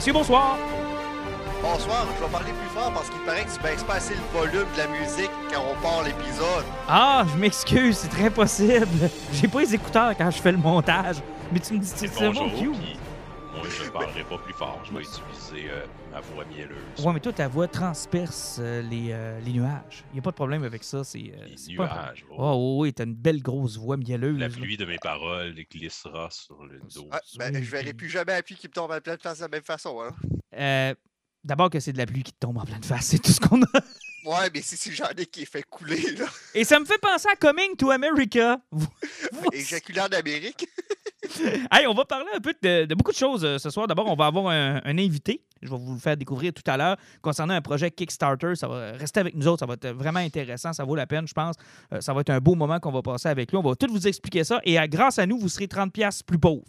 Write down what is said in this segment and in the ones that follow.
Messieurs, bonsoir. Bonsoir, je vais parler plus fort parce qu'il paraît que tu baisses pas assez le volume de la musique quand on part l'épisode. Ah, je m'excuse, c'est très possible. J'ai pas les écouteurs quand je fais le montage. Mais tu me dis, c'est c'est bon, Q. Moi, je ne parlerai pas plus fort. Je vais utiliser euh, ma voix mielleuse. Ouais, mais toi, ta voix transperce euh, les, euh, les nuages. Il a pas de problème avec ça. C'est euh, Les pas nuages. oh. Oui, t'as une belle grosse voix mielleuse. La là. pluie de mes paroles glissera sur le dos. Ah, ben, Oui, je verrai plus jamais la pluie qui me tombe à pleine face de la même façon. Hein. Euh, D'abord que c'est de la pluie qui te tombe en pleine face, c'est tout ce qu'on a. Ouais, mais si c'est j'en ai qui est fait couler, là. Et ça me fait penser à Coming to America. Éjaculant d'Amérique. Hey, on va parler un peu de, beaucoup de choses euh, ce soir. D'abord, on va avoir un, un invité. Je vais vous le faire découvrir tout à l'heure concernant un projet Kickstarter. Ça va rester avec nous autres. Ça va être vraiment intéressant. Ça vaut la peine, je pense. Euh, ça va être un beau moment qu'on va passer avec lui. On va tout vous expliquer ça. Et à- grâce à nous, vous serez 30$ plus pauvres.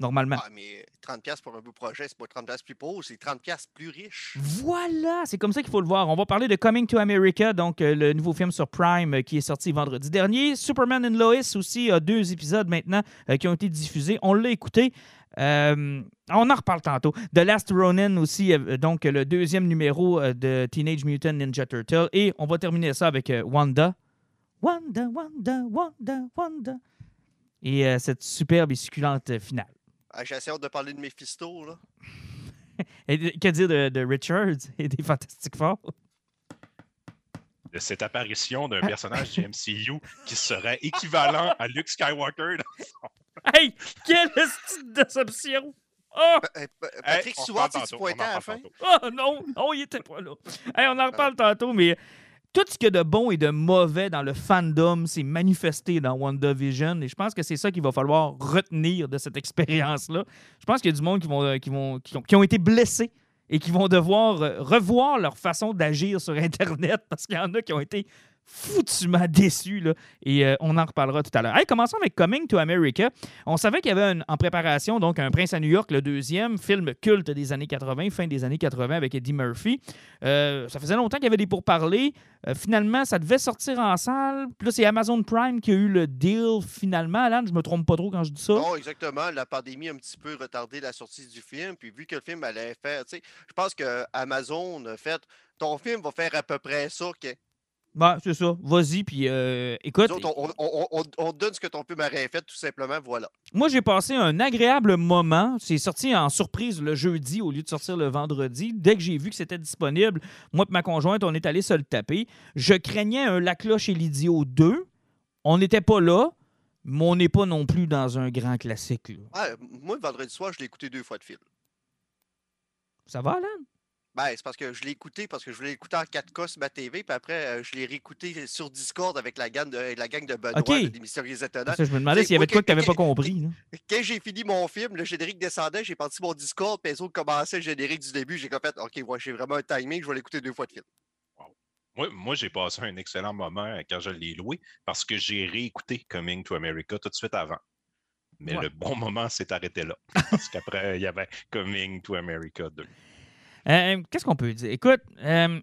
Normalement. Ah, mais 30$ pour un beau projet, c'est pas 30$ plus pauvre, c'est 30$ plus riche. Voilà, c'est comme ça qu'il faut le voir. On va parler de Coming to America, donc euh, le nouveau film sur Prime euh, qui est sorti vendredi dernier. Superman and Lois aussi a deux épisodes maintenant euh, qui ont été diffusés. On l'a écouté. Euh, on en reparle tantôt. The Last Ronin aussi, euh, donc le deuxième numéro euh, de Teenage Mutant Ninja Turtle. Et on va terminer ça avec euh, Wanda. Wanda, Wanda, Wanda, Wanda. Et euh, cette superbe et succulente euh, finale. Ah, J'ai assez hâte de parler de Mephisto, là. Et de- que dire de, de Richards et des Fantastic Four? De cette apparition d'un personnage du MCU qui serait équivalent à Luke Skywalker. Hey, quelle petite déception! Oh, Pa- euh, pa- Patrick Hey, c'est tu pointais à la fin? oh non, non, il était pas là. Hey, on en reparle tantôt, mais tout ce qu'il y a de bon et de mauvais dans le fandom s'est manifesté dans WandaVision et je pense que c'est ça qu'il va falloir retenir de cette expérience-là. Je pense qu'il y a du monde qui, vont, euh, qui, vont, ont, qui ont été blessés et qui vont devoir euh, revoir leur façon d'agir sur Internet parce qu'il y en a qui ont été foutument déçus. Là, et euh, on en reparlera tout à l'heure. Hey, commençons avec Coming to America. On savait qu'il y avait en préparation donc un Prince à New York, le deuxième film culte des années 80, fin des années 80 avec Eddie Murphy. Euh, ça faisait longtemps qu'il y avait des pourparlers. Euh, finalement, ça devait sortir en salle. Puis là, c'est Amazon Prime qui a eu le deal finalement. Alan, je me trompe pas trop quand je dis ça. Non, exactement. La pandémie a un petit peu retardé la sortie du film. Puis vu que le film allait faire, tu sais, je pense que Amazon a fait ton film va faire à peu près ça. Ben, c'est ça. Vas-y, puis euh, écoute. autres, on, on- on- on te donne ce que ton film aurait fait, tout simplement. Voilà. Moi, j'ai passé un agréable moment. C'est sorti en surprise le jeudi au lieu de sortir le vendredi. Dès que j'ai vu que c'était disponible, moi et ma conjointe, on est allé se le taper. Je craignais un La Cloche et l'Idiot 2. On n'était pas là, mais on n'est pas non plus dans un grand classique. là. Ouais, moi, le vendredi soir, je l'ai écouté deux fois de film. Ça va, Alan? Ben, c'est parce que je l'ai écouté parce que je voulais l'écouter en 4K sur ma TV, puis après, euh, je l'ai réécouté sur Discord avec la gang de, la gang de Benoît des Mystérieux Étonnants. Je me demandais s'il y avait de quoi que tu n'avais pas compris. là. Quand j'ai fini mon film, le générique descendait, j'ai parti mon Discord, puis les autres commençaient le générique du début. J'ai fait, OK, moi, j'ai vraiment un timing, je vais l'écouter deux fois de film. Moi, moi j'ai passé un excellent moment euh, quand je l'ai loué parce que j'ai réécouté Coming to America tout de suite avant. Mais Ouais. le bon moment s'est arrêté là. Parce qu'après, il y avait Coming to America 2. Euh, Qu'est-ce qu'on peut dire? Écoute, euh,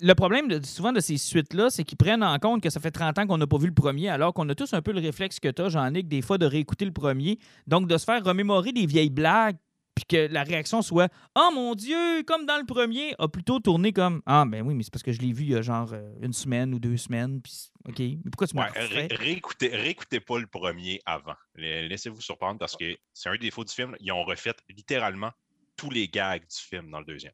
le problème de, souvent de ces suites-là, c'est qu'ils prennent en compte que ça fait 30 ans qu'on n'a pas vu le premier, alors qu'on a tous un peu le réflexe que tu as, Jean-Nic, des fois, de réécouter le premier. Donc, de se faire remémorer des vieilles blagues, puis que la réaction soit Oh mon Dieu, comme dans le premier, a plutôt tourné comme Ah, ben oui, mais c'est parce que je l'ai vu il y a genre euh, une semaine ou deux semaines, puis OK, mais pourquoi tu me Ouais, réécoutez, réécoutez pas le premier avant. La- Laissez-vous surprendre parce que c'est un défaut du film. Ils ont refait littéralement tous les gags du film dans le deuxième.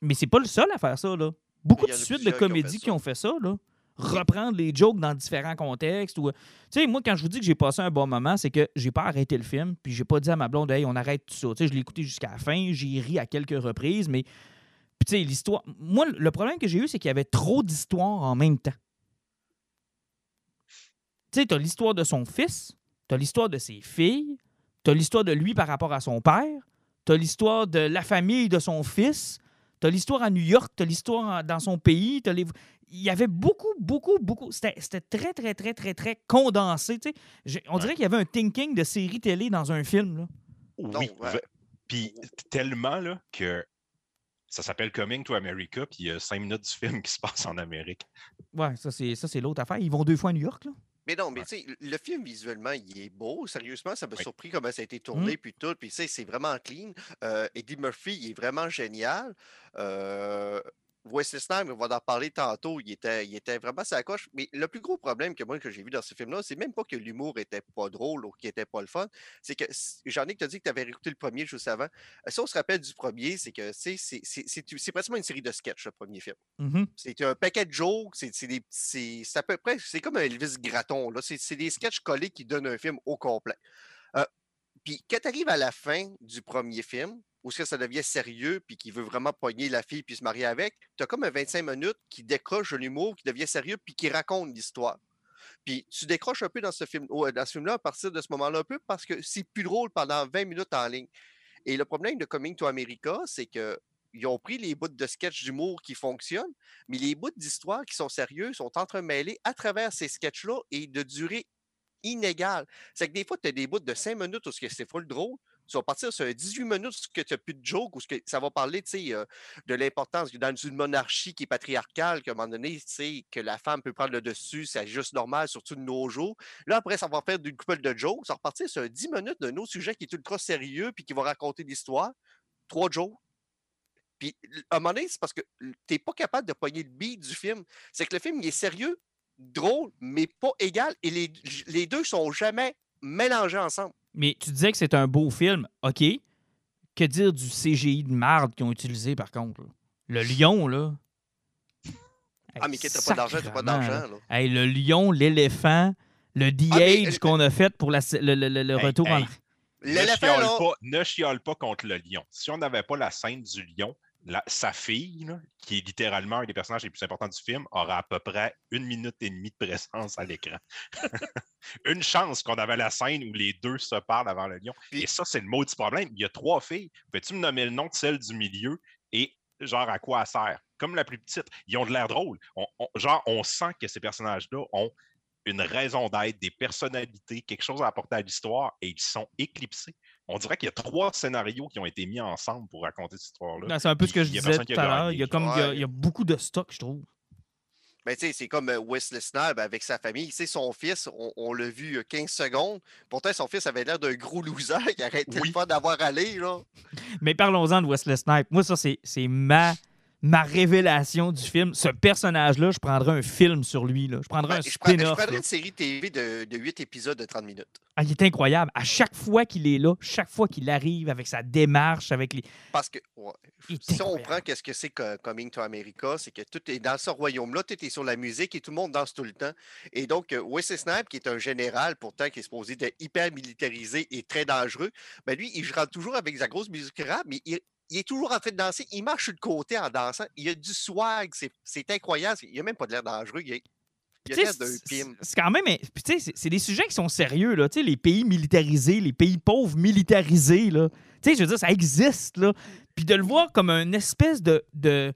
Mais c'est pas le seul à faire ça, là. Beaucoup de suites de comédies qui ont fait ça, là. Reprendre les jokes dans différents contextes. Ou... Tu sais, moi, quand je vous dis que j'ai passé un bon moment, c'est que j'ai pas arrêté le film, puis j'ai pas dit à ma blonde, hey, on arrête tout ça. Tu sais, je l'ai écouté jusqu'à la fin, j'ai ri à quelques reprises, mais. Puis, tu sais, l'histoire. Moi, le problème que j'ai eu, c'est qu'il y avait trop d'histoires en même temps. Tu sais, t'as l'histoire de son fils, t'as l'histoire de ses filles, T'as l'histoire de lui par rapport à son père. T'as l'histoire de la famille de son fils. T'as l'histoire à New York. T'as l'histoire en- dans son pays. t'as les- Il y avait beaucoup, beaucoup, beaucoup. C'était c'était très, très, très, très, très condensé. tu On Ouais. dirait qu'il y avait un thinking de série télé dans un film. Là. Oui. Puis tellement là, que ça s'appelle Coming to America, puis il y a cinq minutes du film qui se passe en Amérique. Ouais, ça, c'est ça, c'est l'autre affaire. Ils vont deux fois à New York. Là. Mais non, mais Ouais. tu sais, le film visuellement, il est beau. Sérieusement, ça m'a Oui. surpris comment ça a été tourné, puis tout. Puis tu sais, c'est vraiment clean. Euh, Eddie Murphy, il est vraiment génial. Euh, Wesley Snipes, on va en parler tantôt, il était, il était vraiment sa coche. Mais le plus gros problème que moi que j'ai vu dans ce film-là, c'est même pas que l'humour était pas drôle ou qu'il était pas le fun. C'est que s- Jean-Nic t'a dit que tu avais réécouté le premier juste avant. Si on se rappelle du premier, c'est que c'est c'est- c'est- c'est- c'est pratiquement une série de sketchs, le premier film. Mhm. C'est un paquet de jokes, c'est c'est des- c'est c'est à peu près, c'est comme un Elvis Gratton, c'est des sketchs collés qui donnent un film au complet. Euh, puis quand tu arrives à la fin du premier film, où est-ce que ça devient sérieux, puis qu'il veut vraiment pogner la fille puis se marier avec, tu as comme un 25 minutes qui décroche l'humour, qui devient sérieux, puis qui raconte l'histoire. Puis tu décroches un peu dans ce film, dans ce film-là à partir de ce moment-là un peu parce que c'est plus drôle pendant 20 minutes en ligne. Et le problème de Coming to America, c'est que ils ont pris les bouts de sketch d'humour qui fonctionnent, mais les bouts d'histoire qui sont sérieux sont entremêlés à travers ces sketchs-là et de durée inégale. C'est que des fois, tu as des bouts de 5 minutes où ce c'est full drôle. Tu vas partir sur un 18 minutes ce que tu n'as plus de joke, où ce que ça va parler euh, de l'importance dans une monarchie qui est patriarcale, qu'à un moment donné, que la femme peut prendre le dessus, c'est juste normal, surtout de nos jours. Là, après, ça va faire d'une couple de jokes. Ça va repartir sur un 10 minutes d'un autre sujet qui est ultra sérieux puis qui va raconter l'histoire. Trois jokes. Puis, à un moment donné, c'est parce que tu n'es pas capable de pogner le beat du film. C'est que le film, il est sérieux, drôle, mais pas égal. Et les, les deux sont jamais mélangés ensemble. Mais tu disais que c'est un beau film. OK. Que dire du CGI de marde qu'ils ont utilisé, par contre? là? Le lion, là. Ah, mais t'as pas d'argent, t'as pas d'argent. là. Hey, le lion, l'éléphant, le de-age euh, qu'on a fait pour la- le, le- le- le Hey, retour en. Ne L'éléphant, chiale, là, pas, ne chiale pas contre le lion. Si on n'avait pas la scène du lion, la- sa fille, là, qui est littéralement un des personnages les plus importants du film, aura à peu près une minute et demie de présence à l'écran. une chance qu'on avait la scène où les deux se parlent avant le lion. Et ça, c'est le maudit problème. Il y a trois filles. Peux-tu me nommer le nom de celle du milieu et genre à quoi elle sert? Comme la plus petite. Ils ont de l'air drôle. On- on- genre, on sent que ces personnages-là ont une raison d'être, des personnalités, quelque chose à apporter à l'histoire et ils sont éclipsés. On dirait qu'il y a trois scénarios qui ont été mis ensemble pour raconter cette histoire-là. C'est un peu ce que je disais tout à l'heure. Il y a comme il y a, Ouais. il y a beaucoup de stock, je trouve. Ben, tu sais, c'est comme euh, Wesley Snipes avec sa famille. Tu sais, son fils, on, on l'a vu euh, 15 secondes. Pourtant, son fils avait l'air d'un gros loser qui arrêtait Oui. pas d'avoir allé. Là. Mais parlons-en de Wesley Snipes. Moi, ça, c'est c'est ma, ma révélation du film. Ce personnage-là, je prendrais un film sur lui. Là. Je prendrais un je, prends- je prendrais une série TV de, de 8 épisodes de 30 minutes. Ah, il est incroyable. À chaque fois qu'il est là, chaque fois qu'il arrive avec sa démarche, avec les. Parce que ouais, si on prend qu'est-ce que c'est que Coming to America, c'est que tout est dans ce royaume-là, tout est sur la musique et tout le monde danse tout le temps. Et donc, euh, Wesley Snipes, qui est un général pourtant qui est supposé d'être hyper militarisé et très dangereux, ben lui, il rentre toujours avec sa grosse musique rap, mais il, il est toujours en train de danser. Il marche le côté en dansant. Il a du swag. C'est, incroyable. Il a même pas de l'air dangereux. Il a, c'est- quand même. C'est des sujets qui sont sérieux, là. Les pays militarisés, les pays pauvres militarisés, là. Tu sais, je veux dire, ça existe, là. Puis de le voir comme un espèce de. de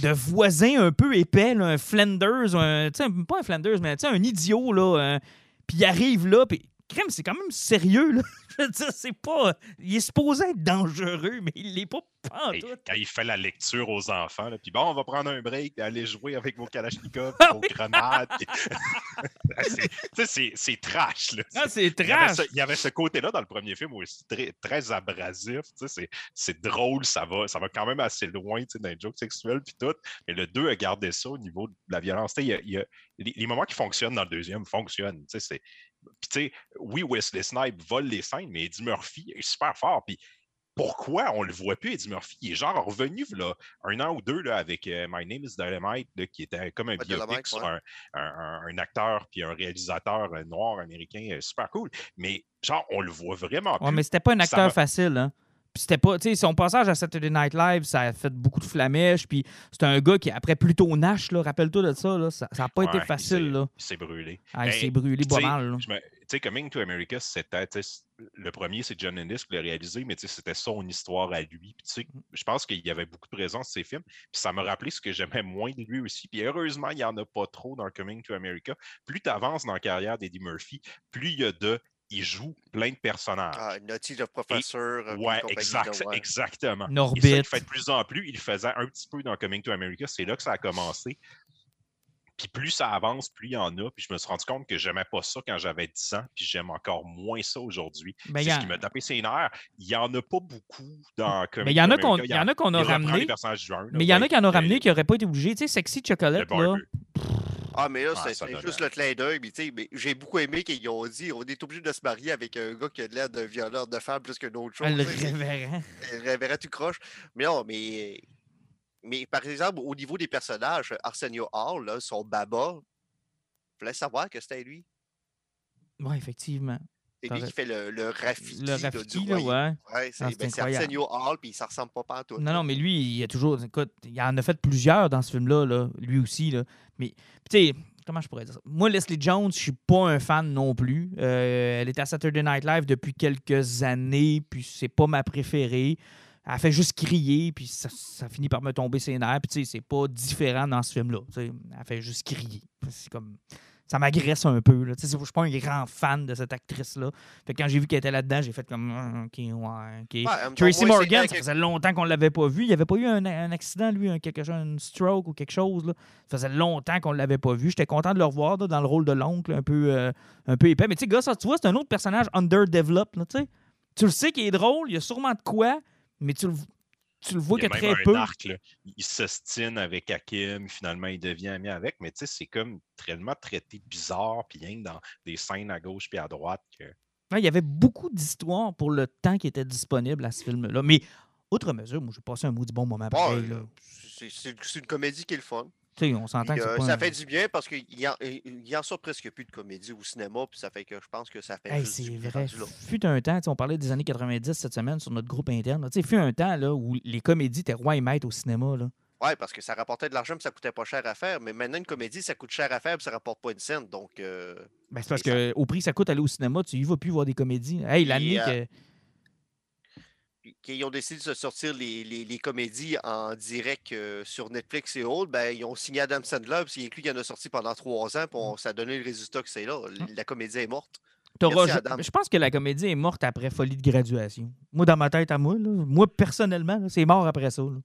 de voisin un peu épais, là, un Flanders, un, pas un Flanders, mais un idiot, là. euh, puis il arrive là, puis crème, c'est quand même sérieux, là. Je veux dire, c'est pas... Il est supposé être dangereux, mais il l'est pas Hey, pantoute. quand il fait la lecture aux enfants, là, puis bon, on va prendre un break, puis aller jouer avec vos kalachnikovs, Ah vos grenades. puis- C'est- c'est c'est trash. Là. Ah, c'est Il y avait trash! ce, il y avait ce côté-là dans le premier film aussi, très, très abrasif. C'est, c'est drôle, ça va, ça va quand même assez loin les jokes sexuels puis tout. Mais le 2 a gardé ça au niveau de la violence. Il y a- il y a- les, les moments qui fonctionnent dans le deuxième fonctionnent. c'est- Puis, tu sais, oui, Wesley Snipes vole les scènes, mais Eddie Murphy est super fort. Puis, pourquoi on le voit plus, Eddie Murphy? Il est genre revenu là, un an ou deux là, avec euh, My Name is Dynamite, là, qui était comme un Ouais, biopic sur ouais. un, un- acteur puis un réalisateur euh, noir américain euh, super cool. Mais genre, on le voit vraiment plus. Ouais, mais c'était pas un acteur facile, hein. C'était pas, tu sais, son passage à Saturday Night Live, ça a fait beaucoup de flamèches. Puis c'était un gars qui, après plutôt Nash, là, rappelle-toi de ça, là, ça n'a pas été Ouais, facile, là. Il s'est brûlé. Ah, il Ben, s'est brûlé pas mal, me- Tu sais, Coming to America, c'était. Le premier, c'est John Ennis qui l'a réalisé, mais tu sais, c'était son histoire à lui. Puis, sais, je pense qu'il y avait beaucoup de présence dans ses films. Puis ça m'a rappelé ce que j'aimais moins de lui aussi. Puis heureusement, il n'y en a pas trop dans Coming to America. Plus tu avances dans la carrière d'Eddie Murphy, plus il y a de. Il joue plein de personnages. Ah, Naughty le professeur. euh, Ouais, exact, exactement. Et ça, Norbit. il fait de plus en plus. Il le faisait un petit peu dans Coming to America. C'est là que ça a commencé. Puis plus ça avance, plus il y en a. Puis je me suis rendu compte que j'aimais pas ça quand j'avais 10 ans. Puis j'aime encore moins ça aujourd'hui. Ben, C'est ce qui m'a tapé ses nerfs. Il y en a pas beaucoup dans Coming Mais il y en to a qu'on a qu'on a reprend ramené. Mais il y en a qui en ont ramené qui n'auraient pas été obligés. Tu sais, Sexy Chocolate, là. Ah, mais là, Ah, c'est juste le clin d'œil. mais J'ai beaucoup aimé qu'ils ont dit on est obligé de se marier avec un gars qui a l'air d'un violeur de femme plus qu'une autre chose. Le révérend. Le révérend, tu croches. Mais non, mais. Mais par exemple, au niveau des personnages, Arsenio Hall, là, son baba, je voulais savoir que c'était lui. Oui, effectivement. C'est lui qui fait le, le. Le du là, ouais. Ouais, c'est Ah, ben. Arsenio Hall, puis ça ressemble pas à tout. Non, non, mais lui, il a toujours. Écoute, il en a fait plusieurs dans ce film-là, là, lui aussi. Là. Mais, tu sais, comment je pourrais dire ça? Moi, Leslie Jones, je suis pas un fan non plus. Euh, elle était à Saturday Night Live depuis quelques années, puis c'est pas ma préférée. Elle fait juste crier, puis ça, ça finit par me tomber ses nerfs. Puis, tu sais, c'est pas différent dans ce film-là. Elle fait juste crier. C'est comme. Ça m'agresse un peu. Là. Je suis pas un grand fan de cette actrice-là. Fait que quand j'ai vu qu'elle était là-dedans, j'ai fait comme. Ah, Ok, ouais, ok. Ouais, Tracy moi, Morgan, ça faisait longtemps qu'on ne l'avait pas vu. Il n'y avait pas eu un, un accident, lui, un, quelque chose, un stroke ou quelque chose. Là. Ça faisait longtemps qu'on ne l'avait pas vu. J'étais content de le revoir là, dans le rôle de l'oncle, un peu, euh, un peu épais. Mais tu sais, gars, ça, tu vois, c'est un autre personnage underdeveloped. Là, tu le sais qu'il est drôle, il y a sûrement de quoi, mais tu le, tu le vois Il y que même très un peu. arc, là. Il s'ostine avec Hakim, finalement, il devient ami avec, mais tu sais, c'est comme tellement traité bizarre, puis rien que dans des scènes à gauche puis à droite. Que... Ouais, il y avait beaucoup d'histoires pour le temps qui était disponible à ce film-là. Mais, outre mesure, moi, j'ai passé un maudit bon moment Bon, euh, c'est une comédie qui est le fun. On s'entend que euh, pas ça un- fait du bien parce qu'il y, y en sort presque plus de comédie au cinéma, puis ça fait que je pense que ça fait Hey, c'est vrai. Fut un temps, on parlait des années 90 cette semaine sur notre groupe interne. Tu sais, fut un temps là, où les comédies étaient roi et maître au cinéma. Là. Ouais, parce que ça rapportait de l'argent, mais ça coûtait pas cher à faire. Mais maintenant, une comédie, ça coûte cher à faire, puis ça rapporte pas une scène. Donc, euh, Ben, c'est parce Et ça- que au prix que ça coûte aller au cinéma, tu y vas plus voir des comédies. Hey, l'année euh, que. Qu'ils ont décidé de se sortir les, les- les comédies en direct euh, sur Netflix et autres, ben, ils ont signé Adam Sandler, puis c'est lui qui en a sorti pendant trois ans, puis on- ça a donné le résultat que c'est là. La comédie est morte. merci, je, Adam. je pense que la comédie est morte après Folie de graduation. Moi, dans ma tête à moi, là, moi personnellement, c'est mort après ça. là.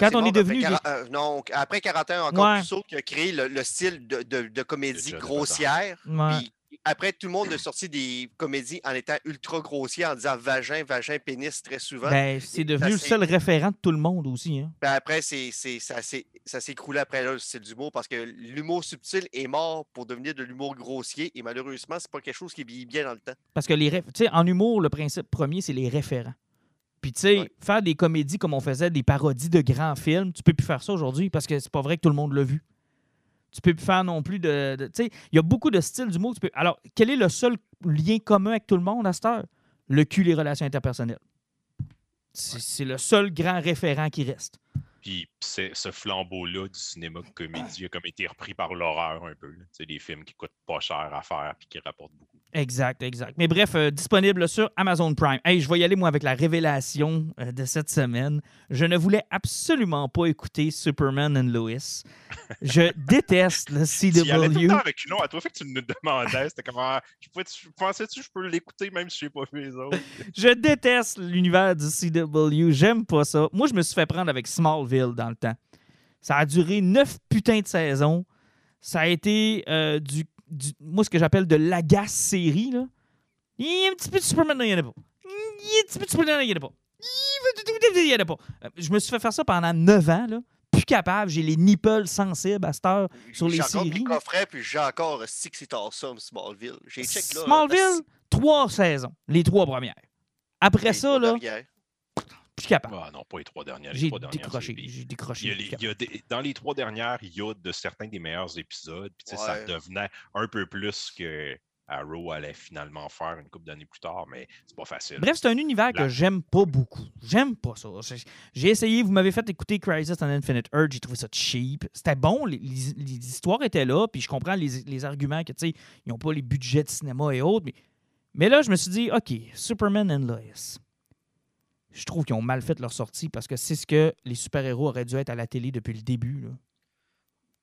Quand on est après devenu des- 40 euh, non, après 41, encore Ouais. plus qui a créé le, le style de, de- de comédie grossière. Ouais. Puis après, tout le monde a sorti des comédies en étant ultra grossier, en disant vagin, vagin, pénis très souvent. Ben, c'est devenu le seul référent de tout le monde aussi. Hein. Puis après, c'est, ça, s'est, écroulé après là, le style d'humour parce que l'humour subtil est mort pour devenir de l'humour grossier et malheureusement, c'est pas quelque chose qui vieillit bien dans le temps. Parce que les réf- tu sais, en humour, le principe premier, c'est les référents. Puis, tu sais, Ouais. faire des comédies comme on faisait des parodies de grands films, tu peux plus faire ça aujourd'hui parce que c'est pas vrai que tout le monde l'a vu. Tu peux plus faire non plus de. de- tu sais, il y a beaucoup de styles d'humour. tu peux- Alors, quel est le seul lien commun avec tout le monde à cette heure? Le cul, les relations interpersonnelles. C'est le seul grand référent qui reste. Puis ce flambeau-là du cinéma comédie a comme été repris par l'horreur un peu. C'est des films qui coûtent pas cher à faire puis qui rapportent beaucoup. Exact, exact. Mais bref, euh, disponible sur Amazon Prime. Hey, je vais y aller, moi, avec la révélation euh, de cette semaine. Je ne voulais absolument pas écouter Superman and Lois. Je déteste le Tu y allais tout le CW. temps avec une à toi, fait que tu nous demandais. C'était comment. Je pouvais- tu- Pensais-tu que je peux l'écouter même si je n'ai pas vu les autres? Je déteste l'univers du CW. J'aime pas ça. Moi, je me suis fait prendre avec Smallville dans le temps. Ça a duré neuf putains de saisons. Ça a été euh, du, du- Moi, ce que j'appelle de l'agace série. Là. Il y a un petit peu de Superman, il n'y en a pas. Il y a un petit peu de Superman, il n'y en a pas. Il n'y en a pas. Euh, Je me suis fait faire ça pendant neuf ans. Là. Plus capable. J'ai les nipples sensibles à cette heure. Sur les j'ai encore séries, mes là. coffrets, puis j'ai encore Six c'est awesome, Smallville. J'ai check là. Smallville, trois saisons. Les trois premières. Après ça, là, plus capable. Ah non, pas les trois dernières. J'ai décroché. J'ai Il y décroché. a les- il y a des- dans les trois dernières, il y a de certains des meilleurs épisodes. Puis, tu sais, Ça devenait un peu plus que Arrow allait finalement faire une couple d'années plus tard, mais c'est pas facile. Bref, c'est un univers que j'aime pas beaucoup. J'aime pas ça. J'ai- J'ai essayé, vous m'avez fait écouter Crisis on Infinite Earth, j'ai trouvé ça cheap. C'était bon, les, les- les histoires étaient là, puis je comprends les, les arguments que, tu sais, ils n'ont pas les budgets de cinéma et autres, mais, mais là, je me suis dit, OK, Superman and Lois. Je trouve qu'ils ont mal fait leur sortie parce que c'est ce que les super-héros auraient dû être à la télé depuis le début.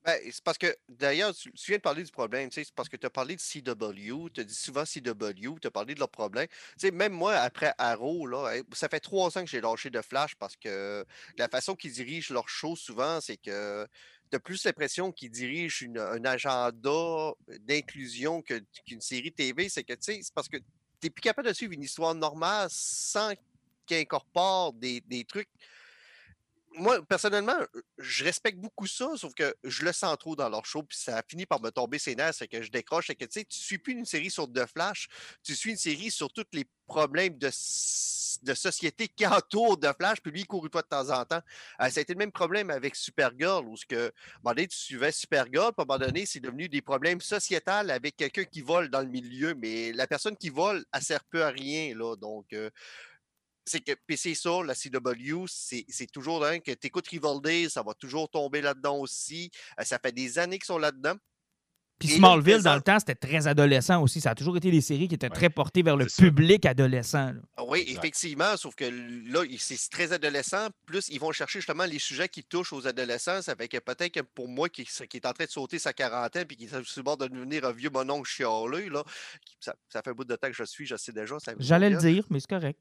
Ben, c'est parce que, d'ailleurs, tu, viens de parler du problème, tu sais, c'est parce que tu as parlé de CW, tu as dit souvent CW, tu as parlé de leurs problèmes. Tu sais, même moi, après Arrow, là, ça fait trois ans que j'ai lâché de Flash parce que la façon qu'ils dirigent leur show, souvent, c'est que tu as plus l'impression qu'ils dirigent un agenda d'inclusion qu'une série TV. C'est que, tu sais, c'est parce que tu n'es plus capable de suivre une histoire normale sans qu'il incorpore des, trucs moi, personnellement, euh, je respecte beaucoup ça, sauf que je le sens trop dans leur show, puis ça a fini par me tomber ses nerfs, c'est que je décroche, c'est que tu sais, tu suis plus une série sur The Flash, tu suis une série sur tous les problèmes de, société qui entourent The Flash, puis lui, il court une de temps en temps. Euh, ça a été le même problème avec Supergirl, où ce que, à un moment donné, tu suivais Supergirl, puis à un moment donné, c'est devenu des problèmes sociétals avec quelqu'un qui vole dans le milieu, mais la personne qui vole, elle sert peu à rien, là, donc... euh, c'est que puis c'est ça, la CW, c'est c'est toujours que tu écoutes Rivaldale, ça va toujours tomber là-dedans aussi. Euh, ça fait des années qu'ils sont là-dedans. Puis Smallville, dans le temps, c'était très adolescent aussi. Ça a toujours été des séries qui étaient Ouais, très portées vers le ça. public adolescent. là. Oui, Exact. effectivement, sauf que là, c'est très adolescent. Plus, ils vont chercher justement les sujets qui touchent aux adolescents. Ça fait que peut-être que pour moi, qui, qui est en train de sauter sa quarantaine puis qui est sur le bord de devenir un vieux mononcle chialeux, là, ça, ça fait un bout de temps que je suis, je sais déjà. J'allais le dire, mais c'est correct.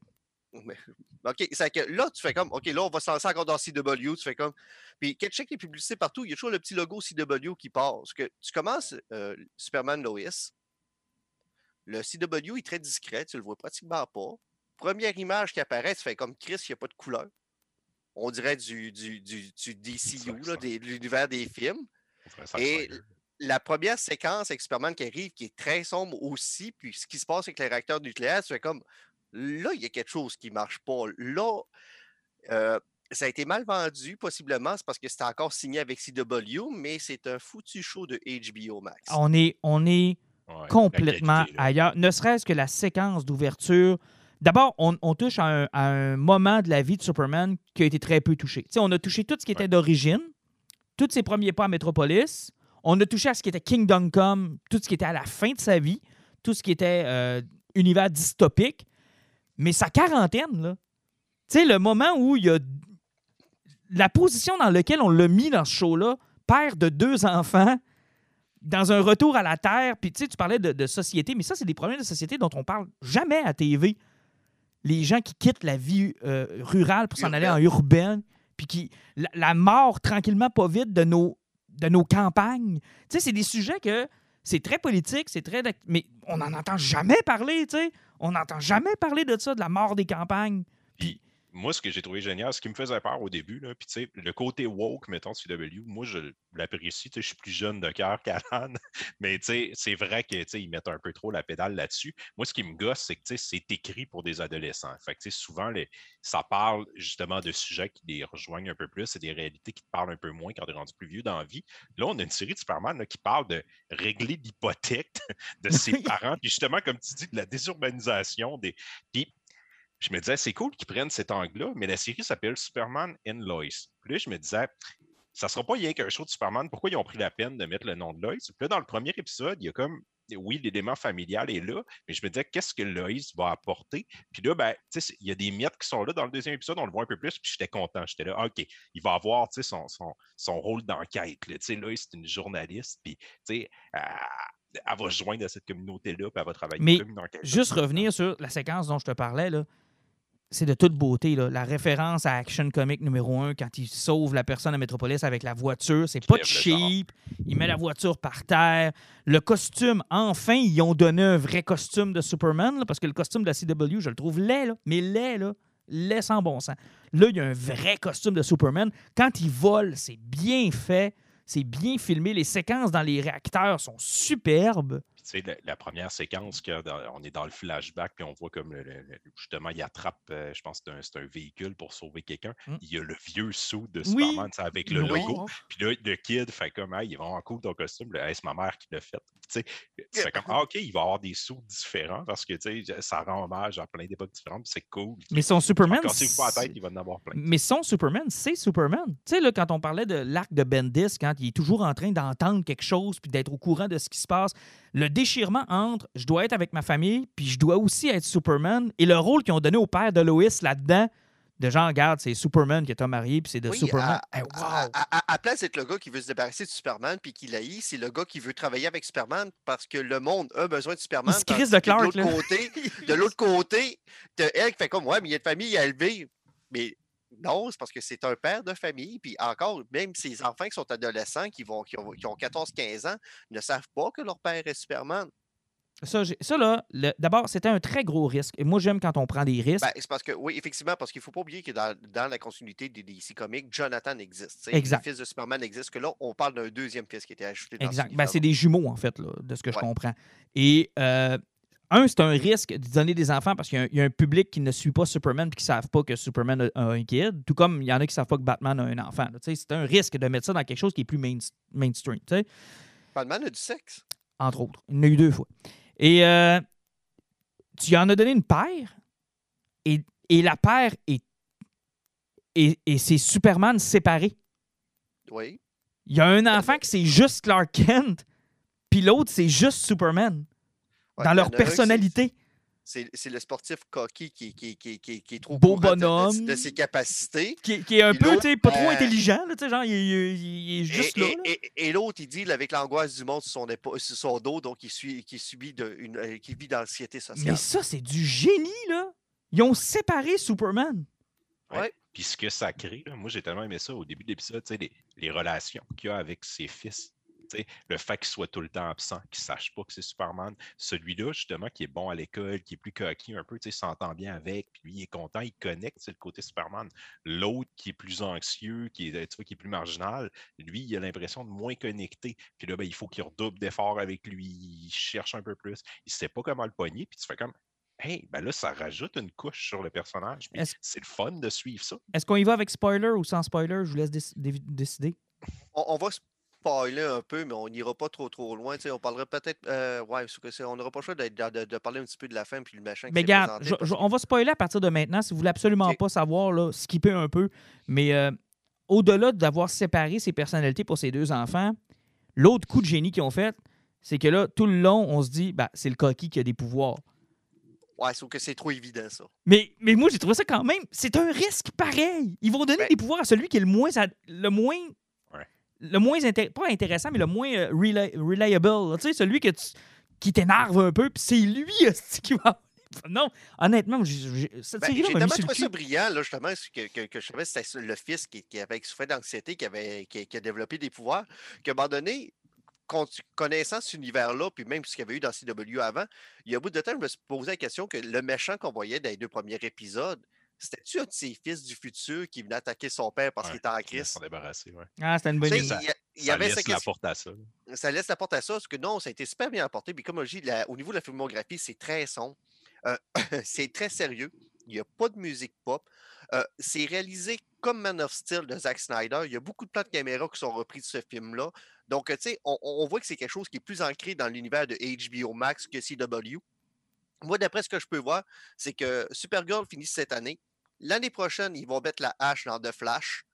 Mais- OK, c'est que là, tu fais comme, OK, là, on va se lancer encore dans CW, tu fais comme. Puis, quand tu checkes les publicités partout, il y a toujours le petit logo CW qui passe. Que tu commences euh, Superman Lois, le CW est très discret, tu le vois pratiquement pas. Première image qui apparaît, tu fais comme Chris, il n'y a pas de couleur. On dirait du, du, du, du DCU, là, des- de l'univers des films. Et la première séquence avec Superman qui arrive, qui est très sombre aussi, puis ce qui se passe avec les réacteurs nucléaires, tu fais comme là, il y a quelque chose qui ne marche pas. Là, euh, ça a été mal vendu, possiblement, c'est parce que c'était encore signé avec CW, mais c'est un foutu show de HBO Max. On est, on est Ouais, complètement qualité, ailleurs. Ne serait-ce que la séquence d'ouverture. D'abord, on, on touche à un, à un moment de la vie de Superman qui a été très peu touché. Tu sais, on a touché tout ce qui était Ouais. d'origine, tous ses premiers pas à Metropolis. On a touché à ce qui était Kingdom Come, tout ce qui était à la fin de sa vie, tout ce qui était euh, univers dystopique. Mais sa quarantaine, là, tu sais, le moment où il y a la position dans laquelle on l'a mis dans ce show-là, père de deux enfants, dans un retour à la Terre, puis tu sais, tu parlais de, de société, mais ça, c'est des problèmes de société dont on parle jamais à TV. Les gens qui quittent la vie euh, rurale pour s'en aller en urbaine, puis qui la, la mort tranquillement pas vite de nos, de nos campagnes. Tu sais, c'est des sujets que c'est très politique, c'est très... Mais on n'en entend jamais parler, tu sais. On n'entend jamais parler de ça, de la mort des campagnes. Puis, moi, ce que j'ai trouvé génial, ce qui me faisait peur au début, là, puis tu sais, le côté woke, mettons, de CW, moi, je l'apprécie. tu sais, Je suis plus jeune de cœur qu'Alan, mais tu sais, c'est vrai que tu sais, ils mettent un peu trop la pédale là-dessus. Moi, ce qui me gosse, c'est que tu sais, c'est écrit pour des adolescents. Fait que tu sais, souvent, les, ça parle justement de sujets qui les rejoignent un peu plus, c'est des réalités qui te parlent un peu moins quand tu es rendu plus vieux dans la vie. Là, on a une série de Superman là, qui parle de régler l'hypothèque de ses parents, puis justement, comme tu dis, de la désurbanisation. Des... Puis je me disais, c'est cool qu'ils prennent cet angle-là, mais la série s'appelle Superman and Lois. Puis là, je me disais, ça sera pas rien qu'un show de Superman. Pourquoi ils ont pris la peine de mettre le nom de Lois? Puis là, dans le premier épisode, il y a comme, oui, l'élément familial est là, mais je me disais, qu'est-ce que Lois va apporter? Puis là, ben, il y a des miettes qui sont là dans le deuxième épisode, on le voit un peu plus, puis j'étais content. J'étais là, OK, il va avoir, son, son, son rôle d'enquête. là. Lois, c'est une journaliste, puis, tu sais, elle, elle va se joindre à cette communauté-là, puis elle va travailler Mais comme une enquête. Juste revenir sur la séquence dont je te parlais, là, c'est de toute beauté. Là. La référence à Action Comic numéro 1 quand il sauve la personne à Metropolis avec la voiture, c'est pas cheap. Il met la voiture par terre. Le costume, enfin, ils ont donné un vrai costume de Superman, là, parce que le costume de la CW, je le trouve laid, là, mais laid, là, laid sans bon sens. Là, il y a un vrai costume de Superman. Quand il vole, c'est bien fait. C'est bien filmé. Les séquences dans les réacteurs sont superbes. Sais, la, la première séquence, que on est dans le flashback, puis on voit comme le- justement, il attrape, euh, je pense que c'est un, véhicule pour sauver quelqu'un. Mm. Il y a le vieux sou de Oui. Superman sais, avec le Oui. logo. Puis là, le kid fait comme, hey, il va en cool ton costume. Hey, c'est ma mère qui l'a fait. Tu sais, comme, ah, OK, il va avoir des sous différents parce que, tu sais, ça rend hommage à plein d'époques différentes, c'est cool. Mais son Superman. Quand il pas la c'est- tête, il va en avoir plein. Mais son Superman, c'est Superman. Tu sais, là, quand on parlait de l'arc de Bendis, quand il est toujours en train d'entendre quelque chose puis d'être au courant de ce qui se passe, le déchirement entre je dois être avec ma famille puis je dois aussi être Superman et le rôle qu'ils ont donné au père de Lois là-dedans, de genre, regarde, c'est Superman que t'as marié puis c'est de Oui, Superman. à, Eh, wow! à- à- à place d'être le gars qui veut se débarrasser de Superman puis qui l'haït, c'est le gars qui veut travailler avec Superman parce que le monde a besoin de Superman. se tandis crisse de Clark, l'autre là. côté, de l'autre côté, t'as elle qui fait comme Ouais, mais il y a une famille à élever. Mais non, c'est parce que c'est un père de famille. Puis encore, même ces enfants qui sont adolescents, qui, vont, qui ont, qui ont 14-15 ans, ne savent pas que leur père est Superman. Ça, ça, là, d'abord, c'était un très gros risque. Et moi, j'aime quand on prend des risques. Ben, c'est parce que, oui, effectivement, parce qu'il ne faut pas oublier que dans, dans la continuité des DC Comics, Jonathan existe. Exact. Le fils de Superman existe, que là, on parle d'un deuxième fils qui a été ajouté dans Exact. ce Ben, c'est des jumeaux, en fait, là, de ce que je comprends. Et euh, un, c'est un risque de donner des enfants parce qu'il y a un- il y, a un public qui ne suit pas Superman et qui ne savent pas que Superman a, un kid, tout comme il y en a qui ne savent pas que Batman a un enfant. C'est un risque de mettre ça dans quelque chose qui est plus main- mainstream, Batman a du sexe. entre autres. Il en a eu deux fois. Et euh, tu en as donné une paire et, et la paire est. Et, et c'est Superman séparé. Oui. Il y a un enfant qui c'est juste Clark Kent, puis l'autre c'est juste Superman. Ouais, dans leur personnalité. C'est c'est le sportif coquille qui, qui, qui, qui, qui est trop Beau de- de- bonhomme. de, ses capacités. Qui, qui est un peu, l'autre, tu sais, pas trop euh, intelligent, là, tu sais, genre, il, il- il est Et, juste là. et- là. et- et l'autre, il dit avec l'angoisse du monde sur son, épa- sur son dos, donc il, suit, qui, subit de, une, euh, qui vit dans l'anxiété sociale. Mais ça, c'est du génie, là. Ils ont séparé Superman. Puis ce que ça crée, là, moi j'ai tellement aimé ça au début de l'épisode, tu sais, les, les relations qu'il y a avec ses fils. Le fait qu'il soit tout le temps absent, qu'il ne sache pas que c'est Superman. Celui-là, justement, qui est bon à l'école, qui est plus coquille un peu, tu sais, s'entend bien avec, puis lui, il est content, il connecte, c'est le côté Superman. L'autre qui est plus anxieux, qui est, tu vois, qui est plus marginal, lui, il a l'impression de moins connecter. Puis là, ben, il faut qu'il redouble d'efforts avec lui, il cherche un peu plus. Il ne sait pas comment le pogner, puis tu fais comme Hey, ben là, ça rajoute une couche sur le personnage. C'est le fun de suivre ça. Est-ce qu'on y va avec spoiler ou sans spoiler? Je vous laisse déc- dé- décider. On, on va spoiler un peu, mais on n'ira pas trop trop loin. On parlera peut-être. euh, ouais, que on n'aura pas le choix de, de- de parler un petit peu de la fin puis le machin. Mais regarde, je- je- on va spoiler à partir de maintenant. Si vous voulez absolument pas savoir, là, skipper un peu. Mais euh, au-delà d'avoir séparé ses personnalités pour ses deux enfants, l'autre coup de génie qu'ils ont fait, c'est que là, tout le long, on se dit, bah, c'est le coquille qui a des pouvoirs. Ouais, sauf que c'est trop évident, ça. Mais, mais moi, j'ai trouvé ça quand même. C'est un risque pareil. Ils vont donner Ben- des pouvoirs à celui qui est le moins. Le moins. Le moins pas intéressant, mais le moins euh, rela- reliable. Tu sais, celui que tu- qui t'énerve un peu, puis c'est lui hostie, qui va. Non, honnêtement, j'ai- Ben, tellement trouvé ça brillant, là, justement, que, que, que je savais que c'était le fils qui, qui avait souffert d'anxiété, qui, avait, qui, qui a développé des pouvoirs, qu'à un moment donné, con- connaissant cet univers-là, puis même ce qu'il y avait eu dans CW avant, il y a un bout de temps, je me suis posé la question que le méchant qu'on voyait dans les deux premiers épisodes, c'était-tu un de ses fils du futur qui venait attaquer son père parce Ouais, qu'il était en Ils crise? s'en débarrasser, ouais. Ah, c'était une bonne idée. Il il ça avait laisse la porte à ça. ça laisse la porte à ça, parce que non, ça a été super bien apporté. Puis comme je dis, la- au niveau de la filmographie, c'est très sombre. Euh, c'est très sérieux. Il n'y a pas de musique pop. Euh, c'est réalisé comme Man of Steel de Zack Snyder. Il y a beaucoup de plans de caméra qui sont repris de ce film-là. Donc, tu sais, on, on voit que c'est quelque chose qui est plus ancré dans l'univers de HBO Max que CW. Moi, d'après ce que je peux voir, c'est que Supergirl finit cette année. L'année prochaine, ils vont mettre la hache dans The Flash.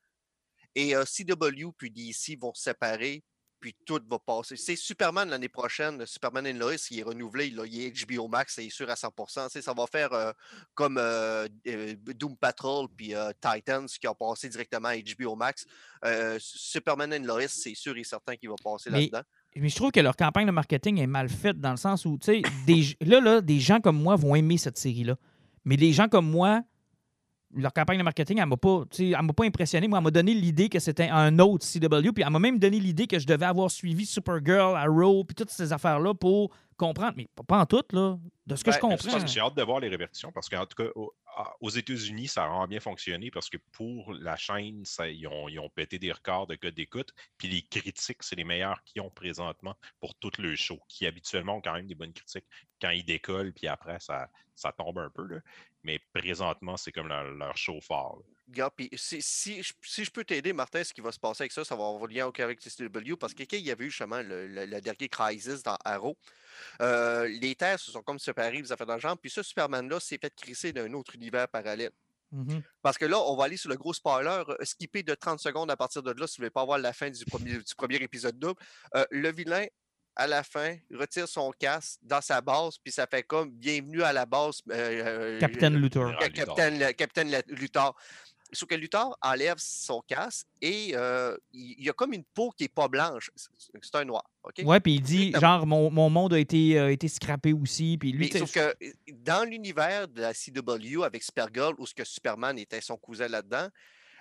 Et euh, CW puis DC vont se séparer, puis tout va passer. C'est Superman l'année prochaine, Superman and Lois, il est renouvelé, là, il est HBO Max, c'est sûr à 100%. Tu sais, Ça va faire euh, comme euh, Doom Patrol puis Titans qui ont passé directement à HBO Max. Superman and Lois, c'est sûr et certain qu'il va passer là-dedans. Mais je trouve que leur campagne de marketing est mal faite dans le sens où, tu sais, des- là, là, des gens comme moi vont aimer cette série-là. Mais des gens comme moi, leur campagne de marketing, elle m'a pas, elle m'a pas impressionné. Moi, elle m'a donné l'idée que c'était un autre CW, puis elle m'a même donné l'idée que je devais avoir suivi Supergirl, Arrow, puis toutes ces affaires-là pour comprendre. Mais pas- en tout, là. De ce que Ben, je comprends. J'ai hâte de voir les répercussions parce qu'en tout cas, aux États-Unis, ça a bien fonctionné parce que pour la chaîne, ils, ont, pété des records de code d'écoute. Puis les critiques, c'est les meilleurs qu'ils ont présentement pour tout le show, qui habituellement ont quand même des bonnes critiques quand ils décollent, puis après, ça, ça tombe un peu. Mais présentement, c'est comme leur, leur show fort. Si, si, je- si je peux t'aider, Martin, ce qui va se passer avec ça, ça va avoir lien au avec TCW, parce que quand il y avait eu justement le, le- le dernier Crisis dans Arrow, euh, les terres se sont comme séparées, vous avez dans le genre, puis ce Superman-là s'est fait crisser d'un autre univers parallèle. Mhm. Parce que là, on va aller sur le gros spoiler, euh, skipper de 30 secondes à partir de là, si vous ne voulez pas voir la fin du premier, du premier épisode double. Euh, le vilain, à la fin, retire son casque dans sa base, puis ça fait comme bienvenue à la base. euh, Capitaine Luthor. Capitaine, Luthor. Sauf que Luthor enlève son casque et euh, il il y a comme une peau qui n'est pas blanche. C'est- un noir. OK? Ouais, puis il dit, Exactement. genre, mon, mon monde a été, euh, été scrappé aussi. Puis lui, Mais sauf que dans l'univers de la CW avec Supergirl, où ce que Superman était son cousin là-dedans,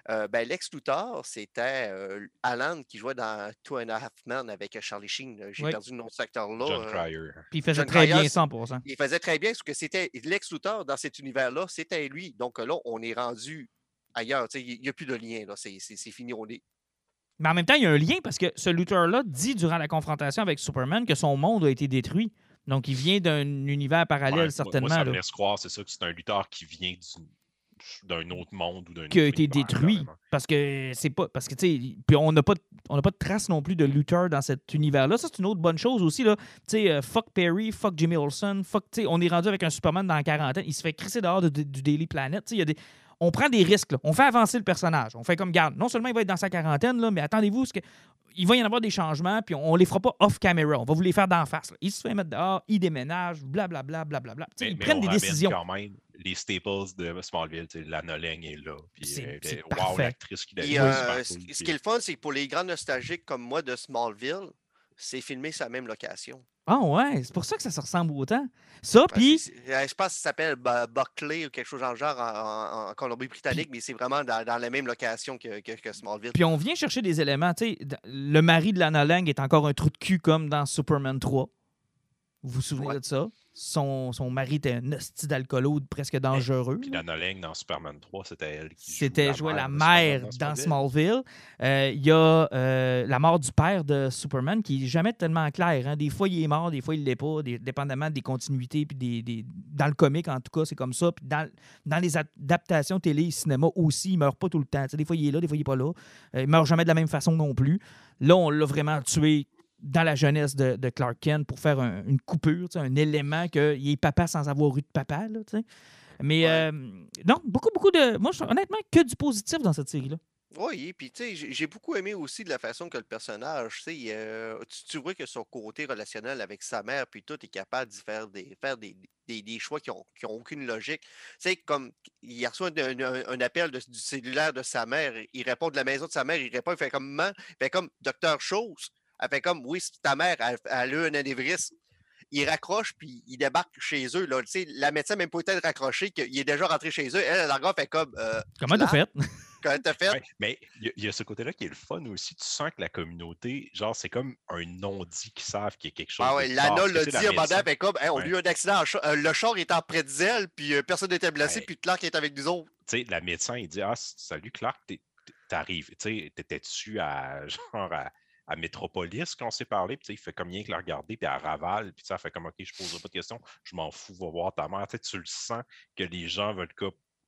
euh, ben, Lex Luthor, c'était euh, Alan qui jouait dans Two and a Half Men avec Charlie Sheen. J'ai Oui. perdu le nom de cet acteur-là. John euh, Cryer. puis il faisait John très bien Cryer, ça, pour ça. il faisait très bien ce que c'était Lex Luthor dans cet univers-là, c'était lui. Donc là, on est rendu ailleurs. tu sais, Il n'y a plus de lien. là, C'est c'est- c'est fini. On est... Mais en même temps, il y a un lien parce que ce Luthor-là dit durant la confrontation avec Superman que son monde a été détruit. Donc, il vient d'un univers parallèle, certainement. Moi, ça me laisse croire, c'est ça, que c'est un lutteur qui vient du- d'un autre monde ou d'un qui a été univers, détruit. carrément. Parce que c'est pas. Parce que, tu sais, puis on n'a pas, de- on n'a pas de trace non plus de Luthor dans cet univers-là. Ça, c'est une autre bonne chose aussi. Là. Tu sais, euh, fuck Perry, fuck Jimmy Olsen, fuck. Tu sais, on est rendu avec un Superman dans la quarantaine. Il se fait crisser dehors de- de- du Daily Planet. Tu sais, il y a des. On prend des risques. Là. On fait avancer le personnage. On fait comme garde. Non seulement il va être dans sa quarantaine, là, mais attendez-vous, ce que il va y en avoir des changements, puis on, on les fera pas off camera. On va vous les faire d'en face. là. Il se fait mettre dehors, il déménage, blablabla, blablabla. Tu sais, Mais- ils mais prennent on des ramène décisions. quand même les staples de Smallville. La Noleng est là. Puis, C'est- euh, wow, parfait. l'actrice qui l'a euh, ce cool, ce puis- qui est le fun, c'est que pour les grands nostalgiques comme moi de Smallville, c'est filmé sur la même location. Ah ouais, c'est pour ça que ça se ressemble autant. Ça, puis. euh, je pense que ça s'appelle Buckley ou quelque chose dans le genre en, en- en Colombie-Britannique, mais c'est vraiment dans, dans la même location que, que- que Smallville. Puis on vient chercher des éléments. tu sais, le mari de Lana Lang est encore un trou de cul comme dans Superman 3. Vous vous souvenez Ouais. de ça? Son, son mari était un hostie d'alcoolo presque dangereux. Puis là. la Noleng dans Superman 3, c'était elle qui C'était jouer la mère dans Smallville. Euh, Il y a euh, la mort du père de Superman qui n'est jamais tellement claire. hein. Des fois, il est mort, des fois, il ne l'est pas, des- dépendamment des continuités. Puis des, des- Dans le comic, en tout cas, c'est comme ça. Puis dans, dans les adaptations télé et cinéma aussi, il ne meurt pas tout le temps. Des fois, il est là, des fois, il n'est pas là. Euh, il ne meurt jamais de la même façon non plus. Là, on l'a vraiment tué dans la jeunesse de, de Clark Kent pour faire un- une coupure, un élément qu'il est papa sans avoir eu de papa. Là. Mais Ouais. euh, non, beaucoup, beaucoup de. Moi, je- honnêtement, que du positif dans cette série-là. Oui, puis tu sais, j'ai beaucoup aimé aussi de la façon que le personnage, euh, tu, tu vois que son côté relationnel avec sa mère, puis tout, est capable de faire des, faire des, des, des choix qui n'ont qui ont aucune logique. Tu sais, comme il reçoit un, un- un appel de- du cellulaire de sa mère, il répond de la maison de sa mère, il répond, il fait comme maman, il fait comme docteur Chose. Elle fait comme oui, c'est ta mère, elle, elle a eu un anévrisme. Il raccroche, puis il débarque chez eux. Là. Tu sais, la médecin n'a même pas été raccroché, qu'il est déjà rentré chez eux. Elle, elle regarde, fait comme euh, Comment t'as fait? Comment t'as fait? Ouais, mais il y a- y, a ce côté-là qui est le fun aussi. Tu sens que la communauté, genre, c'est comme un non-dit qui savent qu'il y a quelque chose. Ah ouais, Lana l'a dit la à un fait comme, Hey, on a Ouais. eu un accident, euh, le char est en pretzel, puis euh, personne n'était blessé, Ouais. puis Clark est avec nous autres. tu sais, la médecin, il dit Ah, salut Clark, t'es- t'arrives. Tu sais, t'étais-tu à genre à, à Métropolis quand on s'est parlé? Puis il fait comme rien que la regarder, puis elle ravale, puis ça fait comme OK, je poserai pas de questions, je m'en fous, va voir ta mère. Tu le sens que les gens veulent.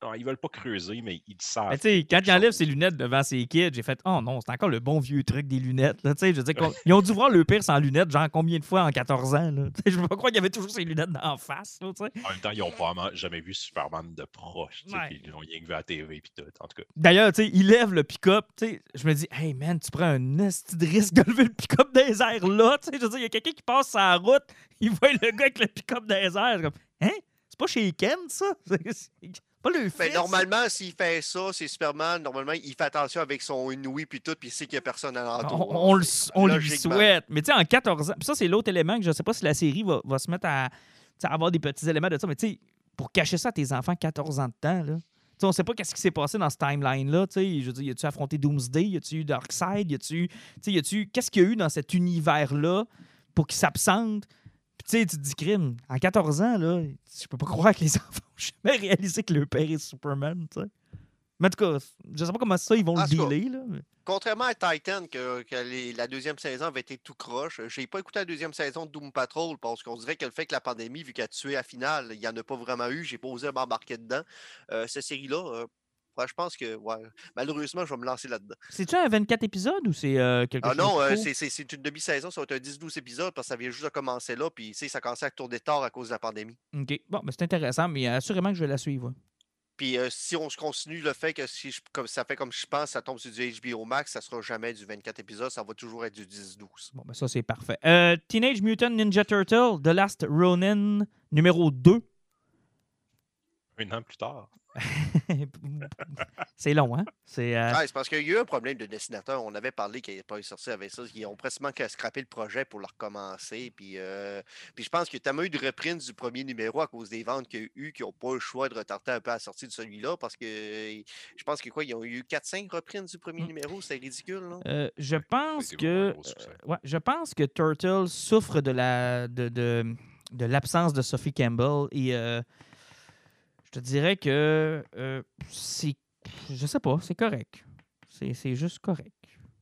Non, ils veulent pas creuser, mais ils le savent. Mais quand il enlève ses lunettes devant ses kids, j'ai fait Oh non, c'est encore le bon vieux truc des lunettes. Là. Je veux dire, ils ont dû voir le pire sans lunettes, genre combien de fois en 14 ans. Là? Je ne peux pas croire qu'il y avait toujours ses lunettes en face. Là. En même temps, ils n'ont probablement jamais vu Superman de proche. Ouais. Ils l'ont rien que vu à la TV, puis tout. En tout cas, D'ailleurs, tu sais, il lève le pick-up. Je me dis, hey man, tu prends un esti de risque de lever le pick-up des airs là. Tu sais, Je veux dire, il y a quelqu'un qui passe sa route, il voit le gars avec le pick-up des airs. Comme, hein? C'est pas chez Ken, ça? C'est pas le Mais fils? normalement, s'il fait ça, c'est Superman, normalement, il fait attention avec son Inouï, puis tout, puis il sait qu'il n'y a personne alentour. On, on le- on lui souhaite. Mais tu sais, en 14 ans, puis ça, c'est l'autre élément que je sais pas si la série va, va se mettre à, à avoir des petits éléments de ça. Mais tu sais, pour cacher ça à tes enfants, 14 ans de temps, là. On sait pas qu'est-ce qui s'est passé dans ce timeline-là. Je veux dire, y a-tu affronté Doomsday? Y a-tu eu Darkseid? Y a-tu. tu sais, Y a-tu. Qu'est-ce qu'il y a eu dans cet univers-là pour qu'il s'absente? Tu sais, tu te dis, crime, en 14 ans, là, je peux pas croire que les enfants ont jamais réalisé que le père est Superman, tu sais. Mais en tout cas, je sais pas comment ça, ils vont En le cas, dealer, là. Contrairement à Titan, que, que les- la deuxième saison avait été tout croche, j'ai pas écouté la deuxième saison de Doom Patrol parce qu'on dirait que le fait que la pandémie, vu qu'elle a tué à finale, il n'y en a pas vraiment eu, j'ai pas osé m'embarquer dedans. Euh, cette série-là, euh, Ouais, je pense que, ouais, malheureusement, je vais me lancer là-dedans. C'est-tu un 24 épisodes ou c'est euh, quelque Ah chose non, euh, c'est- une demi-saison, ça va être un 10-12 épisodes parce que ça vient juste de commencer là, puis tu sais, ça a commencé à tourner tard à cause de la pandémie. OK. Bon, ben, c'est intéressant, mais assurément que je vais la suivre. Puis euh, si on se continue le fait que si je- comme ça fait comme je pense, ça tombe sur du HBO Max, ça sera jamais du 24 épisodes, ça va toujours être du 10-12. Bon, ben ça, c'est parfait. Euh, Teenage Mutant Ninja Turtle, The Last Ronin, numéro 2. Un an plus tard. c'est long, hein? C'est. euh, Ah, c'est parce qu'il y a eu un problème de dessinateur. On avait parlé qu'il n'avait pas sorti avec ça. Ils ont presque qu'à scraper le projet pour le recommencer. Puis, euh, puis je pense qu'il y a tellement eu de reprises du premier numéro à cause des ventes qu'il y a eu qui n'ont pas eu le choix de retarder un peu la sortie de celui-là. Parce que euh, je pense que quoi, ils ont eu 4-5 reprises du premier Mm. numéro. C'est ridicule, non? Euh, je pense que euh, ouais, je pense que Turtle souffre de la de, de, de l'absence de Sophie Campbell et euh, te dirais que euh, c'est je sais pas, c'est correct. C'est, juste correct.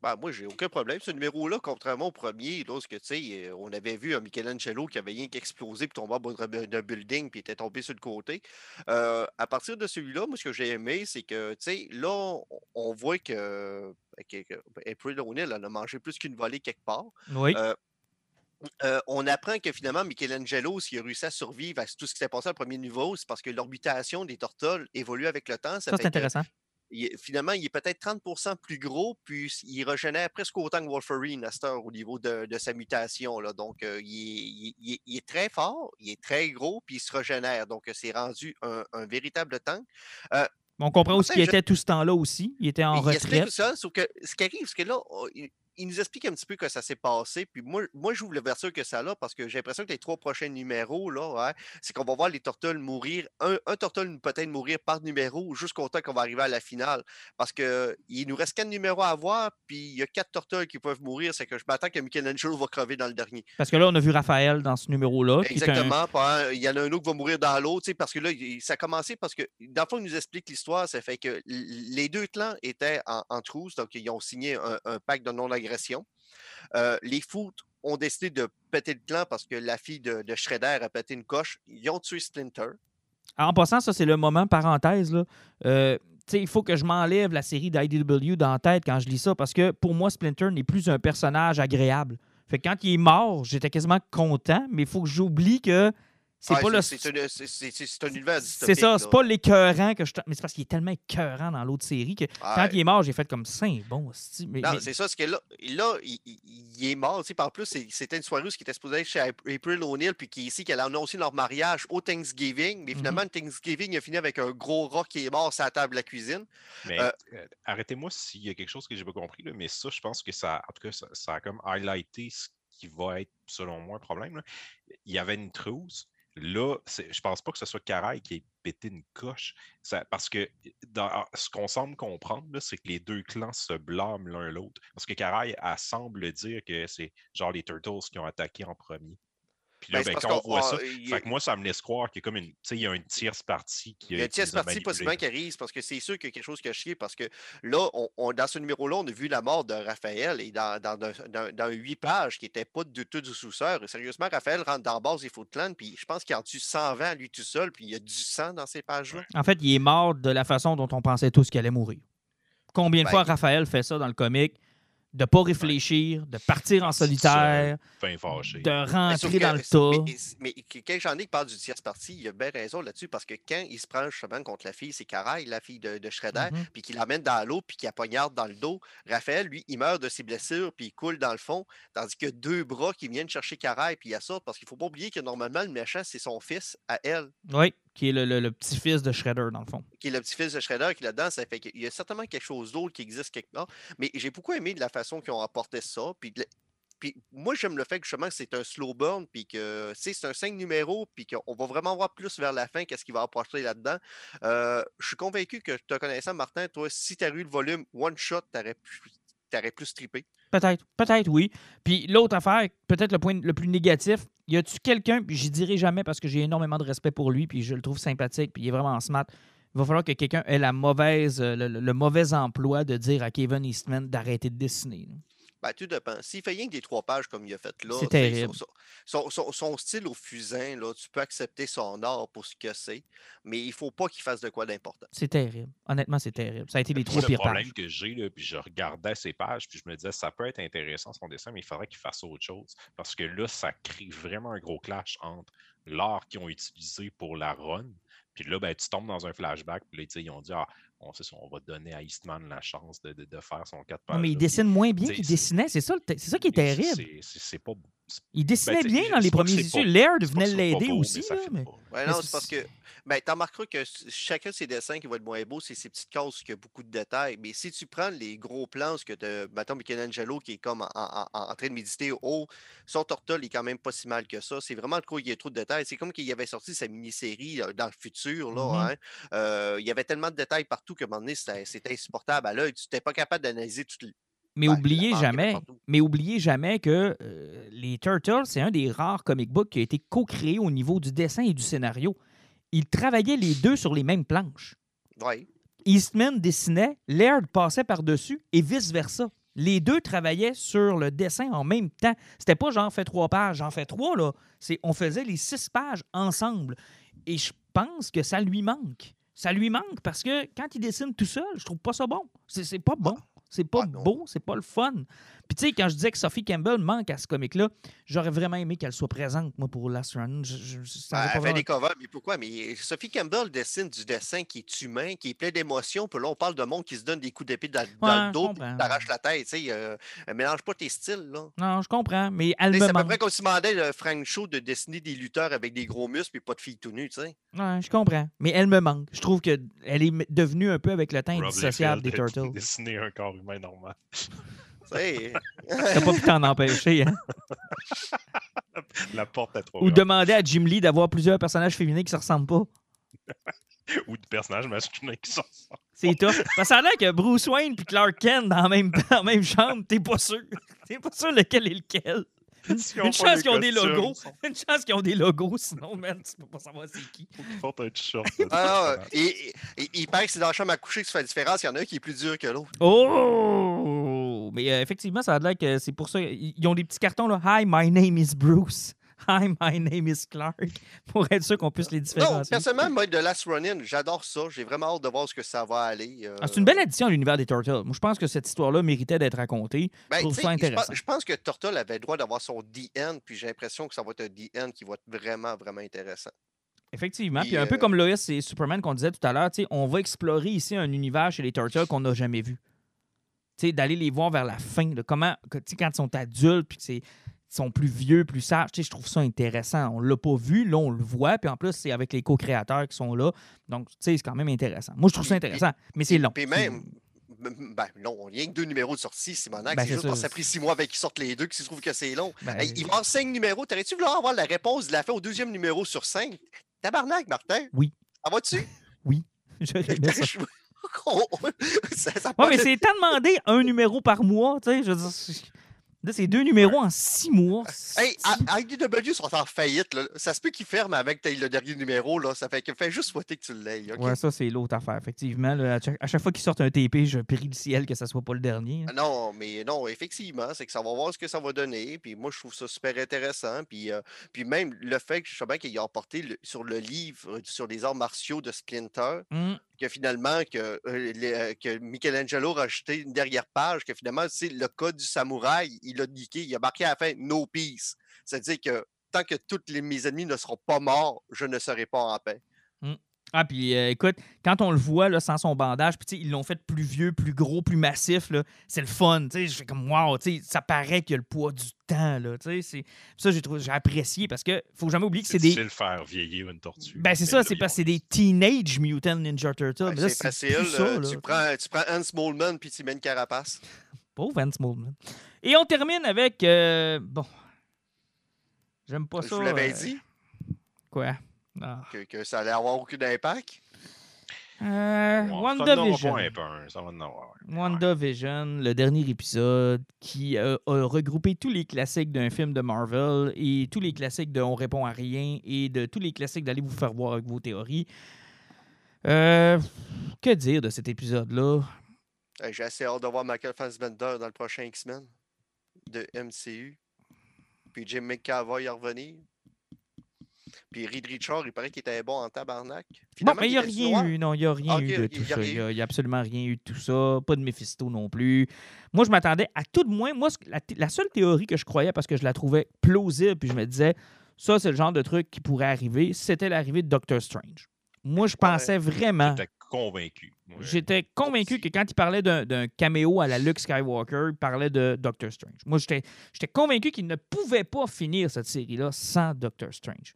Ben, moi, j'ai aucun problème. Ce numéro-là, contrairement au premier, lorsque tu sais, euh, on avait vu un Michelangelo qui avait rien qu'explosé puis tombé en bas d'un building puis était tombé sur le côté. Euh, à partir de celui-là, moi, ce que j'ai aimé, c'est que, tu sais, là, on, on voit que, que- que April O'Neil, elle a mangé plus qu'une volée quelque part. Oui. Euh, Euh, on apprend que finalement, Michelangelo, s'il a réussi à survivre à tout ce qui s'est passé au premier niveau, c'est parce que l'orbitation des tortoles évolue avec le temps. ça, c'est intéressant. il finalement, il est peut-être 30% plus gros, puis il régénère presque autant que Wolverine à cette heure au niveau de, de sa mutation. Là. Donc, euh, il, est, il il très fort, il est très gros, puis il se régénère. Donc, euh, c'est rendu un, un véritable tank. On comprend Enfin, qu'il était tout ce temps-là aussi. Il était en il retraite. ça, sauf que ce qui arrive, c'est que là, on- il, nous explique un petit peu que ça s'est passé. Puis moi, moi j'ouvre l'ouverture que ça a, parce que j'ai l'impression que les trois prochains numéros, là, ouais, c'est qu'on va voir les tortues mourir. Un, un peut-être mourir par numéro jusqu'au temps qu'on va arriver à la finale. Parce que il nous reste quatre numéros à voir, puis il y a quatre tortues qui peuvent mourir. C'est que je m'attends que Michelangelo va crever dans le dernier. Parce que là, on a vu Raphaël dans ce numéro-là. un- Exactement. Il y en a un autre qui va mourir dans l'autre, parce que là, ça a commencé parce que, dans le fond, il nous explique l'histoire. Ça fait que les deux clans étaient en, en truce, donc ils ont signé un, un pacte de Euh, les Foot ont décidé de péter le clan parce que la fille de, de Shredder a pété une coche. Ils ont tué Splinter. En passant, ça, c'est le moment parenthèse. Euh, il faut que je m'enlève la série d'IDW dans la tête quand je lis ça parce que pour moi, Splinter n'est plus un personnage agréable. Fait que quand il est mort, j'étais quasiment content, mais il faut que j'oublie que c'est Ouais, pas le. c'est- un- c'est univers C'est ça, c'est pas l'écœurant que je. Mais c'est parce qu'il est tellement écœurant dans l'autre série que quand Ouais. il est mort, j'ai fait comme Saint bon. Mais, Non, mais- c'est ça, c'est que là, là il, il- il est mort. tu En plus, c'est- c'était une soirée où il était supposé être chez Ap- April O'Neil, puis qui ici, qu'elle a annoncé leur mariage au Thanksgiving. Mais finalement, le Thanksgiving a fini avec un gros rat qui est mort sur la table de la cuisine. Mais Euh, euh, arrêtez-moi s'il y a quelque chose que j'ai pas compris, là, mais ça, je pense que ça, en tout cas, ça, ça a comme highlighté ce qui va être, selon moi, un problème. là. Il y avait une trousse. Là, je pense pas que ce soit Caraï qui ait pété une coche. Parce que ce qu'on semble comprendre, c'est que les deux clans se blâment l'un l'autre. Parce que Caraï, elle semble dire que c'est genre les Turtles qui ont attaqué en premier. Puis là, Ben, ben, parce quand on voit on- ça, fait a- que moi, ça me laisse croire qu'il y a comme une, tu sais, il y a une tierce partie qui Il y a une tierce a partie possiblement qui arrive, parce que c'est sûr qu'il y a quelque chose qui a chié, parce que là, on, on- dans ce numéro-là, on a vu la mort de Raphaël, et dans, dans, un- dans- dans huit pages, qui n'était pas du tout du sous-sœur. Sérieusement, Raphaël rentre dans la base des Foot Clan, puis je pense qu'il en tue 120 lui tout seul, puis il y a du sang dans ces pages-là. En fait, il est mort de la façon dont on pensait tous qu'il allait mourir. Combien de Ben, fois Raphaël fait ça dans le comic? De pas réfléchir, de partir en solitaire, de rentrer que- dans le tas. Mais, mais quand j'en ai qui parle du tierce partie, il a bien raison là-dessus, parce que quand il se prend justement contre la fille, c'est Caraï, la fille de, de Shredder, Mhm. puis qu'il l'amène dans l'eau, puis qu'il la poignarde dans le dos. Raphaël, lui, il meurt de ses blessures, puis il coule dans le fond, tandis qu'il y a deux bras qui viennent chercher Caraï, puis il a ça, parce qu'il faut pas oublier que normalement, le méchant, c'est son fils à elle, Oui, qui est le, petit-fils de Shredder, dans le fond. qui est le petit-fils de Shredder, qui là-dedans. Ça fait qu'il y a certainement quelque chose d'autre qui existe quelque part. Mais j'ai beaucoup aimé de la façon qu'ils ont apporté ça, puis moi, j'aime le fait que justement c'est un slow burn, puis que c'est un 5 numéros, puis qu'on va vraiment voir plus vers la fin qu'est-ce qu'il va apporter là-dedans. Euh, je suis convaincu que te connaissant, Martin, toi, si tu eu le volume one shot, tu aurais, plus trippé. Peut-être, peut-être, oui. Puis l'autre affaire, peut-être le point le plus négatif, y a-tu quelqu'un, puis j'y dirai jamais parce que j'ai énormément de respect pour lui, puis je le trouve sympathique, puis il est vraiment smart. Il va falloir que quelqu'un ait la mauvaise, euh, le, mauvais emploi de dire à Kevin Eastman d'arrêter de dessiner. Ben, tout dépend. S'il fait rien que des trois pages comme il a fait là, son, son- son- son style au fusain, là, tu peux accepter son art pour ce que c'est, mais il faut pas qu'il fasse de quoi d'important. C'est terrible. Honnêtement, c'est terrible. Ça a été les trois le pires problème pages. que j'ai, là, puis je regardais ses pages, puis je me disais, ça peut être intéressant son dessin, mais il faudrait qu'il fasse autre chose. Parce que là, ça crée vraiment un gros clash entre l'art qu'ils ont utilisé pour la run, puis là, ben, tu tombes dans un flashback, puis là, ils ont dit, ah, on, sait on va donner à Eastman la chance de, de- de faire son 4 pages. Non, mais il dessine moins bien qu'il dessinait. C'est ça, ça qui est terrible. C'est pas. Il dessinait ben, bien dans les que premiers issues. Laird venait que l'aider mais aussi. ça là, mais-. Ouais, Mais non, c'est- parce que ben, tu remarqueras que chacun de ses dessins qui va être moins beau, c'est ses petites cases qui a beaucoup de détails. Mais si tu prends les gros plans, ce que tu mettons Michelangelo qui est comme en, en- en- en train de méditer haut, son Tortol est quand même pas si mal que ça. C'est vraiment le coup, il y a trop de détails. C'est comme qu'il avait sorti sa mini-série euh, dans le futur. Là, Mhm. hein. Euh, il y avait tellement de détails partout qu'à un moment donné, c'était c'était insupportable à l'œil. Tu n'étais pas capable d'analyser toutes les. Mais Ben, oubliez jamais, partout. mais oubliez jamais que euh, les Turtles, c'est un des rares comic books qui a été co-créé au niveau du dessin et du scénario. Ils travaillaient les deux sur les mêmes planches. Eastman dessinait, Laird passait par-dessus et vice-versa. Les deux travaillaient sur le dessin en même temps. C'était pas j'en fais trois pages, j'en fais trois, là. C'est on faisait les six pages ensemble. Et je pense que ça lui manque. Ça lui manque parce que quand il dessine tout seul, je trouve pas ça bon. C'est c'est pas bon. C'est pas Ah beau, c'est pas le fun. Puis tu sais, quand je disais que Sophie Campbell manque à ce comic-là, j'aurais vraiment aimé qu'elle soit présente, moi, pour Last Run. Je- je- ça Ben, elle fait vraiment- des covers, mais pourquoi? Mais Sophie Campbell dessine du dessin qui est humain, qui est plein d'émotions. Puis là, on parle de monde qui se donne des coups d'épée dans, le dos, puis qui t'arrache la tête. Tu sais, euh, elle mélange pas tes styles. Là. Non, je comprends, mais elle C'est à peu près comme si demandait à Frank Shaw de dessiner des lutteurs avec des gros muscles et pas de filles tout nues. Tu sais. Ouais, je comprends. Mais elle me manque. Je trouve qu'elle est devenue un peu avec le temps indissociable des Turtles. dessiné un corps humain normal. Tu. T'as pas pu t'en empêcher. Hein? La porte est trop Ou grande. demander à Jim Lee d'avoir plusieurs personnages féminins qui se ressemblent pas. Ou de personnages masculins qui sont C'est tough. Parce que ça a l'air que Bruce Wayne et Clark Kent dans la même, dans la même chambre, t'es pas sûr. T'es pas sûr lequel est lequel. Une chance qu'ils ont des logos. sont- Une chance qu'ils ont des logos, sinon, man, tu peux pas savoir c'est qui. Faut qu'ils portent un t-shirt. Ah, et, et- il paraît que c'est dans la chambre à coucher que ça fait la différence. Il y en a un qui est plus dur que l'autre. Oh! Mais euh, effectivement, ça a l'air que c'est pour ça. Ils ont des petits cartons, là. Hi, my name is Bruce. Hi, my name is Clark. Pour être sûr qu'on puisse les Non, différencier. personnellement, moi, de Last Run-In, j'adore ça. J'ai vraiment hâte de voir ce que ça va aller. euh, Ah, c'est une belle addition à l'univers des Turtles. Moi, je pense que cette histoire-là méritait d'être racontée. Ben, Je ça intéressant. pense- Je pense que Turtle avait le droit d'avoir son DN, puis j'ai l'impression que ça va être un DN qui va être vraiment, vraiment intéressant. Effectivement. Puis, Puis un peu euh, comme Lois et Superman qu'on disait tout à l'heure, on va explorer ici un univers chez les Turtles qu'on n'a jamais vu. D'aller les voir vers la fin. là, comment, que, tu sais, quand ils sont adultes, puis que c'est- ils sont plus vieux, plus sages. tu sais, Je trouve ça intéressant. On l'a pas vu, là, on le voit. Puis en plus, c'est avec les co-créateurs qui sont là. Donc, tu sais, c'est quand même intéressant. Moi, je trouve ça intéressant. Mais c'est long. Puis même, ben non, rien que deux numéros de sortie, Simonac. Ben, c'est juste parce que ça a pris six mois avec qu'ils sortent les deux, qu'ils se trouvent que c'est long. Ben, Hey, il cinq numéros. T'aurais-tu voulu avoir la réponse de la fin au deuxième numéro sur cinq? Tabarnak, Martin. Oui. Ça va-tu? j'aurais aimé ça. ça, Ouais, mais c'est tant demandé un numéro par mois, tu sais. Je veux dire, là, c'est deux numéros en six mois. Hey, IDW sont en faillite. Là. Ça se peut qu'ils ferment avec le dernier numéro. Là. Ça fait fais juste souhaiter que tu l'aies. OK? Ouais, ça, c'est l'autre affaire, effectivement. là. à, chaque, fois qu'ils sortent un TP, je prie le ciel que ça soit pas le dernier. hein. Non, mais non, effectivement, c'est que ça va voir ce que ça va donner. Puis moi, je trouve ça super intéressant. Puis, euh, puis même le fait que je sais bien qu'il a emporté le- sur le livre euh, sur les arts martiaux de Splinter, Hum, que finalement, que, euh, les- euh, que Michelangelo a rajouté une dernière page, que finalement, c'est le code du samouraï, il a niqué, il a marqué à la fin No peace. C'est-à-dire que tant que tous les, mes ennemis ne seront pas morts, je ne serai pas en paix. Ah, puis euh, écoute, quand on le voit là, sans son bandage, puis tu sais, ils l'ont fait plus vieux, plus gros, plus massif, là, c'est le fun. tu sais, Je fais comme, wow, tu sais, ça paraît qu'il y a le poids du temps. Là, tu sais, c'est- ça, j'ai trouvé- j'ai apprécié parce que faut jamais oublier que C'est c'est des. de faire vieillir une tortue. Ben, c'est ça, c'est parce que c'est des Teenage Mutant Ninja Turtles. Là, c'est c'est facile. plus ça, euh, là. tu, prends, tu prends Hans Moleman puis tu mets une carapace. Pauvre Vance Moleman. Et on termine avec. euh, bon. J'aime pas Je ça. vous l'avais euh, dit Quoi? Ah. que, que ça allait avoir aucun impact? Euh, WandaVision. un. WandaVision, le dernier épisode qui euh, a regroupé tous les classiques d'un film de Marvel et tous les classiques de On répond à rien et de tous les classiques d'aller vous faire voir avec vos théories. Euh, que dire de cet épisode-là? J'ai assez hâte de voir Michael Fassbender dans le prochain X-Men. de MCU. Puis Jim McAvoy est revenu. Puis Reed Richard, il paraît qu'il était bon en tabarnak. Bon, Finalement, mais il n'y a rien eu, non, il n'y a rien Ah, eu de y tout ça. Il n'y a, y absolument rien eu de tout ça. Pas de Mephisto non plus. Moi, je m'attendais à tout de moins. Moi, la seule théorie que je croyais, parce que je la trouvais plausible, puis je me disais, ça, c'est le genre de truc qui pourrait arriver, c'était l'arrivée de Doctor Strange. Moi, je pensais vraiment. J'étais convaincu. J'étais convaincu que quand il parlait d'un caméo à la Luke Skywalker, il parlait de Doctor Strange. Moi, j'étais convaincu qu'il ne pouvait pas finir cette série-là sans Doctor Strange.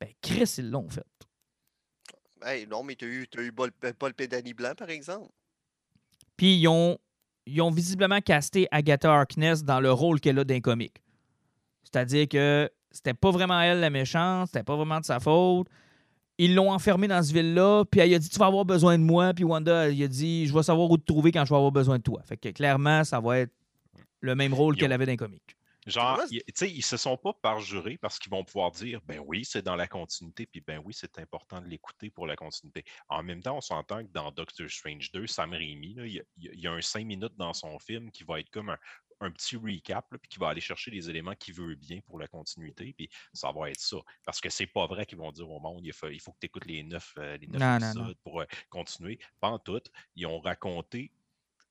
Ben, Chris, ils l'ont fait. Hey, non, mais t'as eu, t'as eu Paul, Paul Pédani Blanc, par exemple. Puis ils ont, ils ont visiblement casté Agatha Harkness dans le rôle qu'elle a d'un comique. C'est-à-dire que c'était pas vraiment elle la méchante, c'était pas vraiment de sa faute. Ils l'ont enfermée dans ce ville-là, puis elle a dit Tu vas avoir besoin de moi. Puis Wanda, elle a dit Je vais savoir où te trouver quand je vais avoir besoin de toi. Fait que clairement, ça va être le même rôle qu'elle avait dans les comics. Genre, tu sais, ils se sont pas parjurés parce qu'ils vont pouvoir dire, ben oui, c'est dans la continuité, puis ben oui, c'est important de l'écouter pour la continuité. En même temps, on s'entend que dans Doctor Strange 2, Sam Raimi, il, y a, y un 5 minutes dans son film qui va être comme un, un petit recap, là, puis qui va aller chercher les éléments qu'il veut bien pour la continuité, puis ça va être ça. Parce que c'est pas vrai qu'ils vont dire au monde, il faut, il faut que tu écoutes les neuf, euh, les neuf Non, non, épisodes non. pour euh, continuer. Pas en tout. Ils ont raconté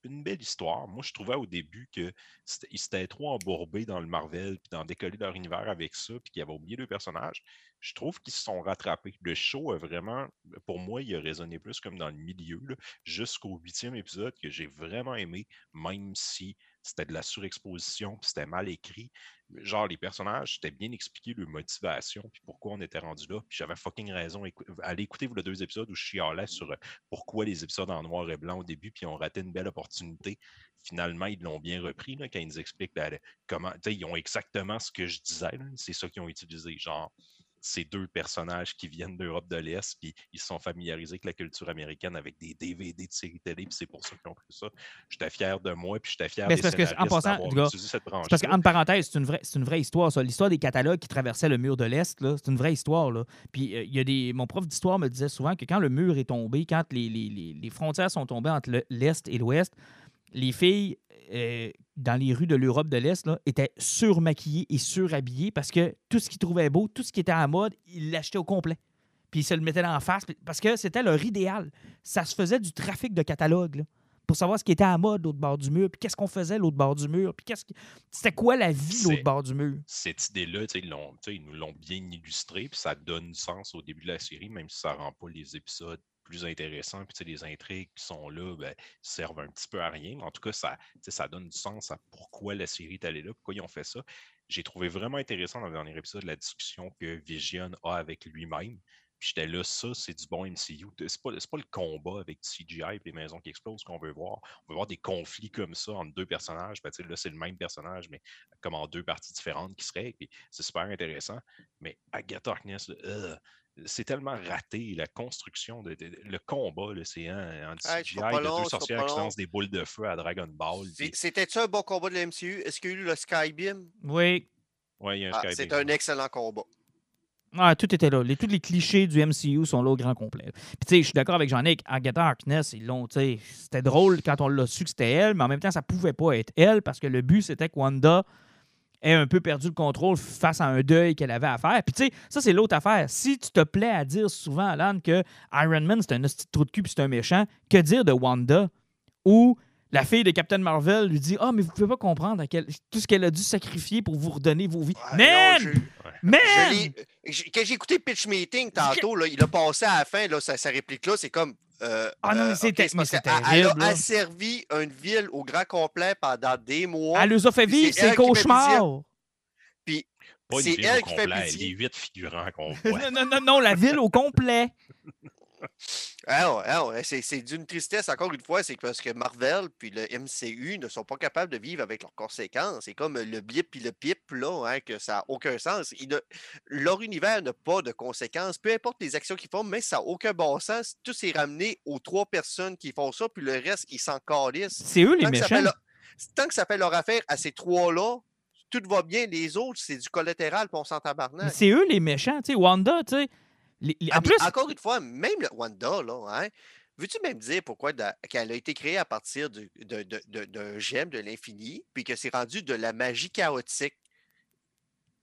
une belle histoire. Moi, je trouvais au début que c'était- ils s'étaient trop embourbés dans le Marvel, puis dans décoller leur univers avec ça, puis qu'ils avaient oublié le personnage. Je trouve qu'ils se sont rattrapés. Le show a vraiment, pour moi, il a résonné plus comme dans le milieu, jusqu'au huitième épisode que j'ai vraiment aimé, même si c'était de la surexposition, puis c'était mal écrit. Genre, les personnages, c'était bien expliqué leur motivation, puis pourquoi on était rendu là. Puis j'avais fucking raison. Allez écouter vous, les deux épisodes où je chialais sur euh, pourquoi les épisodes en noir et blanc au début, puis ont raté une belle opportunité. Finalement, ils l'ont bien repris là, quand ils nous expliquent ben, comment. Ils ont exactement ce que je disais. C'est ça qu'ils ont utilisé. Genre, ces deux personnages qui viennent d'Europe de l'Est, puis ils se sont familiarisés avec la culture américaine avec des DVD de séries télé, puis c'est pour ça qu'ils ont pris ça. J'étais fier de moi, puis j'étais fier Mais des parce que, en passant, gars, cette branche parce qu'entre parenthèses, c'est une vraie, une vraie histoire, ça. L'histoire des catalogues qui traversaient le mur de l'Est, c'est une vraie histoire. Là. Puis euh, il y a des. Mon prof d'histoire me disait souvent que quand le mur est tombé, quand les, les- les- les frontières sont tombées entre le- l'Est et l'Ouest, les filles euh, dans les rues de l'Europe de l'Est là, étaient surmaquillées et surhabillées parce que tout ce qu'ils trouvaient beau, tout ce qui était à la mode, ils l'achetaient au complet. Puis ils se le mettaient en face parce que c'était leur idéal. Ça se faisait du trafic de catalogues. là, pour savoir ce qui était à la mode l'autre bord du mur, puis qu'est-ce qu'on faisait l'autre bord du mur, puis qu'est-ce qui- c'était quoi la vie l'autre bord du mur? cette idée-là, ils, ils nous l'ont bien illustré, puis ça donne sens au début de la série, même si ça rend pas les épisodes plus intéressants, puis les intrigues qui sont là ben, servent un petit peu à rien. Mais en tout cas, ça, ça donne du sens à pourquoi la série est allée là, pourquoi ils ont fait ça. J'ai trouvé vraiment intéressant dans le dernier épisode la discussion que Vision a avec lui-même. Puis j'étais là, ça, c'est du bon MCU. C'est pas, pas le combat avec CGI et les maisons qui explosent qu'on veut voir. On veut voir des conflits comme ça entre deux personnages. Ben, là, c'est le même personnage, mais comme en deux parties différentes qui seraient. Puis c'est super intéressant. Mais Agatha Harkness, euh, c'est tellement raté, la construction, de, de- le combat, là, c'est un en Hey, CGI pas de long, deux sorcières qui lancent des boules de feu à Dragon Ball. C'est- puis- C'était-tu un bon combat de la MCU? Est-ce qu'il y a eu le Skybeam? Oui. Ouais, il y a un Ah, Skybeam, c'est un excellent combat. Ah, tout était là. Les, tous les clichés du MCU sont là au grand complet. Puis, tu sais, je suis d'accord avec Jean-Nic. Agatha Harkness, ils l'ont, c'était drôle quand on l'a su que c'était elle, mais en même temps, ça pouvait pas être elle parce que le but, c'était que Wanda ait un peu perdu le contrôle face à un deuil qu'elle avait à faire. Puis, tu sais, ça, c'est l'autre affaire. Si tu te plais à dire souvent, Alan, que Iron Man, c'est un hostie de trou de cul puis c'est un méchant, que dire de Wanda ou la fille de Captain Marvel lui dit Ah, mais vous pouvez pas comprendre à quel- tout ce qu'elle a dû sacrifier pour vous redonner vos vies. Ah, Man! non, je- Man! je l'ai- j'ai- Quand j'ai écouté Pitch Meeting tantôt, là, il a passé à la fin, là, sa, sa réplique-là, c'est comme. Euh, Ah non, mais euh, Elle a asservi une ville au grand complet pendant des mois. Elle nous a fait Puis vivre c'est ses cauchemars. Pas une c'est elle au qui fait complet, pitié. les huit figurants qu'on voit. non, non, non, non, la ville au complet. Ah ah c'est c'est d'une tristesse, encore une fois, c'est parce que Marvel puis le MCU ne sont pas capables de vivre avec leurs conséquences. C'est comme le blip puis le pip, là, hein, que ça n'a aucun sens. Ils ne- leur univers n'a pas de conséquences, peu importe les actions qu'ils font, mais ça n'a aucun bon sens. Tout s'est ramené aux trois personnes qui font ça, puis le reste, ils s'en calissent. C'est eux les Tant méchants? leur, tant que ça fait leur affaire à ces trois-là, tout va bien. Les autres, c'est du collatéral, puis on s'en tabarnak. C'est eux les méchants. Tu sais, Wanda, tu sais. Les- les- Ah, en plus, encore une fois, même le Wanda, là, hein, veux-tu même dire pourquoi qu'elle a été créée à partir d'un gemme de l'infini, puis que c'est rendu de la magie chaotique?